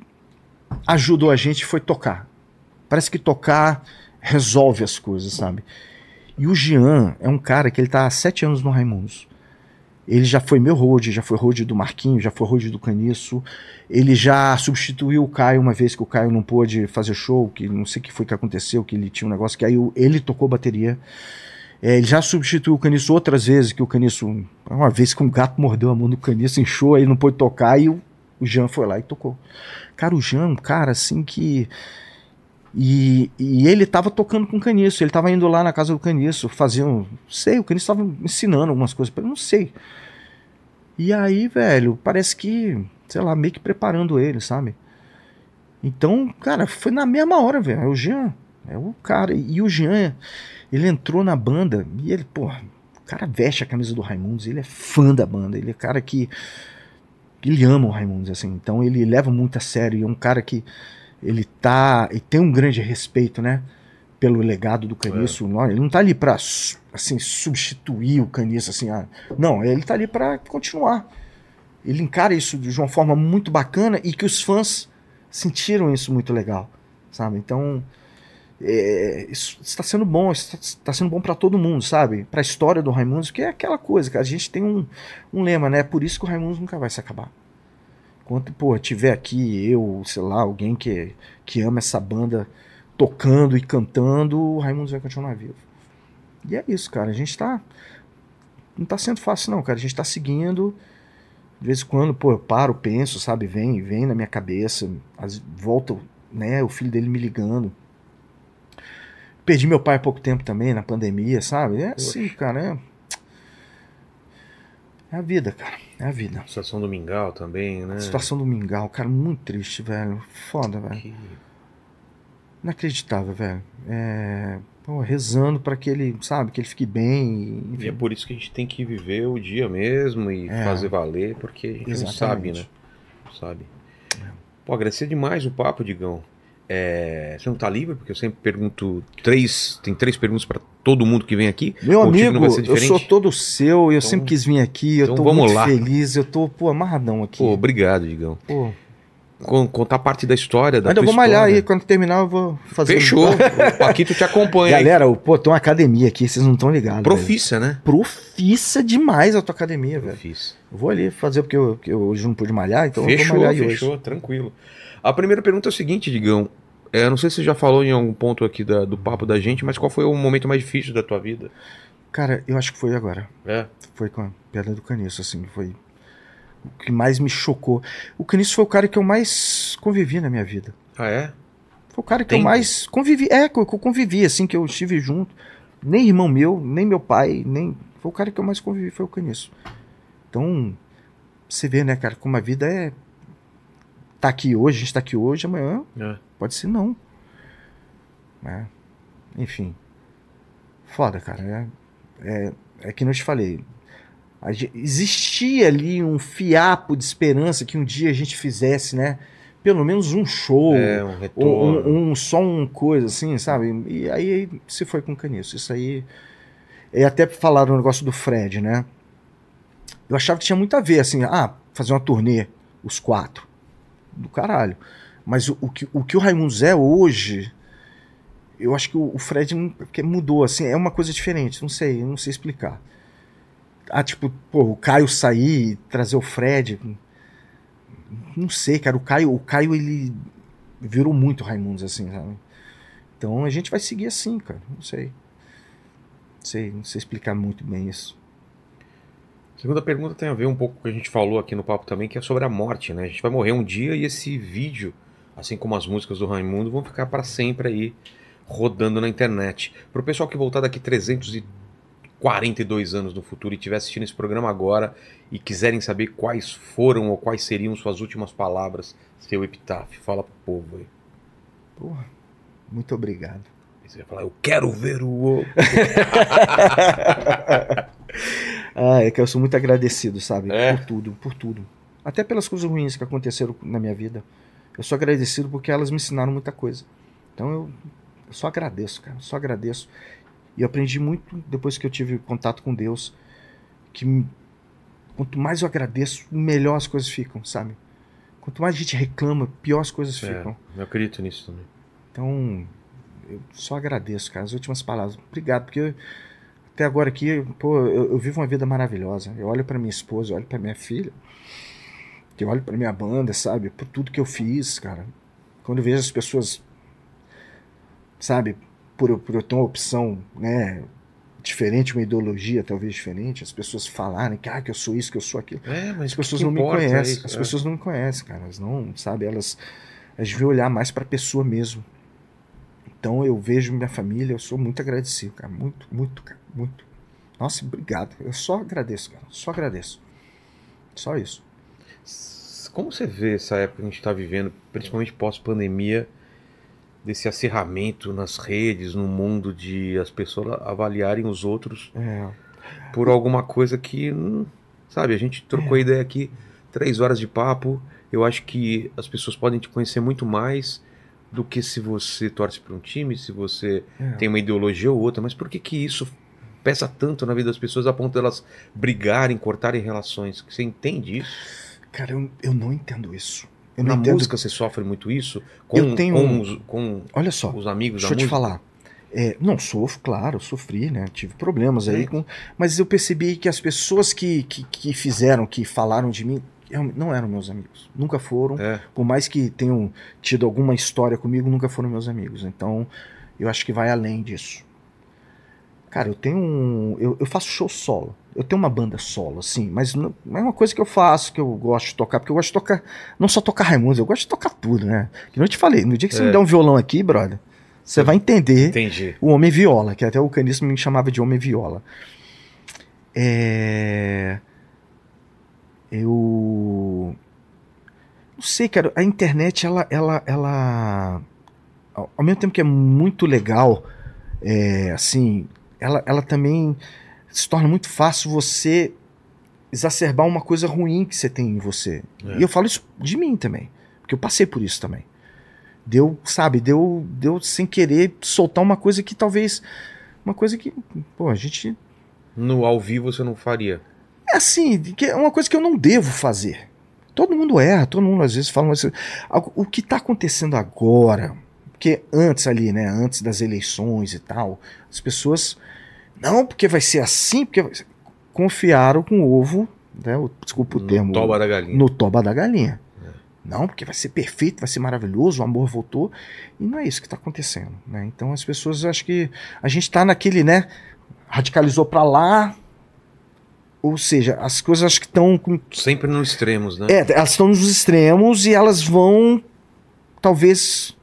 ajudou a gente foi tocar. Parece que tocar resolve as coisas, sabe? E o Jean é um cara que ele tá há sete anos no Raimundos. Ele já foi meu road, já foi road do Marquinho, já foi road do Caniço. Ele já substituiu o Caio uma vez que o Caio não pôde fazer show, que não sei o que foi que aconteceu, que ele tinha um negócio que aí ele tocou bateria. É, ele já substituiu o Caniço outras vezes, que o Caniço. Uma vez que um gato mordeu a mão do Caniço, inchou, aí não pôde tocar, e o, o Jean foi lá e tocou. Cara, o Jean, é cara assim que. E, e ele tava tocando com o Caniço, ele tava indo lá na casa do Caniço, fazendo. Sei, o Caniço tava ensinando algumas coisas pra ele, não sei. E aí, velho, parece que, sei lá, meio que preparando ele, sabe? Então, cara, foi na mesma hora, velho. É o Jean, é o cara. E o Jean, ele entrou na banda e ele, porra, o cara veste a camisa do Raimundos, ele é fã da banda, ele é cara que. Ele ama o Raimundos, assim, então ele leva muito a sério. E é um cara que ele tá. E tem um grande respeito, né? Pelo legado do Caniço. Não, Ele não tá ali pra su- assim, substituir o Caniço, assim. ah, não, ele tá ali pra continuar. Ele encara isso de uma forma muito bacana e que os fãs sentiram isso muito legal, sabe? Então, é, isso está sendo bom, está sendo bom para todo mundo, sabe? Para a história do Raimundos, que é aquela coisa, cara. A gente tem um, um lema, né? Por isso que o Raimundos nunca vai se acabar. Enquanto, pô, tiver aqui eu, sei lá, alguém que, que ama essa banda tocando e cantando, o Raimundos vai continuar vivo. E é isso, cara. A gente tá. Não tá sendo fácil, não, cara. A gente tá seguindo. De vez em quando, pô, eu paro, penso, sabe? Vem, vem na minha cabeça. Volta, né? O filho dele me ligando. Perdi meu pai há pouco tempo também, na pandemia, sabe? É assim, cara. É, é a vida, cara. É a vida. Situação do Mingau também, né? A situação do Mingau, cara, muito triste, velho. Foda, velho. Que- Inacreditável, velho. É, pô, rezando pra que ele, sabe, que ele fique bem. e, E é Enfim. por isso que a gente tem que viver o dia mesmo e É. fazer valer, porque a gente não sabe, né? Não sabe. Pô, agradecer demais o papo, Digão. É, Você não tá livre? Porque eu sempre pergunto três. Tem três perguntas pra todo mundo que vem aqui. Meu Contigo amigo, não vai ser eu sou todo seu, eu Então- sempre quis vir aqui, eu então tô muito lá. feliz, eu tô, pô, amarradão aqui. Pô, obrigado, Digão. Pô, Con- Contar parte da história da ainda vou malhar história. aí, quando terminar eu vou fazer. Fechou. o Paquito te acompanha. aí. Galera, pô, tem uma academia aqui, vocês não estão ligados. velho. Profissa, né? Profissa demais a tua academia, velho. Profissa. Vou ali fazer porque eu, eu hoje não pude malhar, então eu vou Fechou, malhar aí fechou, hoje. tranquilo. A primeira pergunta é o seguinte, Digão. É, eu não sei se você já falou em algum ponto aqui da- do papo da gente, mas qual foi o momento mais difícil da tua vida? Cara, eu acho que foi agora. É. Foi com a Pedra do Caniço, assim, foi o que mais me chocou. O Caniço foi o cara que eu mais convivi na minha vida. Ah, é? Foi o cara que Tempo? eu mais convivi, é, que eu convivi, assim, que eu estive junto. Nem irmão meu, nem meu pai, nem. Foi o cara que eu mais convivi, foi o Caniço. Então, você vê, né, cara, como a vida é. Tá aqui hoje, a gente tá aqui hoje, amanhã É. pode ser não. É. Enfim. Foda, cara. É, é, é que não te falei. A ge- existia ali um fiapo de esperança que um dia a gente fizesse, né? Pelo menos um show. É, um retorno. um, um- só um coisa assim, sabe? E aí se foi com caniço. Isso aí. E até falaram o negócio do Fred, né? Eu achava que tinha muito a ver, assim, ah, fazer uma turnê, os quatro. Do caralho. Mas o, o que, o que o Raimundos é hoje, eu acho que o, o Fred mudou, assim, é uma coisa diferente, não sei, não sei explicar. Ah, tipo, pô, o Caio sair e trazer o Fred. Não sei, cara, o Caio, o Caio ele virou muito Raimundos, assim, sabe? Então a gente vai seguir assim, cara. Não sei. Não sei, não sei explicar muito bem isso. Segunda pergunta tem a ver um pouco com o que a gente falou aqui no papo também, que é sobre a morte, né? A gente vai morrer um dia e esse vídeo, assim como as músicas do Raimundo, vão ficar para sempre aí rodando na internet. Pro pessoal que voltar daqui 342 anos no futuro e estiver assistindo esse programa agora e quiserem saber quais foram ou quais seriam suas últimas palavras, seu epitáfio, fala pro povo aí. Porra, muito obrigado. Aí Você vai falar, eu quero ver o. Ah, é que eu sou muito agradecido, sabe? É? Por tudo, por tudo. Até pelas coisas ruins que aconteceram na minha vida. Eu sou agradecido porque elas me ensinaram muita coisa. Então eu, eu só agradeço, cara. Só agradeço. E eu aprendi muito depois que eu tive contato com Deus. Que quanto mais eu agradeço, melhor as coisas ficam, sabe? Quanto mais a gente reclama, pior as coisas É, ficam. eu acredito nisso também. Então, eu só agradeço, cara. As últimas palavras. Obrigado, porque Até agora aqui, pô, eu, eu vivo uma vida maravilhosa. Eu olho pra minha esposa, eu olho pra minha filha, eu olho pra minha banda, sabe? Por tudo que eu fiz, cara. Quando eu vejo as pessoas, sabe, por, por eu ter uma opção, né, diferente, uma ideologia talvez diferente, as pessoas falarem que, ah, que eu sou isso, que eu sou aquilo. É, mas As pessoas que não me conhecem. isso, As é. pessoas não me conhecem, cara. Elas não, sabe, elas. Elas deviam olhar mais pra pessoa mesmo. Então eu vejo minha família, eu sou muito agradecido, cara. Muito, muito, cara. Muito. Nossa, obrigado. Eu só agradeço, cara. Só agradeço. Só isso. Como você vê essa época que a gente está vivendo, principalmente pós-pandemia, desse acirramento nas redes, no mundo de as pessoas avaliarem os outros É. por alguma coisa que, hum, sabe, a gente trocou É. ideia aqui, três horas de papo. Eu acho que as pessoas podem te conhecer muito mais do que se você torce para um time, se você É. tem uma ideologia ou outra. Mas por que que isso pesa tanto na vida das pessoas a ponto de elas brigarem, cortarem relações? Você entende isso? Cara, eu, eu não entendo isso. Eu na não entendo. música você sofre muito isso? Com, Eu tenho com, os, com Olha só. os amigos Deixa eu da te música? falar. É, não, sofro, claro, sofri, né? Tive problemas aí, É. com, mas eu percebi que as pessoas que, que, que fizeram, que falaram de mim, eu- não eram meus amigos. Nunca foram. É, Por mais que tenham tido alguma história comigo, nunca foram meus amigos. Então, eu acho que vai além disso. Cara, eu tenho um. Eu, eu faço show solo. Eu tenho uma banda solo, assim, mas não, é uma coisa que eu faço, que eu gosto de tocar, porque eu gosto de tocar. Não só tocar Raimundo, eu gosto de tocar tudo, né? Que não eu te falei, no dia que você É. me der um violão aqui, brother, você vai entender entendi. o Homem Viola, que até o Caniço me chamava de Homem Viola. É... Eu não sei, cara, a internet ela ela ela ao ao mesmo tempo que é muito legal, é, assim, ela ela também se torna muito fácil você exacerbar uma coisa ruim que você tem em você. É. E eu falo isso de mim também, porque eu passei por isso também. Deu, sabe, deu, deu sem querer soltar uma coisa que talvez. Uma coisa que, pô, a gente. No ao vivo você não faria. É assim, que é uma coisa que eu não devo fazer. Todo mundo erra, todo mundo às vezes fala. Mas, o que está acontecendo agora, porque antes ali, né, antes das eleições e tal, as pessoas. Não, porque vai ser assim, porque vai ser- confiaram com o ovo, né, o- desculpa o no termo, toba da galinha. no toba da galinha. É. Não, porque vai ser perfeito, vai ser maravilhoso, o amor voltou. E não é isso que está acontecendo. Né? Então as pessoas acho que a gente está naquele, né? Radicalizou para lá. Ou seja, as coisas acho que estão. Sempre nos extremos, né? É, elas estão nos extremos e elas vão. Talvez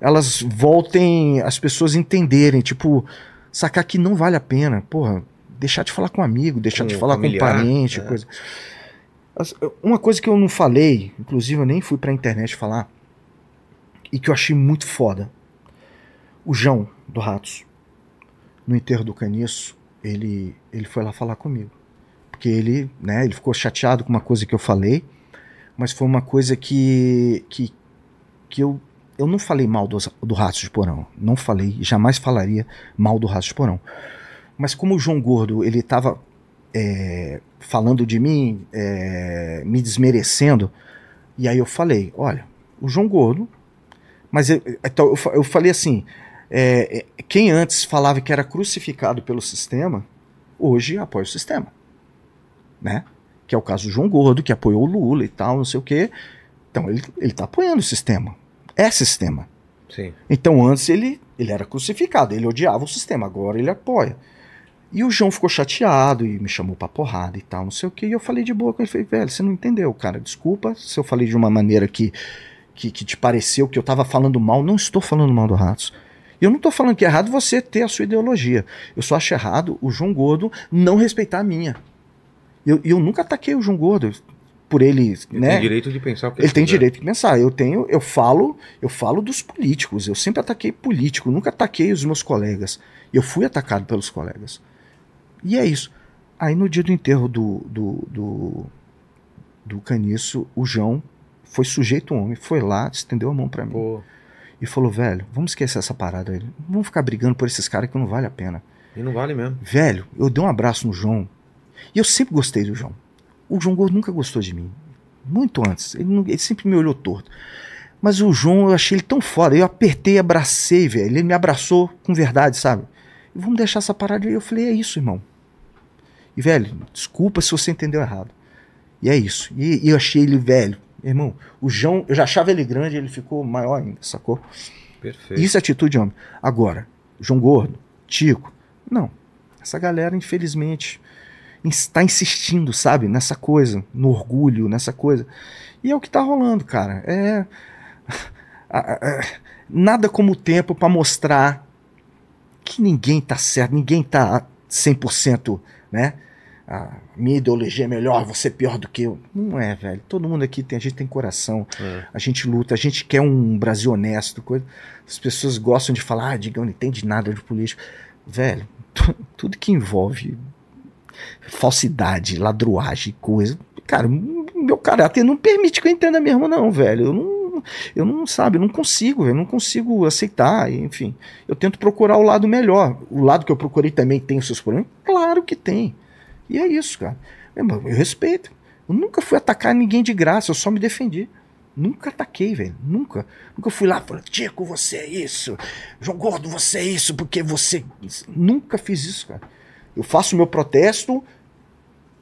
elas voltem as pessoas entenderem, tipo, sacar que não vale a pena. Porra, deixar de falar com um amigo, deixar Com de falar familiar, com um parente, é. coisa. Uma coisa que eu não falei, inclusive eu nem fui pra internet falar, e que eu achei muito foda. O João, do Ratos, no enterro do Caniço, ele, ele foi lá falar comigo. Porque ele, né, ele ficou chateado com uma coisa que eu falei, mas foi uma coisa que, que, que eu, eu não falei mal do, do Ratos de Porão. Não falei, jamais falaria mal do Ratos de Porão. Mas como o João Gordo, ele estava falando de mim, é, me desmerecendo, e aí eu falei, olha, o João Gordo, mas eu, então eu, eu falei assim, é, é, quem antes falava que era crucificado pelo sistema, hoje apoia o sistema, né? Que é o caso do João Gordo, que apoiou o Lula e tal, não sei o quê. Então ele, ele tá apoiando o sistema. É sistema. Sim. Então antes ele, ele era crucificado, ele odiava o sistema, agora ele apoia. E o João ficou chateado e me chamou pra porrada e tal, não sei o que. E eu falei de boa com ele, falei, velho, você não entendeu, cara, desculpa se eu falei de uma maneira que, que, que te pareceu que eu tava falando mal. Não estou falando mal do Ratos. E eu não tô falando que é errado você ter a sua ideologia. Eu só acho errado o João Gordo não respeitar a minha. E eu, e eu nunca ataquei o João Gordo por ele, Ele né? tem direito de pensar o que Ele tem quiser. direito de pensar. Eu tenho, eu falo, eu falo dos políticos. Eu sempre ataquei político, nunca ataquei os meus colegas. Eu fui atacado pelos colegas. E é isso. Aí no dia do enterro do do, do, do Caniço, o João foi sujeito homem, foi lá, estendeu a mão pra mim Pô, e falou: "Velho, vamos esquecer essa parada aí. Vamos ficar brigando por esses caras que não vale a pena". e não vale mesmo. Velho, eu dei um abraço no João. E eu sempre gostei do João. O João Gordo nunca gostou de mim. Muito antes. Ele, não- ele sempre me olhou torto. Mas o João, eu achei ele tão foda. Eu apertei, abracei, velho. Ele me abraçou com verdade, sabe? Vamos deixar essa parada. E eu falei, é isso, irmão. E, velho, desculpa se você entendeu errado. E é isso. E, e eu achei ele velho. Irmão, o João, eu já achava ele grande, ele ficou maior ainda, sacou? Perfeito. Isso é atitude de homem. Agora, João Gordo, Tico, não. Essa galera, infelizmente, está insistindo, sabe, nessa coisa, no orgulho, nessa coisa. E é o que tá rolando, cara. É. Nada como o tempo para mostrar que ninguém tá certo, ninguém tá 100%, né? A minha ideologia é melhor, você é pior do que eu. Não é, velho. Todo mundo aqui tem, a gente tem coração, É. a gente luta, a gente quer um Brasil honesto, coisa. As pessoas gostam de falar, ah, Digão não entende nada de política. Velho, tu- tudo que envolve falsidade, ladruagem, coisa. Cara, meu caráter não permite que eu entenda mesmo, não, velho. Eu não, eu não sabe, eu não consigo. Eu não consigo aceitar, enfim. Eu tento procurar o lado melhor. O lado que eu procurei também tem os seus problemas? Claro que tem. E é isso, cara. Meu irmão, Eu respeito. Eu nunca fui atacar ninguém de graça, eu só me defendi. Nunca ataquei, velho. Nunca. Nunca fui lá falei, Tico, você é isso. João Gordo, você é isso, porque você. Nunca fiz isso, cara. Eu faço meu protesto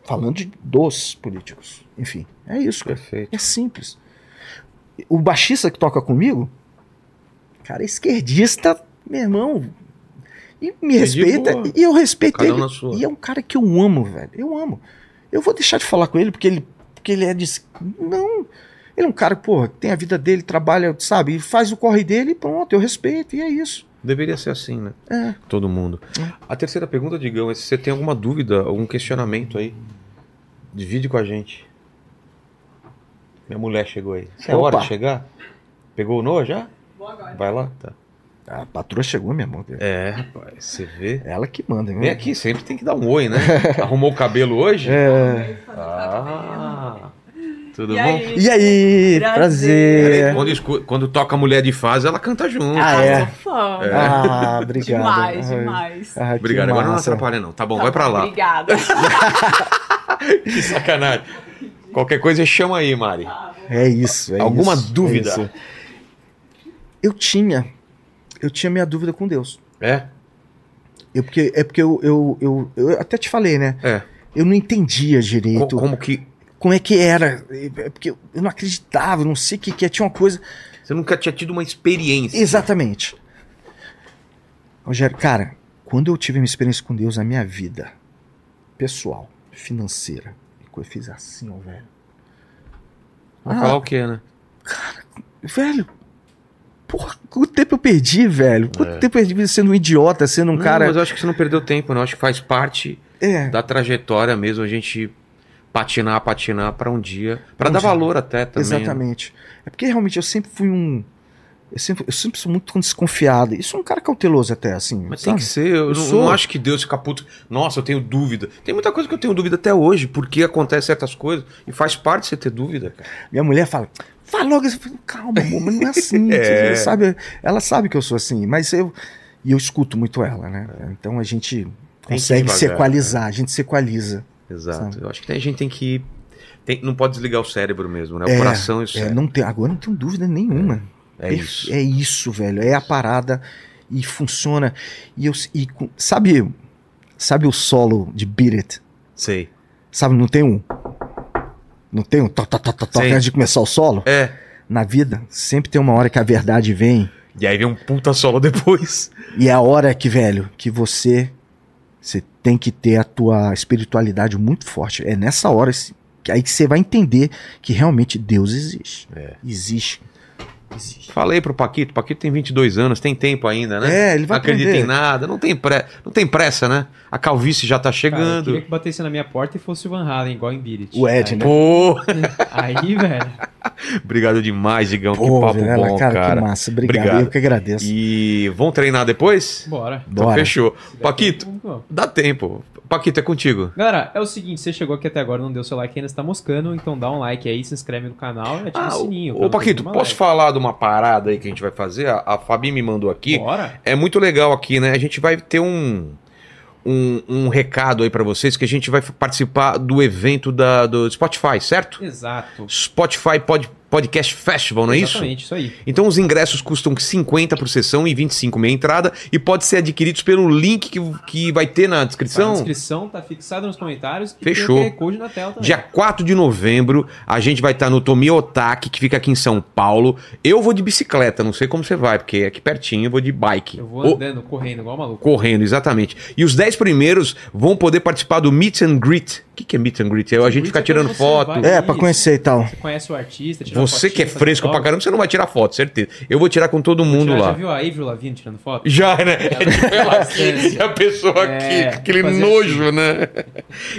falando de dos políticos. Enfim, é isso, cara. Perfeito. É simples. O baixista que toca comigo, cara, é esquerdista, meu irmão. E me É respeita. E eu respeito Cada um ele. sua. E é um cara que eu amo, velho. Eu amo. Eu vou deixar de falar com ele porque ele, porque ele é de. Não. Ele é um cara, porra, tem a vida dele, trabalha, sabe, faz o corre dele e pronto, eu respeito, e é isso. Deveria ser assim, né? É. Todo mundo. É. A terceira pergunta, Digão, é se você tem alguma dúvida, algum questionamento aí. Divide com a gente. Minha mulher chegou aí. É Opa. hora de chegar? Pegou o Noah já? Vou agora. Vai lá? Tá. A patroa chegou, meu irmão. É, rapaz, você vê. Ela que manda, né? Vem aqui, sempre tem que dar um oi, né? Arrumou o cabelo hoje? É. Ah, tudo E bom? aí? E aí, Prazer. quando, quando toca mulher de fase, ela canta junto. Ah, é? fã. Ah, obrigado. Demais, Ai. demais. Ah, Obrigado, agora não massa. atrapalha não. Tá bom, Tá vai pra lá. Obrigada. Que sacanagem. Qualquer coisa chama aí, Mari. É isso. é Alguma isso, é dúvida? isso. eu tinha. Eu tinha minha dúvida com Deus. É? Eu, porque, é porque eu, eu, eu, eu até te falei, né? É. Eu não entendia Co- direito como que. Como é que era. É porque eu não acreditava, não sei o que, que é. Tinha uma coisa. Você nunca tinha tido uma experiência. Exatamente. Rogério, cara, quando eu tive uma experiência com Deus na minha vida, pessoal, financeira, eu fiz assim, ó, velho. Vai Ah. falar o quê, né? Velho, porra, quanto tempo eu perdi, velho? Quanto É. tempo eu perdi sendo um idiota, sendo um Não, cara. mas eu acho que você não perdeu tempo, não. Eu acho que faz parte É, da trajetória mesmo a gente patinar, patinar pra um dia. Pra Um dar dia. valor até também. né? exatamente. É porque realmente eu sempre fui um. Eu sempre, eu sempre sou muito desconfiado. E sou um cara cauteloso até, assim. Mas sabe? tem que ser, eu, Eu não, sou. não acho que Deus fica puto. Nossa, eu tenho dúvida. Tem muita coisa que eu tenho dúvida até hoje, porque acontece certas coisas e faz parte você ter dúvida, cara. Minha mulher fala, fala logo. Falo, Calma, amor, mas não é assim. É. Você sabe, ela sabe que eu sou assim, mas eu. E eu escuto muito ela, né? Então a gente consegue se equalizar, a gente se equaliza. Exato. Sabe? Eu acho que a gente tem que. tem- não pode desligar o cérebro mesmo, né? O É, coração e o É, cérebro. não tem, agora não tenho dúvida nenhuma. É, Perfe- isso. É isso, velho. É a parada e funciona. E eu e sabe, sabe o solo de Beat It? Sei. Sabe, não tem um não tem um Sim. antes de começar o solo? É. Na vida, sempre tem uma hora que a verdade vem E aí vem um puta solo depois. e é a hora que, velho, que você você tem que ter a tua espiritualidade muito forte. É nessa hora que aí que você vai entender que realmente Deus existe. É. Existe. Existe. Falei pro Paquito, Paquito tem 22 anos, tem tempo ainda, né? É, ele vai não acredita aprender. em nada, não tem, pre... não tem pressa, né? A calvície já tá Cara, eu chegando. queria que batesse na minha porta e fosse o Van Halen, igual em Beat. O Ed, aí, né? Pô, Aí, velho. obrigado demais, Digão. que Pô, papo Vilela, bom, cara, cara. que massa. Obrigado. Obrigado. Eu que agradeço. E vão treinar depois? Bora. Então Bora. fechou. Paquito, dá tempo. Paquito, é contigo. Galera, é o seguinte, você chegou aqui até agora, não deu seu like ainda, está moscando, então dá um like aí, se inscreve no canal e ativa Ah, o sininho. ô Paquito, posso live. falar de uma parada aí que a gente vai fazer? A, a Fabi me mandou aqui. Bora. É muito legal aqui, né? A gente vai ter um, um, um recado aí pra vocês que a gente vai participar do evento da, do Spotify, certo? Exato. Spotify Pod, Podcast Festival, não é isso? Exatamente, isso aí. Então os ingressos custam 50 por sessão e 25 meia entrada e pode ser adquiridos pelo link que, que vai ter na Tá descrição. na descrição, tá fixado nos comentários. Fechou. E tem o QR Code na tela também. Dia 4 de novembro, a gente vai estar no Tomi Otaki, que fica aqui em São Paulo. Eu vou de bicicleta, não sei como você vai, porque é aqui pertinho eu vou de bike. Eu vou Ou- andando, correndo, igual maluco. correndo, exatamente. E os 10 primeiros vão poder participar do Meet and Greet. O que, que é Meet and Greet? É a gente ficar é tirando foto. É, pra conhecer e tal. Você conhece o artista, tira Você que é fresco pra caramba, você não vai tirar foto, certeza. Eu vou tirar com todo mundo Tirar- Já lá. viu a Avril Lavigne tirando foto? Já, né? É tipo ela aqui e a pessoa É, aqui, com aquele nojo, né?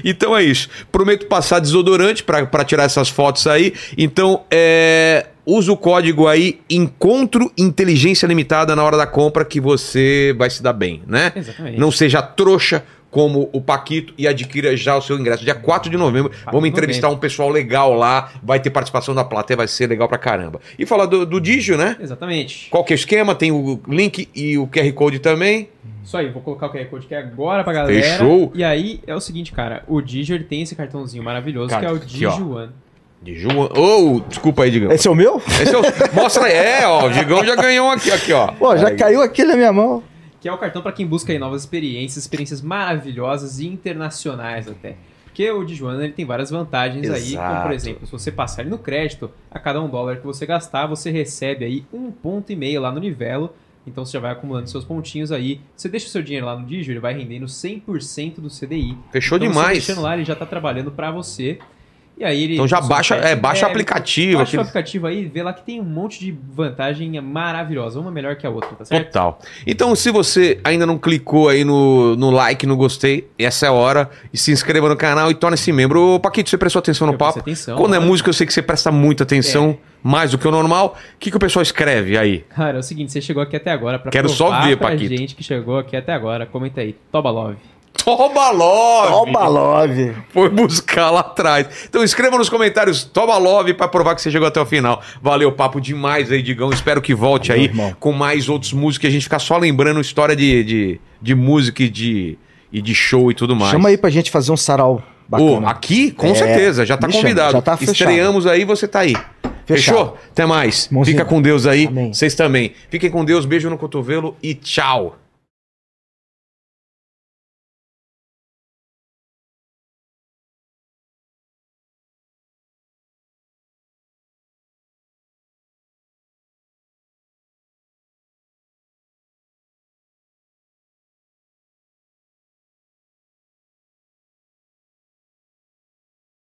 Então é isso. Prometo passar desodorante pra pra tirar essas fotos aí. Então, é. Usa o código aí Encontro Inteligência Limitada na hora da compra que você vai se dar bem, né? Exatamente. Não seja trouxa como o Paquito e adquira já o seu ingresso. Dia 4 de novembro, vamos de entrevistar um pessoal legal lá, vai ter participação da plateia, vai ser legal pra caramba. E falar do, do Digio, né? Exatamente. Qual que é o esquema? Tem o link e o QR Code também. Isso aí, vou colocar o QR Code aqui agora pra galera. Fechou. E aí é o seguinte, cara, o Digio ele tem esse cartãozinho maravilhoso Cara, que é o aqui, Digio ó. One. Digio. Oh, desculpa aí, Digão. Esse é o meu? Esse é o... Mostra aí. É, ó, o Digão já ganhou um aqui, aqui, ó. Pô, já Aí. caiu aqui na minha mão. Que é o cartão pra quem busca aí novas experiências, experiências maravilhosas e internacionais até. Porque o Dijuana ele tem várias vantagens aí, como Exato. por exemplo, se você passar ele no crédito, a cada um dólar que você gastar, você recebe aí um ponto e meio lá no Nivelo. Então você já vai acumulando seus pontinhos aí. Você deixa o seu dinheiro lá no Digio, ele vai rendendo 100% do CDI. Fechou então, Você demais. deixando lá, ele já tá trabalhando pra você. E aí ele. Então já baixa, é, baixa o é, aplicativo. Baixa o aquele- aplicativo aí, vê lá que tem um monte de vantagem maravilhosa. Uma melhor que a outra, tá certo? Total. Então, se você ainda não clicou aí no, no like, no gostei, essa é a hora. E se inscreva no canal e torne-se membro. Ô, Paquito, você prestou atenção no Eu papo? atenção, Quando é lógico. música, eu sei que você presta muita atenção, mais do que o normal. O que, que o pessoal escreve aí? Cara, é o seguinte, você chegou aqui até agora pra Quero só ver, pra Paquito. gente que chegou aqui até agora. Comenta aí, Toba Love. Toba Love! Oba, love. Foi buscar lá atrás. Então escreva nos comentários Toba Love pra provar que você chegou até o final. Valeu, papo demais aí, Digão. Espero que volte Valeu, aí irmão. com mais outros músicos e a gente ficar só lembrando história de, de, de música e de, e de show e tudo mais. Chama aí pra gente fazer um sarau bacana. aqui, com É, certeza, já tá me chama, convidado. já tá fechado. Estreamos aí, você tá aí. Fechado. Fechou? Até mais. Mãozinha. Fica com Deus aí. Amém. Vocês também. Fiquem com Deus, beijo no cotovelo e tchau.